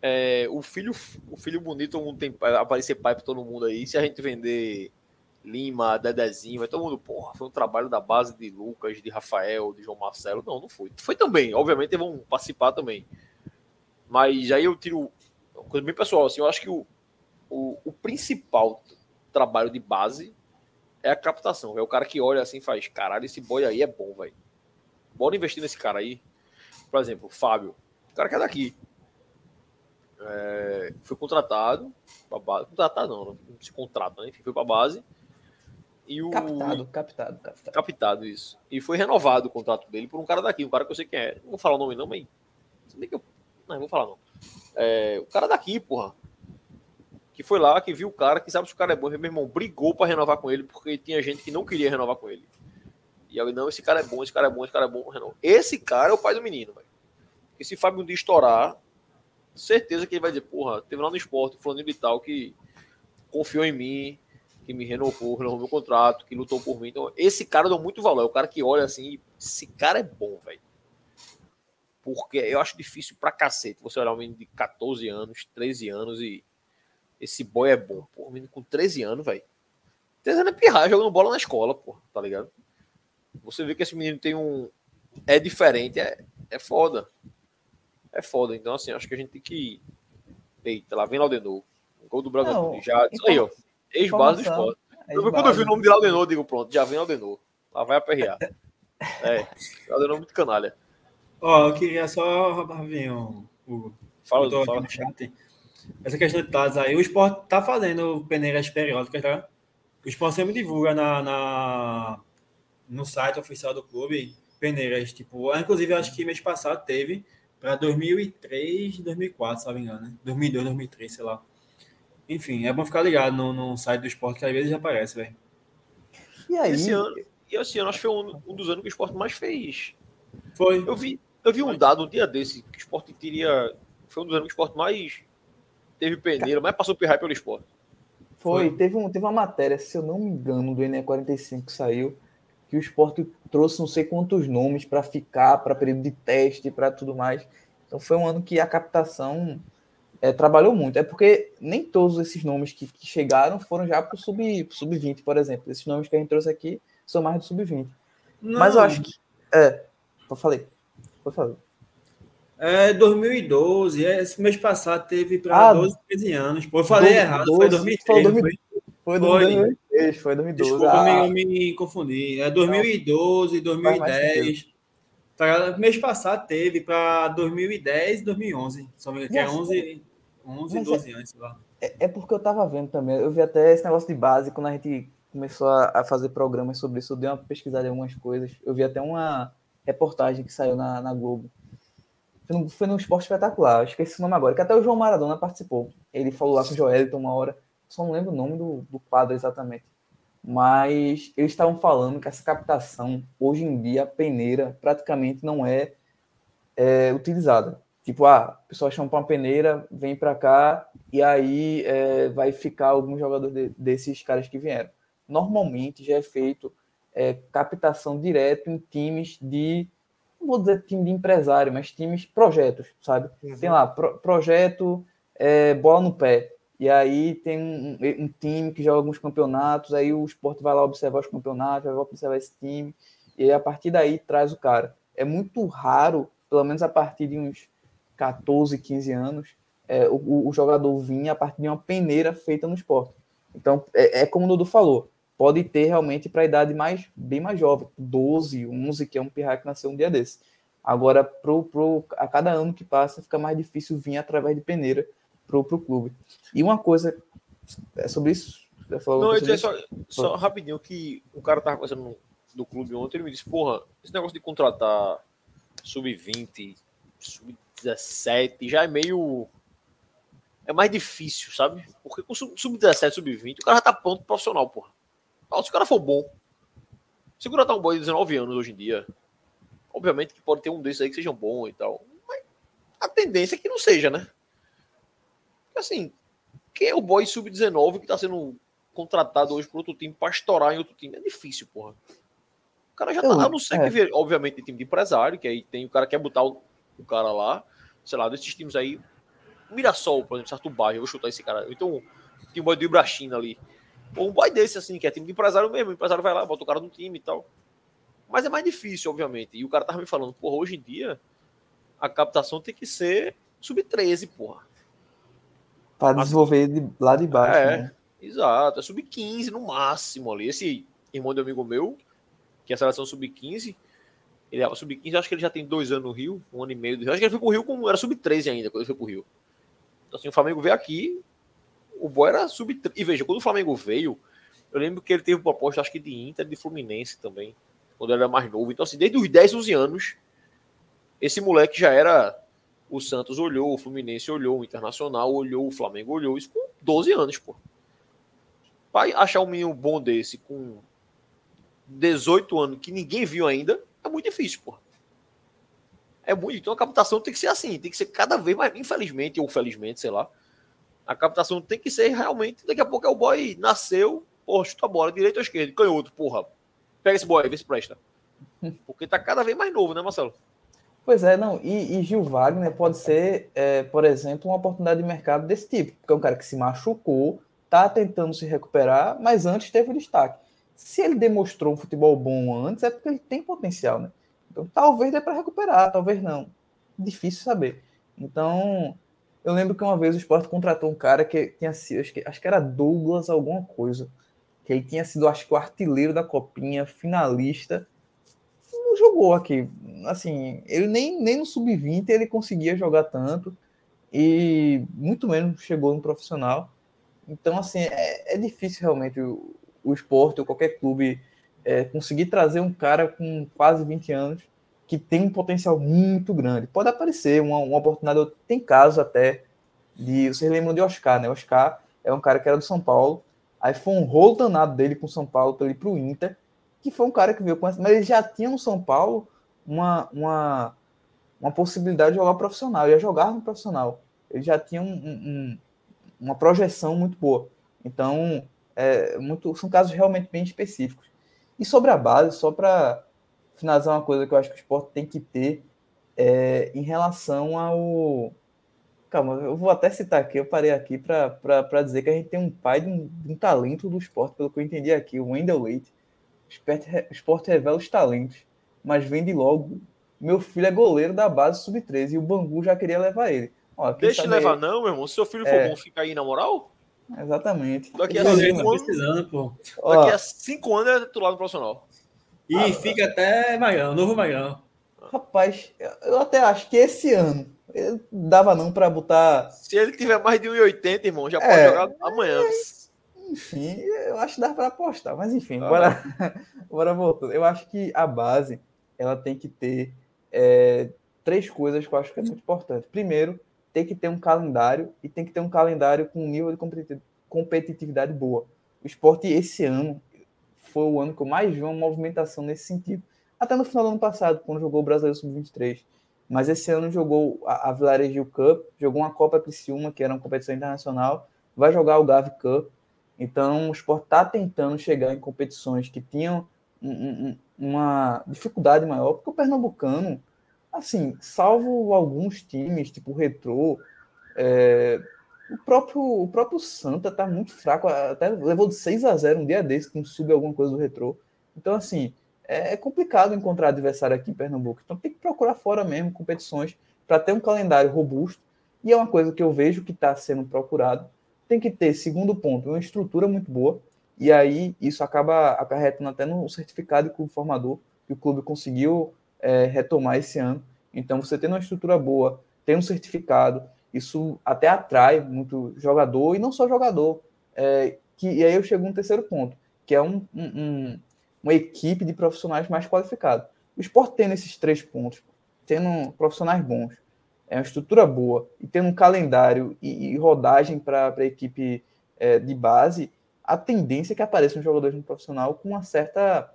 é, o, filho, o filho bonito, todo mundo tem aparecer pai pra todo mundo aí. Se a gente vender Lima, Dedezinho, vai todo mundo, porra, foi um trabalho da base de Lucas, de Rafael, de João Marcelo. Não, não foi. Foi também, obviamente, vão participar também. Mas aí eu tiro uma coisa bem pessoal, assim, eu acho que o, o, o principal trabalho de base é a captação. É o cara que olha assim e faz, caralho, esse boy aí é bom, velho. Bora investir nesse cara aí. Por exemplo, o Fábio. O cara que é daqui. É, foi contratado. Pra base, contratado não, não se contrata, né? Enfim, foi pra base. E o. Captado, captado, captado. Captado, isso. E foi renovado o contrato dele por um cara daqui, um cara que eu sei quem é. Não vou falar o nome não, mas. se bem que eu- Não, não vou falar não. É, o cara daqui, porra. Que foi lá, que viu o cara, que sabe se o cara é bom. Meu irmão brigou pra renovar com ele, porque tinha gente que não queria renovar com ele. E aí, não, esse cara é bom, esse cara é bom, esse cara é bom. renova. Esse cara é o pai do menino, velho. E se Fábio um dia estourar, certeza que ele vai dizer, porra, teve lá no esporte, fulano de tal, que confiou em mim, que me renovou, renovou meu contrato, que lutou por mim. Então, esse cara dou muito valor. É o cara que olha assim, esse cara é bom, velho. Porque eu acho difícil pra cacete você olhar um menino de 14 anos, 13 anos e esse boy é bom. Pô, um menino com 13 anos, velho. 13 anos é pirrar jogando bola na escola, pô, tá ligado? Você vê que esse menino tem um. É diferente, é, é foda. É foda. Então, assim, acho que a gente tem que. Eita, lá vem Laudenor. Gol do Bragantino. Não, Já. Isso aí, ó. Ex-base do esporte. Eu, quando eu vi o nome de Laudenor, eu digo, pronto, já vem Laudenor. Lá vai aperrear. [LAUGHS] É, Laudenor é muito canalha. Ó, eu queria só, Ravinho, Hugo, Fala, aqui fala. no chat. Essa questão de dados aí, o esporte tá fazendo peneiras periódicas, tá? O esporte sempre divulga na, na- no site oficial do clube peneiras, tipo, inclusive eu acho que mês passado teve para 2003, 2004, se não me engano, né? 2002, 2003, sei lá. Enfim, é bom ficar ligado no, no site do esporte, que às vezes já aparece, velho. E aí, Esse ano, e esse ano acho que foi um, um dos anos que o esporte mais fez. Foi. Eu vi, eu vi um dado um dia desse, que o esporte teria. Foi um dos anos que o esporte mais teve peneira, mais passou pirraia pelo esporte. foi, foi. Teve, um, teve uma matéria, se eu não me engano, do NE45 que saiu, que o esporte trouxe não sei quantos nomes para ficar, para período de teste, para tudo mais. Então foi um ano que a captação é, trabalhou muito. É porque nem todos esses nomes que, que chegaram foram já para o sub, pro sub-20, por exemplo. Esses nomes que a gente trouxe aqui são mais do sub-20. Mas eu acho que. É, eu falei. Eu falei. É 2012, é, esse mês passado teve para Ah, 12, 13 anos. Pô, eu falei 12, errado, foi 12, 2003. falou não 2000. Foi? Foi Foi. 2003, foi 2012. Desculpa, Ah, eu me, eu me confundi. É 2012, Faz mais 2010. Tá ligado? mês passado teve para 2010 e 2011. Só que é Nossa. 11, 11 Mas 12 anos, sei lá. É, é porque eu tava vendo também. Eu vi até esse negócio de base, quando a gente começou a, a fazer programas sobre isso, eu dei uma pesquisada em algumas coisas. Eu vi até uma reportagem que saiu na, na Globo. Foi no, foi no Esporte Espetacular, eu esqueci o nome agora, que até o João Maradona participou. Ele falou lá com o Joelito uma hora, só não lembro o nome do, do quadro exatamente. Mas eles estavam falando que essa captação, hoje em dia, a peneira praticamente não é, é utilizada. Tipo, ah, o pessoal chama para uma peneira, vem para cá, e aí é, vai ficar alguns jogadores de, desses caras que vieram. Normalmente já é feito é, captação direto em times de, não vou dizer time de empresário, mas times, projetos, sabe? Uhum. Tem lá, pro, projeto é, bola no pé. E aí tem um, um, time que joga alguns campeonatos, aí o esporte vai lá observar os campeonatos, vai observar esse time, e aí, a partir daí traz o cara. É muito raro, pelo menos a partir de uns 14, 15 anos, é, o, o, jogador vir a partir de uma peneira feita no esporte. Então, é, é como o Dudu falou, pode ter realmente para a idade mais, bem mais jovem, 12, 11, que é um pirra que nasceu um dia desse. Agora, pro, pro, a cada ano que passa, fica mais difícil vir através de peneira para o clube. E uma coisa é sobre isso. Não, eu só, só rapidinho que o cara estava fazendo do clube ontem, ele me disse, porra, esse negócio de contratar sub-20, sub-17 já é meio. É mais difícil, sabe? Porque com sub-17, sub-20, o cara já tá pronto profissional, porra. Se o cara for bom, se contratar um boy de 19 anos hoje em dia, obviamente que pode ter um desses aí que sejam bom e tal. Mas a tendência é que não seja, né? Assim, quem é o boy sub-19 que tá sendo contratado hoje por outro time para estourar em outro time? É difícil, porra. O cara já tá, a não ser é. que, obviamente, tem time de empresário, que aí tem o cara que quer botar o, o cara lá, sei lá, desses times aí. Mirassol, por exemplo, certo bairro, eu vou chutar esse cara. Então, tem um boy do Ibrachina ali. Ou um boy desse, assim, que é time de empresário mesmo. O empresário vai lá, bota o cara no time e tal. Mas é mais difícil, obviamente. E o cara tava me falando, porra, hoje em dia, a captação tem que ser sub-13, porra. Para desenvolver de, lá de baixo. É, né? exato. É sub-15 no máximo ali. Esse irmão de amigo meu, que é a seleção sub-15. Ele é sub-15, acho que ele já tem dois anos no Rio, um ano e meio. Acho que ele foi pro Rio como era sub-13 ainda, quando ele foi pro Rio. Então, assim, o Flamengo veio aqui, o boy era sub-13. E veja, quando o Flamengo veio, eu lembro que ele teve proposta, acho que de Inter, de Fluminense também, quando ele era mais novo. Então, assim, desde os 10, 11 anos, esse moleque já era. O Santos olhou, o Fluminense olhou, o Internacional olhou, o Flamengo olhou, isso com 12 anos, pô. Para achar um menino bom desse com 18 anos que ninguém viu ainda, é muito difícil, pô. É muito. Então a captação tem que ser assim, tem que ser cada vez mais, infelizmente ou felizmente, sei lá. A captação tem que ser realmente. Daqui a pouco é o boy nasceu, porra, chuta a bola, direito ou esquerda, canhoto, porra. Pega esse boy, vê se presta. [LAUGHS] Porque tá cada vez mais novo, né, Marcelo? Pois é, não. E, e Gil Wagner pode ser, é, por exemplo, uma oportunidade de mercado desse tipo. Porque é um cara que se machucou, tá tentando se recuperar, mas antes teve destaque se ele demonstrou um futebol bom antes, é porque ele tem potencial, né? Então, talvez dê para recuperar, talvez não. Difícil saber. Então, eu lembro que uma vez o Sport contratou um cara que tinha sido, acho que, acho que era Douglas alguma coisa, que ele tinha sido, acho que o artilheiro da Copinha, finalista. Não jogou aqui. Assim, ele nem, nem no sub-20 ele conseguia jogar tanto e muito menos chegou no profissional. Então, assim, é, é difícil realmente o esporte ou qualquer clube é, conseguir trazer um cara com quase 20 anos que tem um potencial muito grande. Pode aparecer uma, uma oportunidade, tem casos até de. Vocês lembram de Oscar, né? Oscar é um cara que era do São Paulo, aí foi um rolo danado dele com o São Paulo para ele para o Inter, que foi um cara que veio com essa. Mas ele já tinha no São Paulo uma, uma, uma possibilidade de jogar profissional, ele ia jogar no profissional. Ele já tinha um, um, uma projeção muito boa. Então, é, muito, são casos realmente bem específicos. E sobre a base, só para finalizar uma coisa que eu acho que o esporte tem que ter é, em relação ao. Calma, eu vou até citar aqui, eu parei aqui para dizer que a gente tem um pai de um, de um, talento do esporte, pelo que eu entendi aqui, o Wendell Leite. O esporte revela os talentos, mas vende logo. Meu filho é goleiro da base sub-13 e o Bangu já queria levar ele. Ó, Deixa levar, não, meu irmão. Se seu filho for é, bom, fica aí na moral? Exatamente. Daqui a, cinco anos, pô. Daqui a cinco anos é titular no profissional. E ah, fica até Magrão, novo Magrão. Rapaz, eu até acho que esse ano dava não para botar. Se ele tiver mais de 1,80, irmão, já pode é, jogar amanhã. Enfim, eu acho que dá para apostar, mas enfim, ah, bora, [LAUGHS] bora voltando. Eu acho que a base ela tem que ter é, três coisas que eu acho que é muito importante. Primeiro, tem que ter um calendário e tem que ter um calendário com um nível de competitividade boa. O esporte esse ano foi o ano que eu mais vi uma movimentação nesse sentido. Até no final do ano passado, quando jogou o Brasileiro Sub-23. mas esse ano jogou a, a Vilarejo Cup, jogou uma Copa Criciúma, que era uma competição internacional, vai jogar o Gavi Cup. Então, o Sport está tentando chegar em competições que tinham um, um, uma dificuldade maior, porque o Pernambucano, assim, salvo alguns times, tipo o Retrô, é, o, próprio, o próprio Santa está muito fraco, até levou de 6 a 0 um dia desse, com sub alguma coisa do Retrô. Então, assim, é, é complicado encontrar adversário aqui em Pernambuco. Então tem que procurar fora mesmo competições para ter um calendário robusto. E é uma coisa que eu vejo que está sendo procurado. Tem que ter, segundo ponto, uma estrutura muito boa. E aí isso acaba acarretando até no certificado de clube formador que o clube conseguiu é, retomar esse ano. Então você tendo uma estrutura boa, tem um certificado, isso até atrai muito jogador e não só jogador. É, que, e aí eu chego no terceiro ponto, que é um, um, uma equipe de profissionais mais qualificados. O esporte tendo esses três pontos, tendo profissionais bons, é uma estrutura boa e tendo um calendário e, e rodagem para a equipe é, de base, a tendência é que apareçam jogadores no profissional com uma certa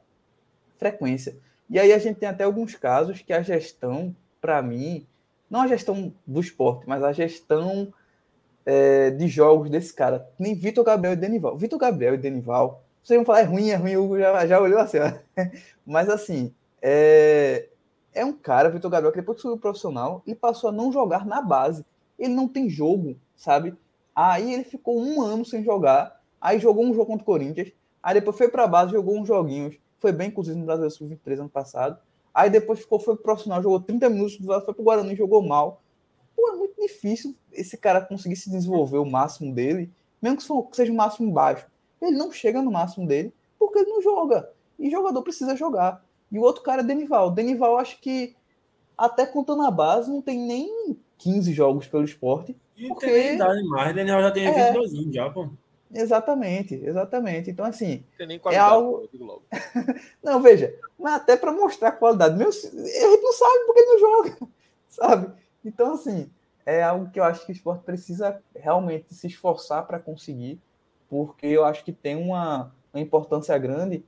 frequência. E aí a gente tem até alguns casos que a gestão, para mim, não a gestão do esporte, mas a gestão é, de jogos desse cara, nem Vitor Gabriel e Denival. Vitor Gabriel e Denival vocês vão falar, é ruim, é ruim, o Hugo já, já olhou assim, ó. [LAUGHS] Mas assim, é, é um cara, Vitor Gabriel, que depois que subiu profissional, ele passou a não jogar na base. Ele não tem jogo, sabe? Aí ele ficou um ano sem jogar, aí jogou um jogo contra o Corinthians, aí depois foi para a base, jogou uns joguinhos, foi bem, inclusive, no Brasil Sub-23 ano passado. Aí depois ficou, foi pro profissional, jogou 30 minutos, foi pro Guarani, jogou mal. Pô, é muito difícil esse cara conseguir se desenvolver o máximo dele, mesmo que seja o máximo baixo ele não chega no máximo dele porque ele não joga. E jogador precisa jogar. E o outro cara é Denival. Denival, acho que até contando a base, não tem nem 15 jogos pelo esporte. E porque... tem idade mais, Denival já tem é, 22 já, pô. Exatamente, exatamente. Então, assim. É algo. [LAUGHS] não, veja, mas até para mostrar a qualidade. Meu, ele não sabe porque ele não joga, [LAUGHS] sabe? Então, assim, é algo que eu acho que o esporte precisa realmente se esforçar para conseguir porque eu acho que tem uma, uma importância grande.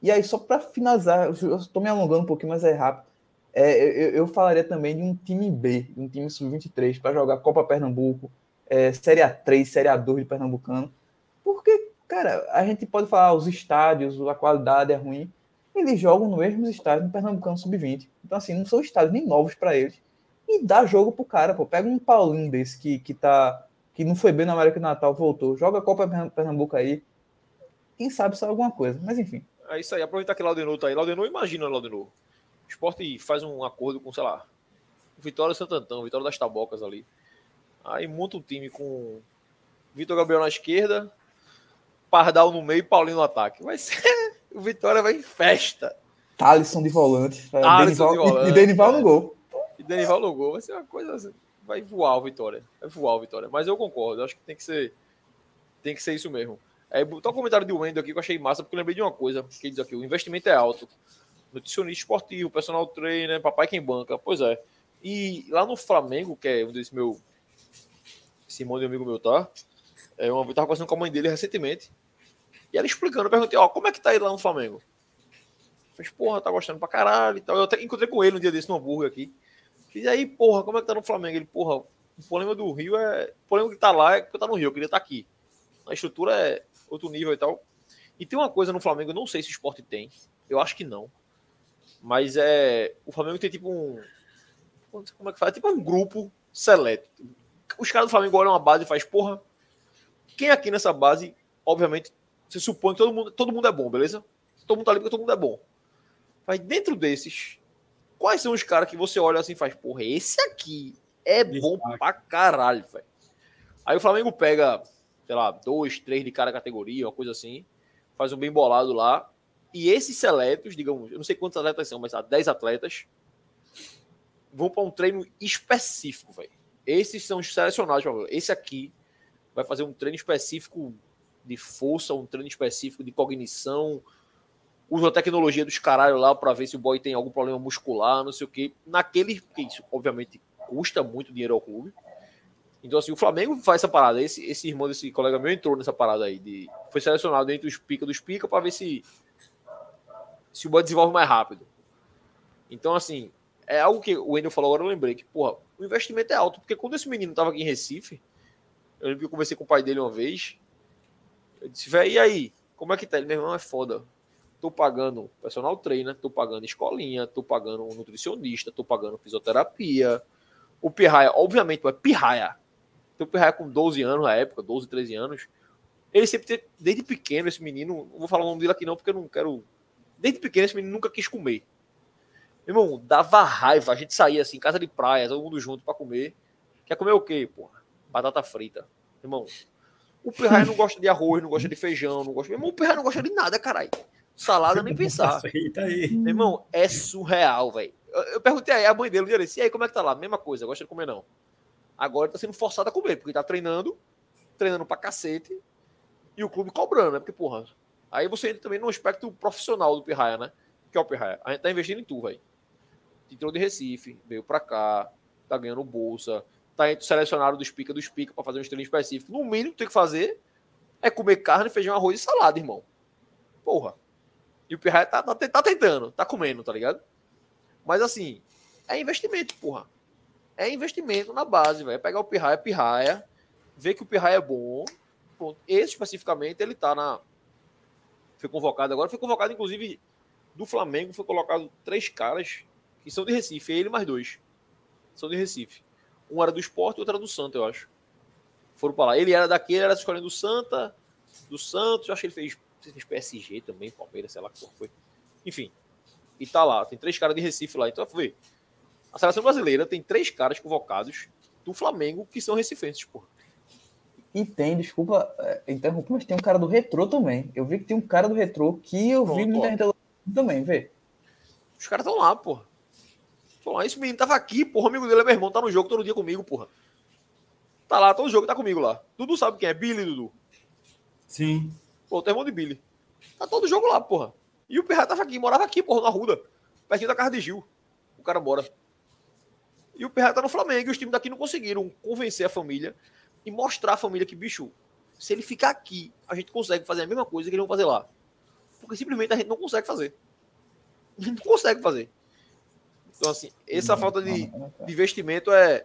E aí, só para finalizar, eu estou me alongando um pouquinho, mas é rápido. É, eu, eu, falaria também de um time B, de um time sub-23, para jogar Copa Pernambuco, é, Série A3, Série A2 de Pernambucano. Porque, cara, a gente pode falar os estádios, a qualidade é ruim. Eles jogam no mesmo estádio no Pernambucano Sub-20. Então, assim, não são estádios nem novos para eles. E dá jogo pro cara, pô. Pega um Paulinho desse que, que tá que não foi bem na América do Natal, voltou. Joga a Copa Pernambuco aí. Quem sabe sai alguma coisa. Mas enfim. É isso aí. Aproveitar que Laudenor tá aí. Laudenor, imagina, Laudenor. O esporte faz um acordo com, sei lá, Vitória Santantão, Vitória das Tabocas ali. Aí monta um time com Vitor Gabriel na esquerda, Pardal no meio e Paulinho no ataque. Vai ser. [LAUGHS] O Vitória vai em festa. Thalisson de volante. Thalisson Denival, de volante. E, Denival no gol. E Denival no gol. Vai ser uma coisa assim vai voar o Vitória. Vai voar o Vitória. Mas eu concordo, acho que tem que ser, tem que ser isso mesmo. É, tá um comentário de Wendel aqui que eu achei massa, porque eu lembrei de uma coisa que ele diz aqui: o investimento é alto. Nutricionista esportivo, personal trainer, papai quem banca. Pois é. E lá no Flamengo, que é um desse meu. De amigo meu, tá? É eu tava conversando com a mãe dele recentemente. E ela explicando, eu perguntei, ó, como é que tá ele lá no Flamengo? Fez, porra, tá gostando pra caralho e tal. Eu até encontrei com ele um dia desse no hambúrguer aqui. E aí, porra, como é que tá no Flamengo? Ele, porra, o problema do Rio é. O problema que tá lá é que tá no Rio, eu queria estar tá aqui. A estrutura é outro nível e tal. E tem uma coisa no Flamengo, eu não sei se o esporte tem. Eu acho que não. Mas é. O Flamengo tem tipo um. Como é que faz? Tipo um grupo seleto. Os caras do Flamengo olham uma base e faz, porra. Quem aqui nessa base, obviamente, você supõe que todo mundo, todo mundo é bom, beleza? Todo mundo tá ali porque todo mundo é bom. Mas dentro desses, Quais são os caras que você olha assim e faz, porra, esse aqui é bom pra caralho, velho. Aí o Flamengo pega, sei lá, dois, três de cada categoria, uma coisa assim, faz um bem bolado lá. E esses seletos, digamos, eu não sei quantos atletas são, mas há 10 atletas, vão para um treino específico, velho. Esses são os selecionados. Esse aqui vai fazer um treino específico de força, um treino específico de cognição, usa a tecnologia dos caralho lá para ver se o boy tem algum problema muscular, não sei o que. Naquele, porque isso obviamente custa muito dinheiro ao clube. Então, assim, o Flamengo faz essa parada. Esse, esse irmão desse colega meu entrou nessa parada aí. De, foi selecionado entre os pica dos pica para ver se, se o boy desenvolve mais rápido. Então, assim, é algo que o Wendel falou agora, eu lembrei que, porra, o investimento é alto, porque quando esse menino tava aqui em Recife, eu lembro que eu conversei com o pai dele uma vez, eu disse, velho, e aí? Como é que tá? Ele, meu irmão, é foda. Tô pagando personal trainer, tô pagando escolinha, tô pagando um nutricionista, tô pagando fisioterapia. O Pirraia, obviamente, é Pirraia. Tem o Pirraia com 12 anos na época, 12, 13 anos. Ele sempre desde pequeno, esse menino, não vou falar o nome dele aqui não, porque eu não quero. Desde pequeno, esse menino nunca quis comer. Irmão, dava raiva. A gente saía assim, casa de praia, todo mundo junto para comer. Quer comer o quê, porra? Batata frita. Irmão, o Pirraia não gosta de arroz, não gosta de feijão, não gosta. Irmão, o Pirraia não gosta de nada, caralho. Salada nem pensar. [LAUGHS] Frita aí. Irmão, é surreal, velho. Eu, eu perguntei aí a mãe dele, eu disse, e aí, como é que tá lá? Mesma coisa, gosta de comer não. Agora tá sendo forçado a comer, porque tá treinando, treinando pra cacete, e o clube cobrando, né? Porque, porra, aí você entra também no aspecto profissional do Pirraia, né? Que é o Pirraia. A gente tá investindo em tu, velho. Entrou de Recife, veio pra cá, tá ganhando bolsa, tá selecionado dos pica dos pica pra fazer um estilo específico. No mínimo que tem que fazer é comer carne, feijão, arroz e salada, irmão. Porra. E o Pirraia tá, tá, tá tentando, tá comendo, tá ligado? Mas assim, é investimento, porra. É investimento na base, velho. É pegar o Pirraia, Pirraia, ver que o Pirraia é bom. Pronto. Esse especificamente, ele tá na. Foi convocado agora, foi convocado, inclusive, do Flamengo, foi colocado três caras que são de Recife, ele mais dois. São de Recife. Um era do esporte e outro era do Santa, eu acho. Foram para lá. Ele era daquele, era escolhendo do Santa, do Santos, eu acho que ele fez, fez PSG também, Palmeiras, sei lá que foi. Enfim. E tá lá, tem três caras de Recife lá. Então, foi. A seleção brasileira tem três caras convocados do Flamengo que são recifenses, porra. E tem, desculpa é, interromper, mas tem um cara do retrô também. Eu vi que tem um cara do retrô que eu vi Pronto, muita ó. gente também, vê. Os caras estão lá, porra. Tão lá. Esse menino tava aqui, porra. O amigo dele é meu irmão, tá no jogo todo dia comigo, porra. Tá lá, todo jogo tá comigo lá. Dudu sabe quem é? Billy, Dudu. Sim. Pô, tem irmão de Billy. Tá todo jogo lá, porra. E o Pirra tava aqui, morava aqui, porra, na Ruda. Pertinho da casa de Gil. O cara mora. E o Pirra tá no Flamengo. E os times daqui não conseguiram convencer a família e mostrar à família que, bicho, se ele ficar aqui, a gente consegue fazer a mesma coisa que eles vão fazer lá. Porque simplesmente a gente não consegue fazer. A [LAUGHS] gente não consegue fazer. Então, assim, essa falta de, de investimento é,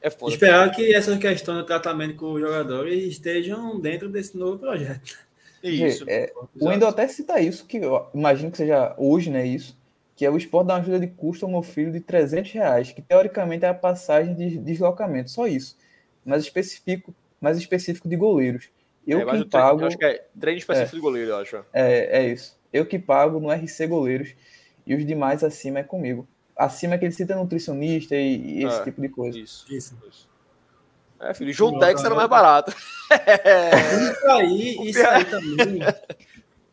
é foda. Esperar que essa questão do tratamento com os jogadores estejam dentro desse novo projeto. Isso. É, o Wendel até cita isso, que eu imagino que seja hoje, né, isso, que é o esporte dar uma ajuda de custo ao meu filho de 300 reais, que teoricamente é a passagem de deslocamento, só isso. Mais específico, mais específico de goleiros. Eu É, mas que pago, eu acho que é treino específico de goleiro, eu acho. é, é isso. Eu que pago no RC Goleiros e os demais acima é comigo. Acima é que ele cita nutricionista e, e esse É. tipo de coisa. Isso. Isso. É, filho, João Tex era mais barato. Isso aí, [LAUGHS] isso aí também.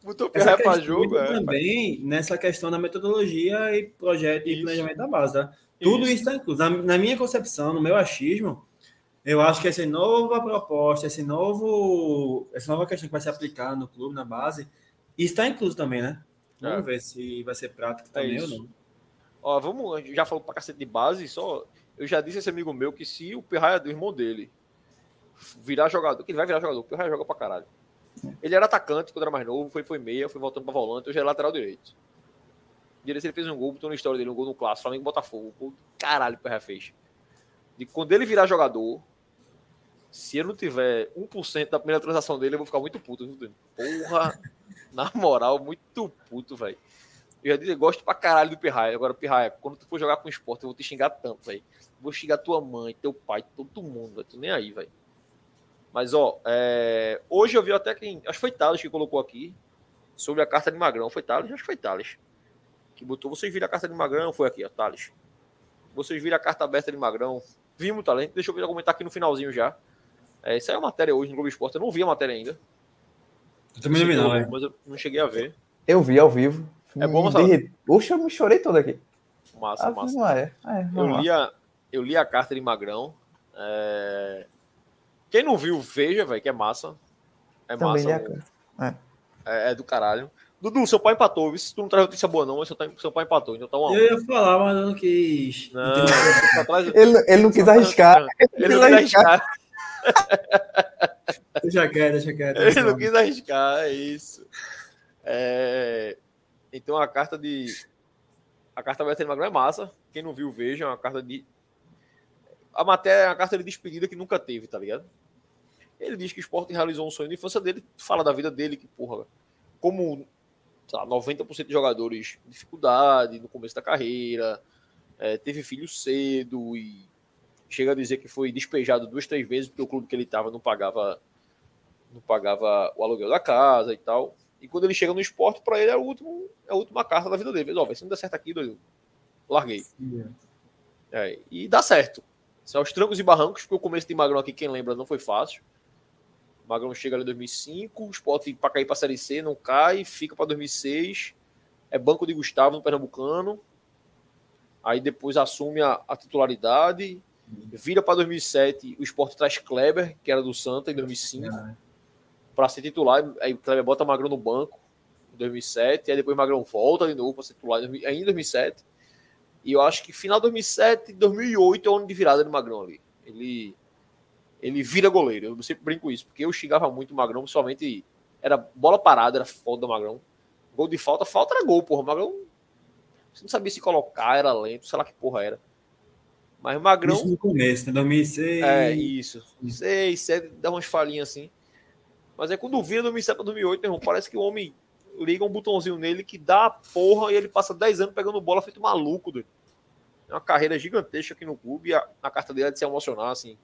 Botou o Essa Pirra pra questão jogo, é. também nessa questão da metodologia e projeto e Isso. planejamento da base. Tá? Tudo isso está incluso. Na, na minha concepção, no meu achismo, eu acho que essa nova proposta, esse novo, essa nova questão que vai ser aplicada no clube, na base, está incluso também, né? Vamos É. ver se vai ser prático também ou isso. não. Ó, vamos, já falou pra cacete de base, só. Eu já disse a esse amigo meu que se o Pirraia do irmão dele virar jogador, que ele vai virar jogador, o Pirraia joga pra caralho. Ele era atacante quando era mais novo, foi, foi meia, foi voltando pra volante, hoje é lateral direito. Direito ele fez um gol, botou na história dele, um gol no clássico, Flamengo Botafogo. Gol caralho o Pirraia fez. E quando ele virar jogador, se eu não tiver 1% da primeira transação dele, eu vou ficar muito puto. viu? Porra, [LAUGHS] na moral, muito puto, velho. Eu já disse, eu gosto pra caralho do Pirraia. Agora, Pirraia, quando tu for jogar com esporte, eu vou te xingar tanto, velho. Vou xingar tua mãe, teu pai, todo mundo. Tô nem aí, velho. Mas, ó, é, hoje eu vi até quem. Acho que foi Thales que colocou aqui. Sobre a carta de Magrão. Foi Thales? Acho que foi Thales. Que botou. Vocês viram a carta de Magrão? Foi aqui, ó, Thales. Vocês viram a carta aberta de Magrão. Vimos o talento. Deixa eu comentar aqui no finalzinho já. É, isso aí é uma matéria hoje no Globo Esporte. Eu não vi a matéria ainda. Eu também não vi, não. Mas eu não cheguei a ver. Eu vi ao vivo. É bom, derrete- Oxe, eu me chorei todo aqui. Massa, Ah, massa. é. é Eu lá. li, a, eu li a carta de Magrão. É, Quem não viu, veja, velho, que é massa. É Também massa. carta. É, é do caralho. Dudu, seu pai empatou. Se tu não traz notícia boa, não, mas seu, pai- seu pai empatou. Então tá. Eu ia falar, mas eu não quis. Não, trás- Ele, ele não quis arriscar. Ele não quis arriscar. Deixa quieto, deixa quieto. Ele não quis arriscar, é isso. É, Então a carta de, a carta aberta de Magrão é massa. Quem não viu, veja. É uma carta de. A matéria é uma carta de despedida que nunca teve, tá ligado? Ele diz que o esporte realizou um sonho de infância dele, fala da vida dele, que, porra, como lá, 90% de jogadores dificuldade no começo da carreira, é, teve filho cedo e chega a dizer que foi despejado duas, três vezes porque o clube que ele estava não pagava não pagava o aluguel da casa e tal. E quando ele chega no esporte, para ele é, o último, é a última carta da vida dele. Ó, se não der certo aqui, doido, larguei. É, e dá certo. São os trancos e barrancos, porque o começo de Magrão aqui, quem lembra, não foi fácil. O Magrão chega ali em 2005, o Sport para cair para a Série C, não cai, fica para 2006. É banco de Gustavo no Pernambucano. Aí depois assume a, a titularidade. Vira para 2007, o Sport traz Kleber, que era do Santa, em 2005, é. Para ser titular. Aí o Kleber bota Magrão no banco em 2007. Aí depois Magrão volta de novo para ser titular ainda em 2007. E eu acho que final de 2007, 2008 é o ano de virada do Magrão ali. Ele ele vira goleiro. Eu sempre brinco isso, porque eu xingava muito o Magrão, somente era bola parada, era foda do Magrão. Gol de falta, falta era gol, porra. O Magrão você não sabia se colocar, era lento, sei lá que porra era. Mas Magrão. Isso no começo, né? 2006. É, isso. 6, 7, dá umas falhinhas assim. Mas é quando vira 2007 para 2008, meu irmão, parece que o homem liga um botãozinho nele que dá a porra e ele passa 10 anos pegando bola feito maluco, doido. É uma carreira gigantesca aqui no clube a, a carta dele é de se emocionar, assim.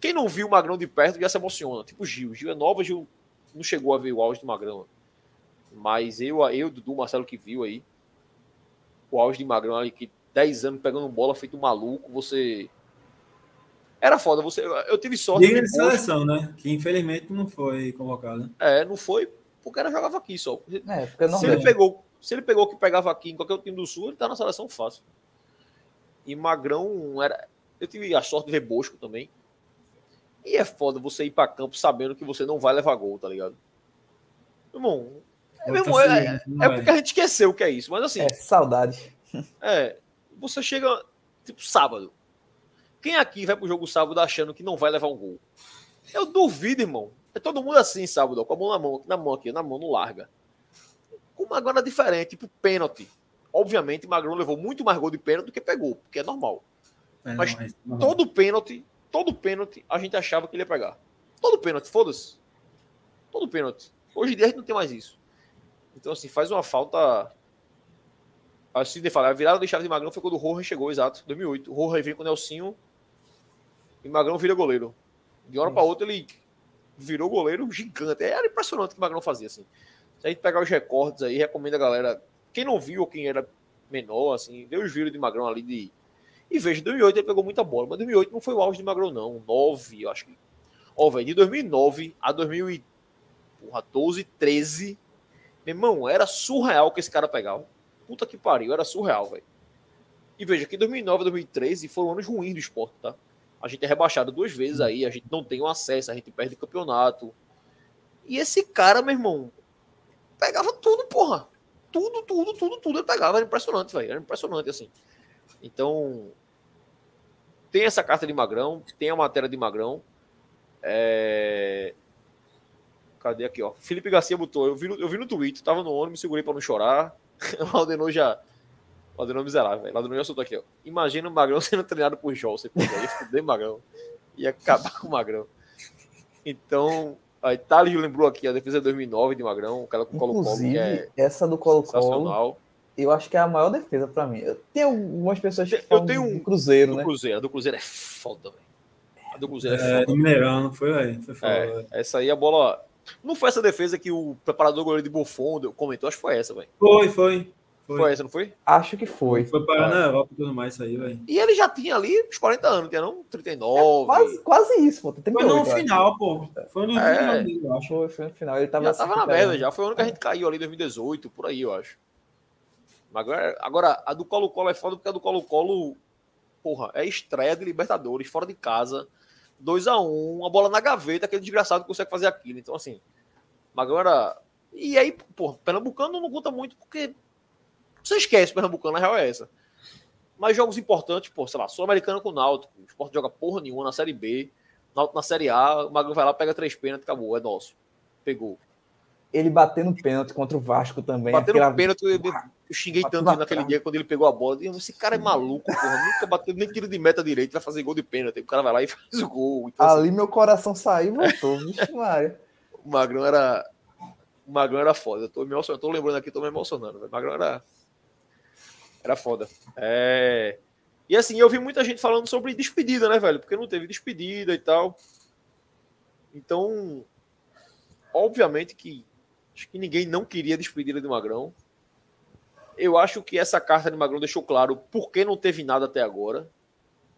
Quem não viu o Magrão de perto já se emociona. Tipo Gil. Gil é nova, Gil não chegou a ver o auge do Magrão. Mas eu, eu Dudu, Marcelo que viu aí, o auge de Magrão ali, que 10 anos pegando bola feito maluco, você. Era foda. Você, eu tive sorte. Liga de seleção, né? Que infelizmente não foi convocado. É, não foi porque era jogava aqui só. É, porque não se, ele pegou, se ele pegou o que pegava aqui em qualquer time do Sul, ele tá na seleção fácil. E Magrão era. Eu tive a sorte de ver Bosco também. E é foda você ir para campo sabendo que você não vai levar gol, tá ligado? Irmão, é, mesmo, é, é, é, porque a gente esqueceu o que é isso, mas assim. É saudade. É. Você chega, tipo, sábado. Quem aqui vai pro jogo sábado achando que não vai levar um gol? Eu duvido, irmão. É todo mundo assim, sábado, com a mão na mão, na mão aqui, na mão, não larga. Com agora diferente, tipo, pênalti. Obviamente, Magrão levou muito mais gol de pênalti do que pegou, porque é normal. É, mas não, todo pênalti todo pênalti a gente achava que ele ia pegar. Todo pênalti, foda-se. Todo pênalti. Hoje em dia a gente não tem mais isso. Então, assim, faz uma falta. Assim de falar, a virada de chave de Magrão foi quando o Roja chegou, exato, 2008. O Roja vem com o Nelsinho e Magrão vira goleiro. De uma hora para outra ele virou goleiro gigante. Era impressionante o que o Magrão fazia, assim. Se a gente pegar os recordes aí, recomendo a galera. Quem não viu ou quem era menor, assim, vê os vídeos de Magrão ali de e veja, em 2008 ele pegou muita bola, mas 2008 não foi o auge de Magrão, não. 9, eu acho que. Ó, velho, de 2009 a 2012, 13, meu irmão, era surreal que esse cara pegava. Puta que pariu, era surreal, velho. E veja que 2009 a 2013 foram anos ruins do esporte, tá? A gente é rebaixado duas vezes aí, a gente não tem o acesso, a gente perde o campeonato. E esse cara, meu irmão, pegava tudo, porra. Tudo, tudo, tudo, tudo ele pegava. Era impressionante, velho. Era impressionante, assim. Então, tem essa carta de Magrão, tem a matéria de Magrão. É... Cadê aqui, ó? Felipe Garcia botou. Eu vi no, eu vi no Twitter, tava no ônibus, segurei para não chorar. [LAUGHS] o Aldenor já. O Aldenor é miserável, velho. O Aldenor já soltou aqui, ó. Imagina o Magrão [LAUGHS] sendo treinado por Jolson. Ia fuder Magrão. Ia acabar com o Magrão. Então, a Itália lembrou aqui a defesa de 2009 de Magrão, aquela com o Colo-Colo. É essa do Colo-Colo eu acho que é a maior defesa para mim. Tem algumas pessoas que falam eu tenho um, Cruzeiro, do né? Cruzeiro, a do Cruzeiro é foda, velho. A do Cruzeiro é, é foda. Do Mineirão, foi, velho. Foi foda. É, essa aí a bola. Não foi essa defesa que o preparador goleiro de Buffon comentou, acho que foi essa, velho. Foi, foi. Foi. foi. essa, não foi? Acho que foi. Foi para na Europa e tudo mais isso aí, velho. E ele já tinha ali uns 40 anos, tinha não? 39. É, quase, quase isso, pô. 38, foi no final, pô. Foi no é. final dele, eu acho. Foi, foi no final. Ele tava, já tava na merda já. Foi o ano que a gente caiu ali em 2018, por aí, eu acho. Agora, agora a do Colo-Colo é foda porque a do Colo-Colo, porra, é estreia de Libertadores, fora de casa, 2 a 1 um, uma bola na gaveta, aquele desgraçado consegue fazer aquilo. Então, assim, agora. E aí, porra, Pernambucano não conta muito porque você esquece Pernambucano, a real é essa. Mas jogos importantes, pô, sei lá, Sul-Americano com o Náutico, o Sport joga porra nenhuma na Série B, Náutico na Série A, o Magno vai lá, pega três pênaltis, acabou, é nosso. Pegou. ele batendo pênalti contra o Vasco também. Batendo aquela- pênalti, eu, eu xinguei tanto na ele naquele dia quando ele pegou a bola. Esse cara é maluco, porra. Nunca bateu nem tiro de meta direito, vai fazer gol de pênalti. O cara vai lá e [LAUGHS] faz o gol. Então, assim, Ali meu coração saiu e voltou. Vixe, Maria. o Magrão era. O Magrão era foda. Eu tô, me emocionando, tô lembrando aqui, tô me emocionando. O Magrão era. Era foda. É... E assim, eu vi muita gente falando sobre despedida, né, velho? Porque não teve despedida e tal. Então, obviamente que acho que ninguém não queria despedida de Magrão. Eu acho que essa carta de Magrão deixou claro por que não teve nada até agora.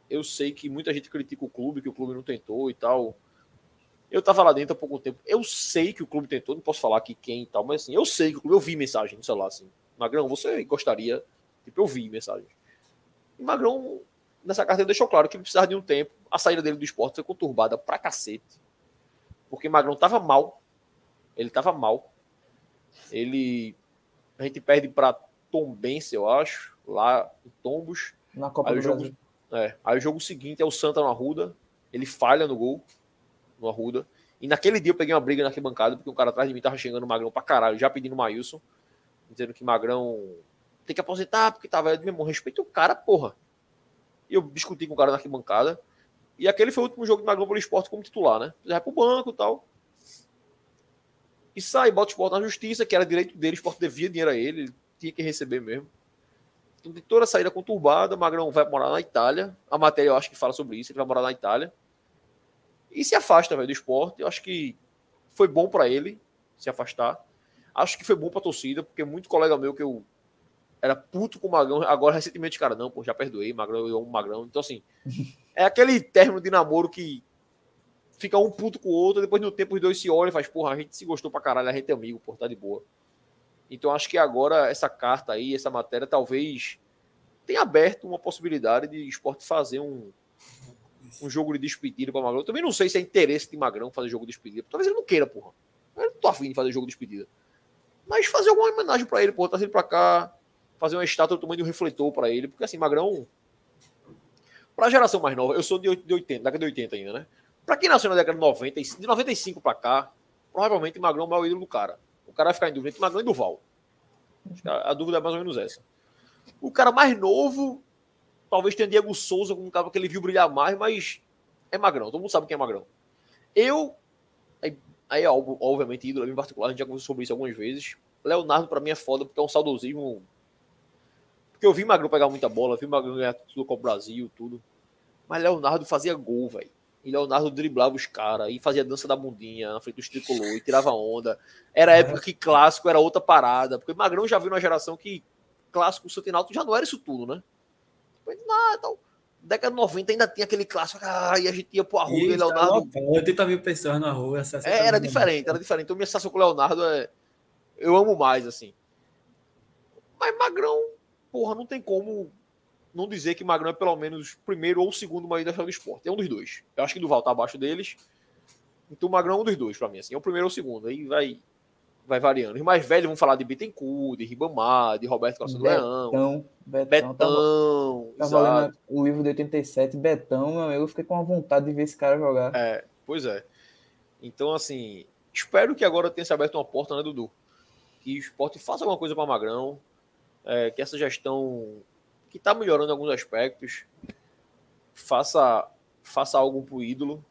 Eu sei que muita gente critica o clube, que o clube não tentou e tal. Eu tava lá dentro há pouco tempo. Eu sei que o clube tentou, não posso falar aqui quem e tal, mas assim, eu sei que o clube, eu vi mensagem no celular assim. Magrão, você gostaria? Tipo, eu vi mensagem. E Magrão, nessa carta, deixou claro que ele precisava de um tempo. A saída dele do esporte foi conturbada pra cacete. Porque Magrão tava mal. Ele tava mal. Ele. A gente perde pra Tombense, eu acho, lá em Tombos. Na Copa Aí do o jogo, Brasil. é, aí o jogo seguinte é o Santa no Arruda. Ele falha no gol, no Arruda. E naquele dia eu peguei uma briga na arquibancada, porque um cara atrás de mim tava xingando o Magrão pra caralho, já pedindo o Maílson, dizendo que Magrão tem que aposentar, porque tava. Meu irmão, respeita o cara, porra. E eu discuti com o cara na arquibancada. E aquele foi o último jogo de Magrão pelo esporte como titular, né? Já vai pro banco e tal. E sai, bota o esporte na justiça, que era direito dele, o esporte devia dinheiro a ele, ele tinha que receber mesmo. Então tem toda a saída conturbada, Magrão vai morar na Itália. A matéria eu acho que fala sobre isso, ele vai morar na Itália. E se afasta, velho, do esporte. Eu acho que foi bom para ele se afastar. Acho que foi bom pra torcida, porque muito colega meu que eu era puto com o Magrão, agora recentemente, cara, não, pô, já perdoei, Magrão, eu amo o Magrão. Então, assim, [LAUGHS] é aquele término de namoro que fica um puto com o outro, depois no tempo os dois se olham e faz, porra, a gente se gostou pra caralho, a gente é amigo, pô, tá de boa. Então acho que agora essa carta aí, essa matéria, talvez tenha aberto uma possibilidade de esporte fazer um, um jogo de despedida para Magrão. Eu também não sei se é interesse de Magrão fazer jogo de despedida. Talvez ele não queira, porra. Eu não tô afim de fazer jogo de despedida. Mas fazer alguma homenagem para ele, porra, trazer ele pra cá, fazer uma estátua do tamanho de um refletor para ele, porque assim, Magrão. Pra geração mais nova, eu sou de 80, década de 80 ainda, né? Pra quem nasceu na década de 90, e- de 95 pra cá, provavelmente Magrão é o ídolo do cara. O cara vai ficar em dúvida entre Magrão e Duval. A a dúvida é mais ou menos essa. O cara mais novo, talvez tenha Diego Souza como um cara que ele viu brilhar mais, mas é Magrão. Todo mundo sabe quem é Magrão. Eu, aí, aí é obviamente ídolo em particular, a gente já conversou sobre isso algumas vezes. Leonardo pra mim é foda porque é um saudosismo. Porque eu vi Magrão pegar muita bola, vi Magrão ganhar tudo com o Brasil, tudo. Mas Leonardo fazia gol, velho. E Leonardo driblava os caras e fazia dança da bundinha na frente dos tricolor e tirava onda. Era a época que clássico era outra parada. Porque Magrão já viu na geração que clássico Santinalto já não era isso tudo, né? Depois, ah, então, década de 90 ainda tinha aquele clássico. Ah, e a gente ia pro Arruda e, E tá Leonardo. lotado, 80 mil pessoas na rua. 60 É, era diferente, era diferente. Então minha sensação com o Leonardo é. Eu amo mais, assim. Mas Magrão, porra, não tem como não dizer que Magrão é pelo menos o primeiro ou o segundo maior da história do esporte. É um dos dois. Eu acho que Duval tá abaixo deles. Então o Magrão é um dos dois, pra mim, assim. É o primeiro ou o segundo. Aí vai, vai variando. Os mais velhos vão falar de Bittencourt, de Ribamar, de Roberto Costa do Leão, Betão, Betão. Tava, tava lendo o livro de 87, Betão, meu amigo, eu fiquei com uma vontade de ver esse cara jogar. É, pois é. Então, assim, espero que agora tenha se aberto uma porta, né, Dudu? Que o esporte faça alguma coisa para Magrão, é, que essa gestão, que está melhorando em alguns aspectos, faça, faça algo pro ídolo,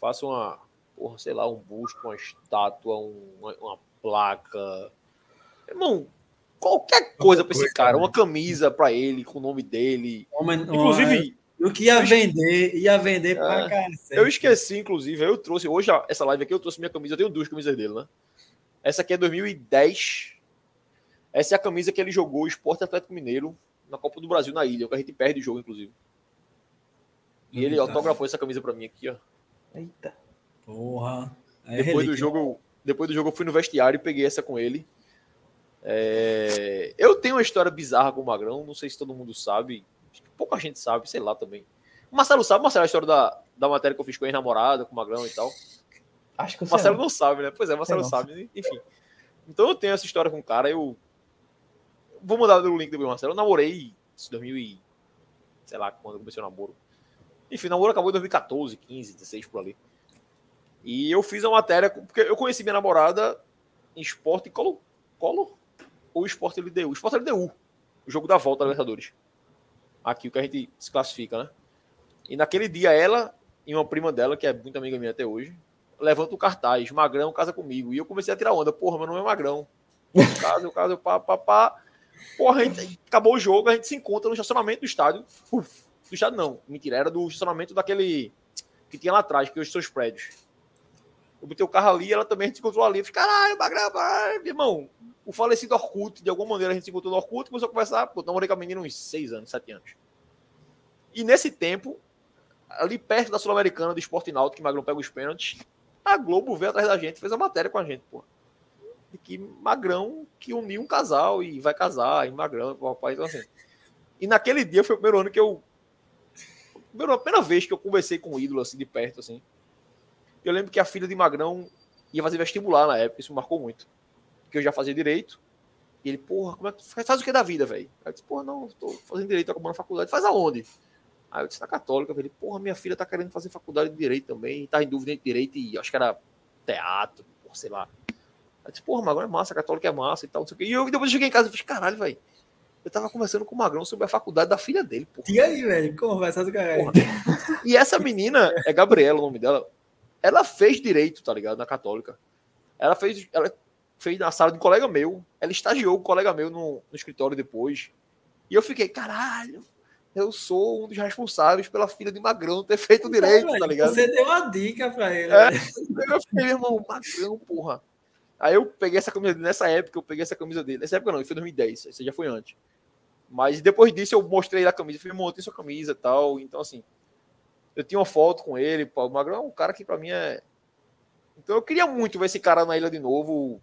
faça uma, porra, sei lá, um busto, uma estátua, um- uma, uma placa. Irmão, qualquer coisa para esse cara, né? uma camisa para ele, com o nome dele. Homem- Inclusive, o que ia vender, ia vender pra É. cacete. Eu esqueci, inclusive, eu trouxe, hoje essa live aqui eu trouxe minha camisa, eu tenho duas camisas dele, né? Essa aqui é 2010. Essa é a camisa que ele jogou o Esporte Atlético Mineiro na Copa do Brasil na ilha, que a gente perde o jogo, inclusive. E ele Eita. autografou essa camisa pra mim aqui, ó. Eita. Porra. É Depois do jogo, eu- depois do jogo eu fui no vestiário e peguei essa com ele. É, Eu tenho uma história bizarra com o Magrão, não sei se todo mundo sabe, acho que pouca gente sabe, sei lá também. O Marcelo sabe, Marcelo, a história da, da matéria que eu fiz com a ex-namorada, com o Magrão e tal. Acho que sei. Marcelo não. não sabe, né? Pois é, Marcelo não. sabe, enfim. Então eu tenho essa história com o cara, eu vou mandar o link do Marcelo. Eu namorei em 2000 e sei lá quando comecei o namoro. Enfim, o namoro acabou em 2014, 15, 16 por ali. E eu fiz uma matéria porque eu conheci minha namorada Esporte e Colo, Colo ou Esporte LDU? Esporte LDU, o jogo da volta da Libertadores. Aqui o que a gente se classifica, né? E naquele dia ela e uma prima dela, que é muito amiga minha até hoje, levanta o cartaz, Magrão casa comigo. E eu comecei a tirar onda, porra, meu nome é Magrão. [LAUGHS] Eu caso, eu caso, pá, pá, pá. Porra, a gente, acabou o jogo, a gente se encontra no estacionamento do estádio. Uf, do estádio não, mentira, era do estacionamento daquele que tinha lá atrás, que hoje são os prédios. Eu botei o carro ali, ela também a gente se encontrou ali. Eu falei, caralho, irmão, o falecido Orkut, de alguma maneira a gente se encontrou no Orkut, começou a conversar, pô, namorei com a menina uns seis anos, sete anos. E nesse tempo, ali perto da Sul-Americana do Esporte Náutico, que Magrão pega os pênaltis, a Globo veio atrás da gente, fez a matéria com a gente, pô. De que Magrão que uniu um casal e vai casar, e Magrão, papai, então assim. E naquele dia foi o primeiro ano que eu. A primeira vez que eu conversei com o ídolo, assim, de perto, assim. Eu lembro que a filha de Magrão ia fazer vestibular na época, isso me marcou muito. Porque eu já fazia direito. E ele, porra, como é que faz o que da vida, velho? Aí eu disse, porra, não, tô fazendo direito, tô acabando a faculdade. Faz aonde? Aí eu disse na Católica, falei, porra, minha filha tá querendo fazer faculdade de Direito também, tá em dúvida entre Direito e acho que era teatro, porra, sei lá. Eu disse, porra, Magrão é massa, a Católica é massa e tal, não sei o quê. E eu depois eu cheguei em casa e falei, caralho, velho, eu tava conversando com o Magrão sobre a faculdade da filha dele, porra. E aí, velho, conversa do caralho. E essa menina, é Gabriela o nome dela, ela fez Direito, tá ligado, na Católica. Ela fez, ela fez na sala de um colega meu, ela estagiou com um colega meu no, no escritório depois. E eu fiquei, caralho, eu sou um dos responsáveis pela filha de Magrão ter feito direito, tá ligado? Você deu uma dica pra ele. É, eu fiquei, irmão, Magrão, porra. Aí eu peguei essa camisa dele, nessa época eu peguei essa camisa dele. Nessa época não, foi 2010, isso já foi antes. Mas depois disso eu mostrei a camisa, falei, tem sua camisa e tal. Então, assim, eu tinha uma foto com ele, o Magrão é um cara que pra mim é. Então eu queria muito ver esse cara na ilha de novo,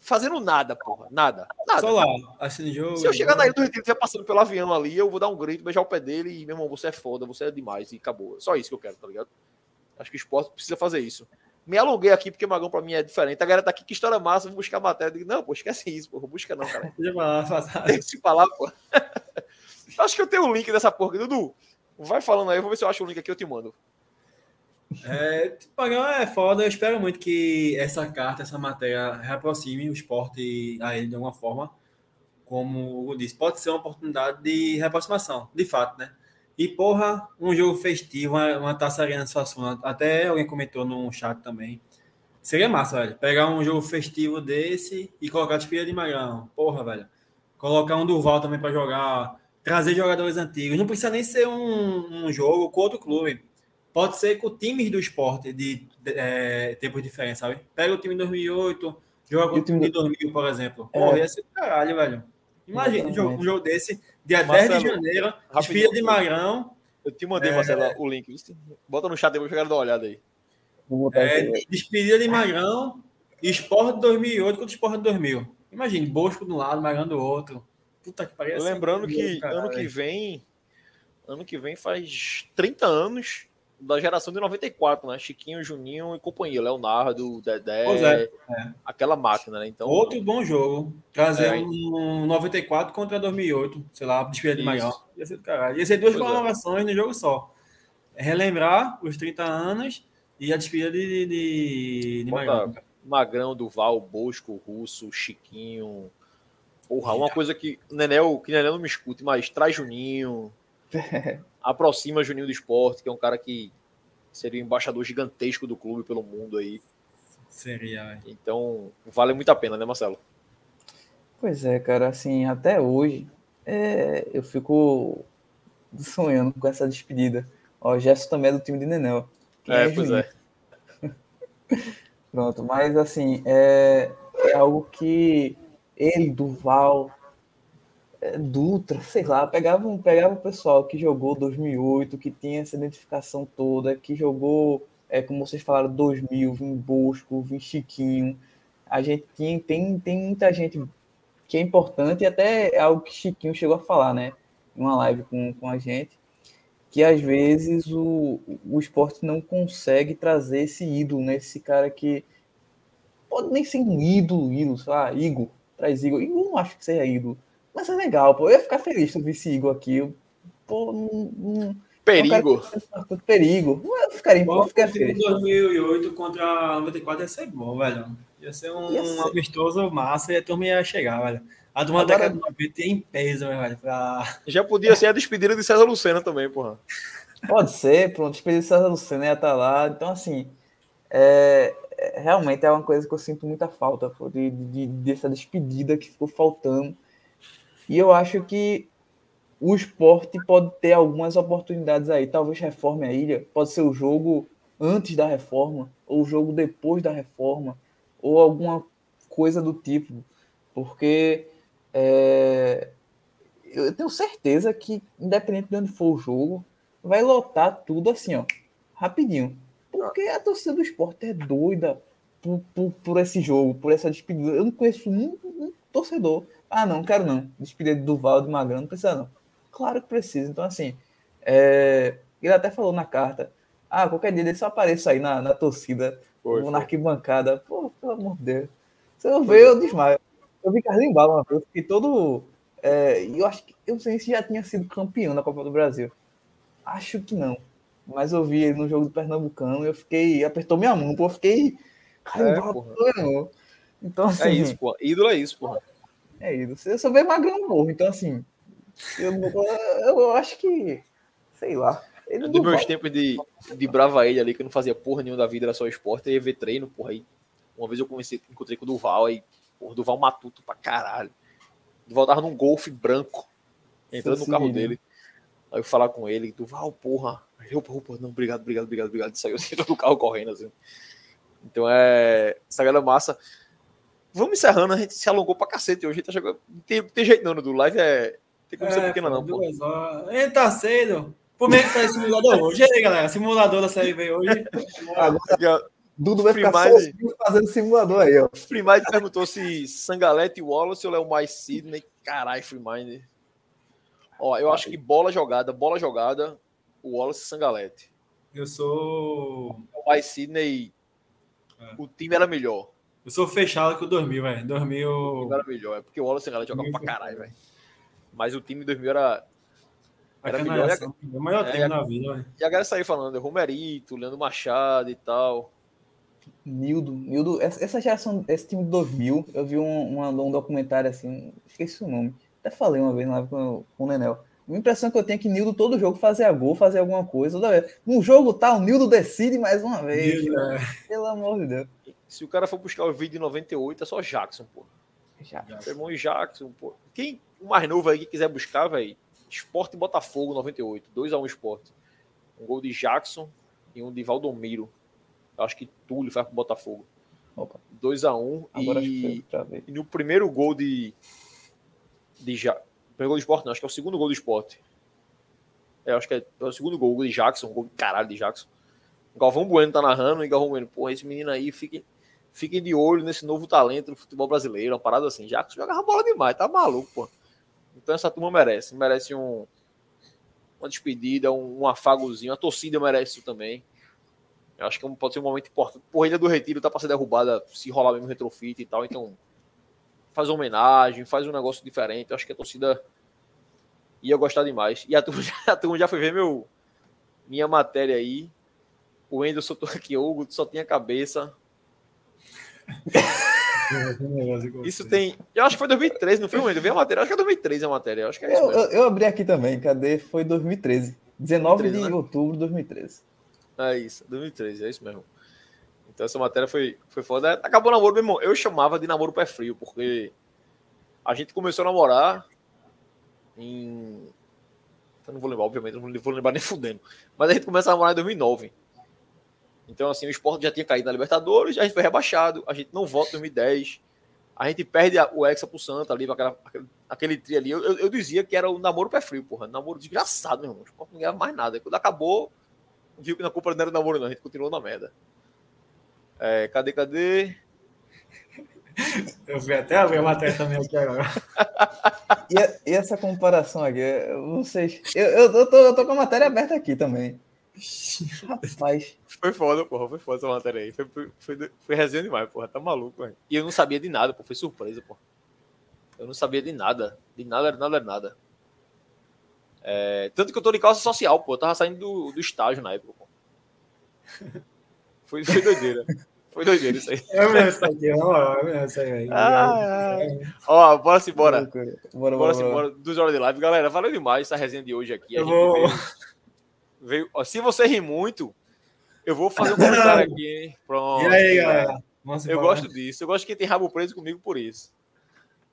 fazendo nada, porra. Nada. Nada. Só lá, assistindo jogo. Se eu chegar na ilha do Retiro e estiver passando pelo avião ali, eu vou dar um grito, beijar o pé dele e, meu irmão, você é foda, você é demais e acabou. Só isso que eu quero, tá ligado? Acho que o esporte precisa fazer isso. Me alonguei aqui porque Magão pra mim é diferente. A galera tá aqui, que história massa, vou buscar matéria. Eu digo, não, pô, esquece isso, pô, busca não, cara. Tem [LAUGHS] que se [LAUGHS] falar, pô. [LAUGHS] acho que eu tenho o um link dessa porra. Dudu, vai falando aí, eu vou ver se eu acho o link aqui, eu te mando. É, Pagão é foda, eu espero muito que essa carta, essa matéria reaproxime o esporte a ele de alguma forma. Como eu disse, pode ser uma oportunidade de reaproximação, de fato, né? E, porra, um jogo festivo, uma, uma taça arena Suassuna, até alguém comentou no chat também. Seria massa, velho. Pegar um jogo festivo desse e colocar de filha de Magrão. Porra, velho. Colocar um Durval também para jogar. Trazer jogadores antigos. Não precisa nem ser um, um jogo com outro clube pode ser com times do esporte de, de é, tempos diferentes, sabe? Pega o time de 2008, joga com o time de 2000, por exemplo. É. Porra, ia ser caralho, velho. Imagina um jogo, um jogo desse, dia Marcelo, 10 de janeiro, desfile de Magrão. Eu te mandei, é, Marcelo, o link. Bota no chat depois eu quero dar uma olhada aí. É, despedida de Magrão, Esporte 2008 contra Esporte 2000. Imagina, Bosco de um lado, Magrão do outro. Puta que pariu. Lembrando que ano que vem, ano que vem faz 30 anos da geração de 94, né? Chiquinho, Juninho e companhia, Leonardo, Dedé, é, é. aquela máquina, né? Então, Outro bom jogo. Trazer é. um 94 contra 2008, sei lá, despedida de maior. Ia ser caralho. Ia ser duas comemorações é. no jogo só. Relembrar os 30 anos e a despedida de, de, de maior. Magrão, Duval, Bosco, Russo, Chiquinho. Porra, uma coisa que o Nenel, que Nenel não me escute, mas traz Juninho. [LAUGHS] aproxima Juninho do Esporte, que é um cara que seria um embaixador gigantesco do clube pelo mundo aí. Seria. Então, vale muito a pena, né, Marcelo? Pois é, cara, assim, até hoje é, eu fico sonhando com essa despedida. Ó, o Gerson também é do time de Nenel. É, é, pois é. [LAUGHS] Pronto, mas assim, é, é algo que ele, Duval, Dutra, sei lá, pegava, pegava o pessoal que jogou 2008, que tinha essa identificação toda, que jogou, é, como vocês falaram, 2000, vim Bosco, vim Chiquinho. A gente tinha, tem, tem muita gente que é importante e até é algo que Chiquinho chegou a falar, né? Em uma live com, com a gente, que às vezes o, o esporte não consegue trazer esse ídolo, né? Esse cara que pode nem ser um ídolo, ídolo, sei lá, Igor, traz Igor. Igor não acho que seja ídolo mas é legal, pô. Eu ia ficar feliz se eu visse Igor aqui. Pô, um, perigo. Um perigo. Eu ficaria, bom, eu ficaria feliz. 2008 contra 94 ia ser bom, velho. Ia ser um, Ia ser. amistoso massa e a turma ia chegar, velho. A turma Agora- da década de 90 ia em peso, velho. Pra... Já podia ser a despedida de César Lucena também, porra. Pode ser, pronto, despedida de César Lucena ia estar lá. Então, assim, é, é- realmente é uma coisa que eu sinto muita falta, pô, de, de- dessa despedida que ficou faltando. E eu acho que o esporte pode ter algumas oportunidades aí. Talvez reforme a ilha, pode ser o jogo antes da reforma, ou o jogo depois da reforma, ou alguma coisa do tipo. Porque é, eu tenho certeza que, independente de onde for o jogo, vai lotar tudo assim, ó, rapidinho. Porque a torcida do esporte é doida por, por, por esse jogo, por essa despedida. Eu não conheço um, um torcedor. Ah, não, quero não. Despedida de Duval, de Magrão, não precisa não. Claro que precisa. Então, assim, é, ele até falou na carta. Ah, qualquer dia dele só apareça aí na, na torcida, ou na arquibancada. Pô, pelo amor de Deus. Se eu ver, eu desmaio. Eu vi Carlinhos Bala uma vez, eu fiquei todo. é, eu acho que. Eu não sei se já tinha sido campeão da Copa do Brasil. Acho que não. Mas eu vi ele no jogo do Pernambucano e eu fiquei. Apertou minha mão, pô. Eu fiquei. Carlinhos É, pô. Então, assim. É isso, porra. Ídolo é isso, porra. É isso. Eu só vejo Magrão morro, então assim. Eu, eu, acho que. Sei lá. Ele Dos não meus vai. tempos de, de brava ele ali, que eu não fazia porra nenhuma da vida, era só esporte, eu ia ver treino, porra. Aí, uma vez eu comecei, encontrei com o Duval, aí, porra, Duval matuto pra caralho. Duval tava num golfe branco, entrando no Sim, carro né? dele. Aí eu falar com ele, Duval, porra. Aí, Opa, opa, não, obrigado, obrigado, obrigado, obrigado. Saiu [LAUGHS] assim do carro correndo, assim. Então é. Essa galera massa. Vamos encerrando, a gente se alongou pra cacete hoje. A gente tá chegando. Não tem, tem jeito não, do live é. Tem como ser pequena, não, pô. Ele tá cedo. Por meio que faz simulador hoje. E aí, galera? Simulador da Série B hoje. Agora, Dudu vai ficar Primaz- sozinho fazendo simulador aí, ó. Freemind perguntou se Sangalete e Wallace ou Léo mais Sidney. Caralho, Freemind. Ó, eu acho que bola jogada, bola jogada, o Wallace e Sangalete. Eu sou. O mais Sidney, É. o time era melhor. Eu sou fechado com o 2000, velho. O 2000. time era melhor. É porque o Wallace Sangalete jogavam pra caralho, velho. Mas o time de 2000 era. Era canalhação. O maior É, time a- da vida, velho. E a galera saiu falando, Romerito, Leandro Machado e tal. Nildo, Nildo, essa geração, esse time de 2000, eu vi um, uma- um documentário assim, esqueci o nome. Até falei uma vez na live com, com o Nenel. A impressão que eu tenho é que Nildo todo jogo fazia gol, fazia alguma coisa. Toda vez. No jogo tal, Nildo decide mais uma vez. Nildo, é. Pelo amor de Deus. Se o cara for buscar o vídeo de 98, é só Jackson, pô. Irmão e Jackson, pô. Quem, o mais novo aí que quiser buscar, velho, Esporte Botafogo 98, 2x1 Esporte. Um gol de Jackson e um de Valdomiro. Eu acho que Túlio faz pro Botafogo. Opa, 2x1 agora acho que foi e, e no primeiro gol de de ja... primeiro gol do Esporte, não, acho que é o segundo gol do Esporte. É, acho que é, é o segundo gol, gol de Jackson, um gol de caralho de Jackson. Galvão Bueno tá narrando e Galvão Bueno, pô, esse menino aí, fiquem, fiquem de olho nesse novo talento do futebol brasileiro, uma parada assim. Jackson jogava bola demais, tá maluco, pô. Então essa turma merece, merece um, uma despedida, um, um afagozinho, a torcida merece isso também. Eu acho que é pode ser um momento importante. Porra, Ilha do Retiro tá pra ser derrubada se rolar mesmo retrofit e tal, então faz uma homenagem, faz um negócio diferente. Eu acho que a torcida ia gostar demais. E a turma, já- [LAUGHS] a turma já foi ver meu, minha matéria aí. O Anderson tô aqui, o Hugo só tinha cabeça. [LAUGHS] Isso tem. Eu acho que foi 2013, não foi, Wendel? Vê a matéria. Acho que é 2013 a matéria. Eu acho que é isso Eu, eu, eu abri aqui também, cadê? Foi 2013. 19 de 2013, né? outubro de 2013. É isso, 2013, é isso mesmo. Então essa matéria foi, foi foda. Acabou o namoro, meu irmão. Eu chamava de namoro pé frio, porque a gente começou a namorar em. Eu não vou lembrar, obviamente, não vou lembrar nem fudendo. Mas a gente começou a namorar em 2009. Então, assim, o esporte já tinha caído na Libertadores, a gente foi rebaixado, a gente não volta em 2010. A gente perde a- o Hexa pro Santa ali, aquela, aquele, aquele tri ali. Eu, eu, eu dizia que era o namoro pé frio, porra. Namoro desgraçado, meu irmão. O esporte não ganhava mais nada. Quando acabou, viu que na culpa não era namoro, não. A gente continuou na merda. É, cadê, cadê? [LAUGHS] Eu fui até a matéria também aqui agora. [LAUGHS] E, e essa comparação aqui, eu- vocês. Eu, eu, eu tô, eu tô com a matéria aberta aqui também. Rapaz, Foi foda, porra. Foi foda essa matéria aí. Foi, foi, foi, foi resenha demais, porra. Tá maluco, velho. E eu não sabia de nada, pô. Foi surpresa, porra. Eu não sabia de nada. De nada, de nada, de nada. É, tanto que eu tô de calça social, pô. Eu tava saindo do, do estágio na época, pô. [LAUGHS] Foi, foi doideira. Foi doideira isso aí. É mesmo isso aqui, na moral, é mesmo isso aí, velho. [LAUGHS] Ah, Ó, bora se embora. Bora, bora, Bora se bora. embora. Duas horas de live. Galera, valeu demais essa resenha de hoje aqui. A Eu gente vou- veio, veio- se você rir muito, eu vou fazer um comentário [LAUGHS] aqui, hein? Pronto. E aí, galera? Eu embora? gosto disso. Eu gosto que quem tem rabo preso comigo por isso.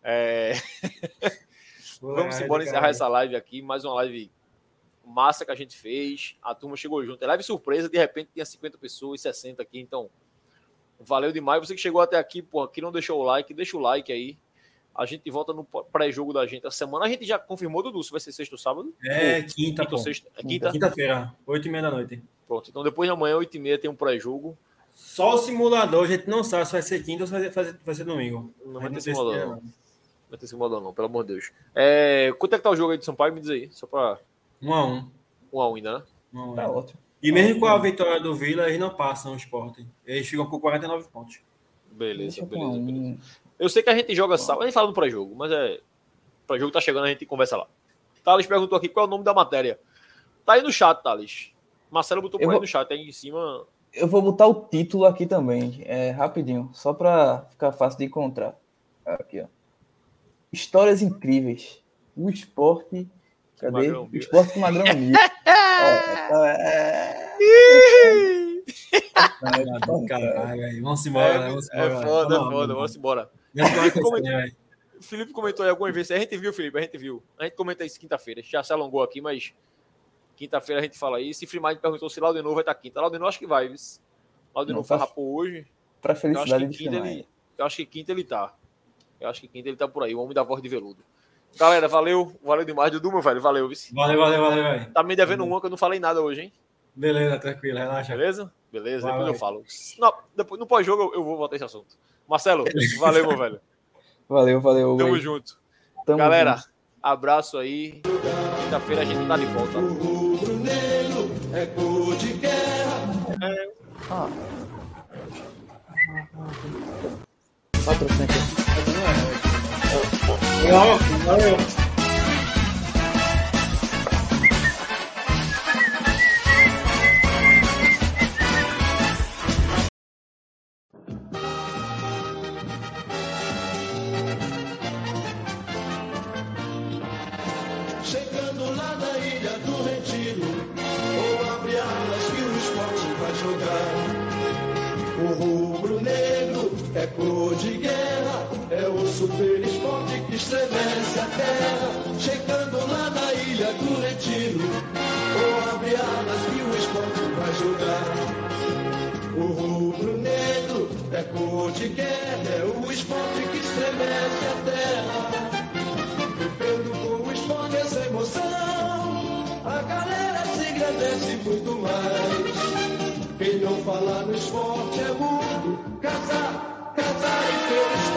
É, [LAUGHS] vamos lá, embora cara. encerrar essa live aqui. Mais uma live massa que a gente fez. A turma chegou junto. É live surpresa. De repente tinha 50 pessoas, 60 aqui. Então, valeu demais. Você que chegou até aqui, pô, que não deixou o like, deixa o like aí. A gente volta no pré-jogo da gente. A semana a gente já confirmou, Dudu, se vai ser sexta ou sábado? É, quinta, Quinta sexta? É quinta? Quinta-feira, oito e meia da noite. Pronto. Então depois de amanhã, 8h30, tem um pré-jogo. Só o simulador, a gente não sabe se vai ser quinta ou se vai ser, vai ser- domingo. Não vai ter simulador, é, não. Não vai ter simulador, não, pelo amor de Deus. É, quanto é que tá o jogo aí de São Paulo? Me diz aí, só pra Um a um. um a um ainda, né? Um a um, Tá ótimo. E mesmo com a vitória do Vila, eles não passam o esporte. Eles ficam com 49 pontos. Beleza, beleza, beleza. Eu sei que a gente joga sábado, a gente fala no pré-jogo, mas é. O pré-jogo tá chegando, a gente conversa lá. Thales perguntou aqui qual é o nome da matéria. Tá aí no chat, Thales. Marcelo botou Eu por aí vou- no chat, aí em cima. Eu vou botar o título aqui também, é, rapidinho, só para ficar fácil de encontrar. Aqui, ó. Histórias incríveis. O esporte. Cadê? Magrão O esporte com Magrão Mil. [LAUGHS] Ó, é... Caralho, aí. Vamos embora, né? Vamos É, embora. é foda, é foda, vamos embora. Como- assim, velho. O Felipe comentou aí algumas vezes. A gente viu, Felipe, a gente viu. A gente comenta isso quinta-feira. Já se alongou aqui, mas quinta-feira a gente fala isso. E Freemind perguntou se Laudenor vai estar quinta. Laudenor acho que vai? Laudenor foi tá- rapou hoje. Para Eu acho, felicidade que de quinta ele, eu acho que quinta ele tá. Eu acho que quinta ele tá por aí, o homem da voz de veludo. Galera, valeu. Valeu demais. Dudu, meu velho, valeu. vice. Valeu, valeu, valeu, velho. Tá me devendo uma que eu não falei nada hoje, hein? Beleza, tranquilo, relaxa. Beleza? Beleza, Vai, depois vai. eu falo. Não, depois, no pós-jogo eu, eu vou voltar esse assunto. Marcelo, valeu, meu velho. Valeu, valeu. Tamo Hugo. junto. Tamo Galera, junto. abraço aí. Quinta-feira a gente tá de volta. O é cor de guerra. Ah. Patrocínio aqui. Valeu, valeu. Super esporte que estremece a terra. Chegando lá na ilha do Retiro, ou abre alas que o esporte vai jogar. O rubro-negro é cor de guerra, é o esporte que estremece a terra. Vivendo com o esporte essa emoção, a galera se engrandece muito mais. Quem não fala no esporte é mudo, casar, casar e ter.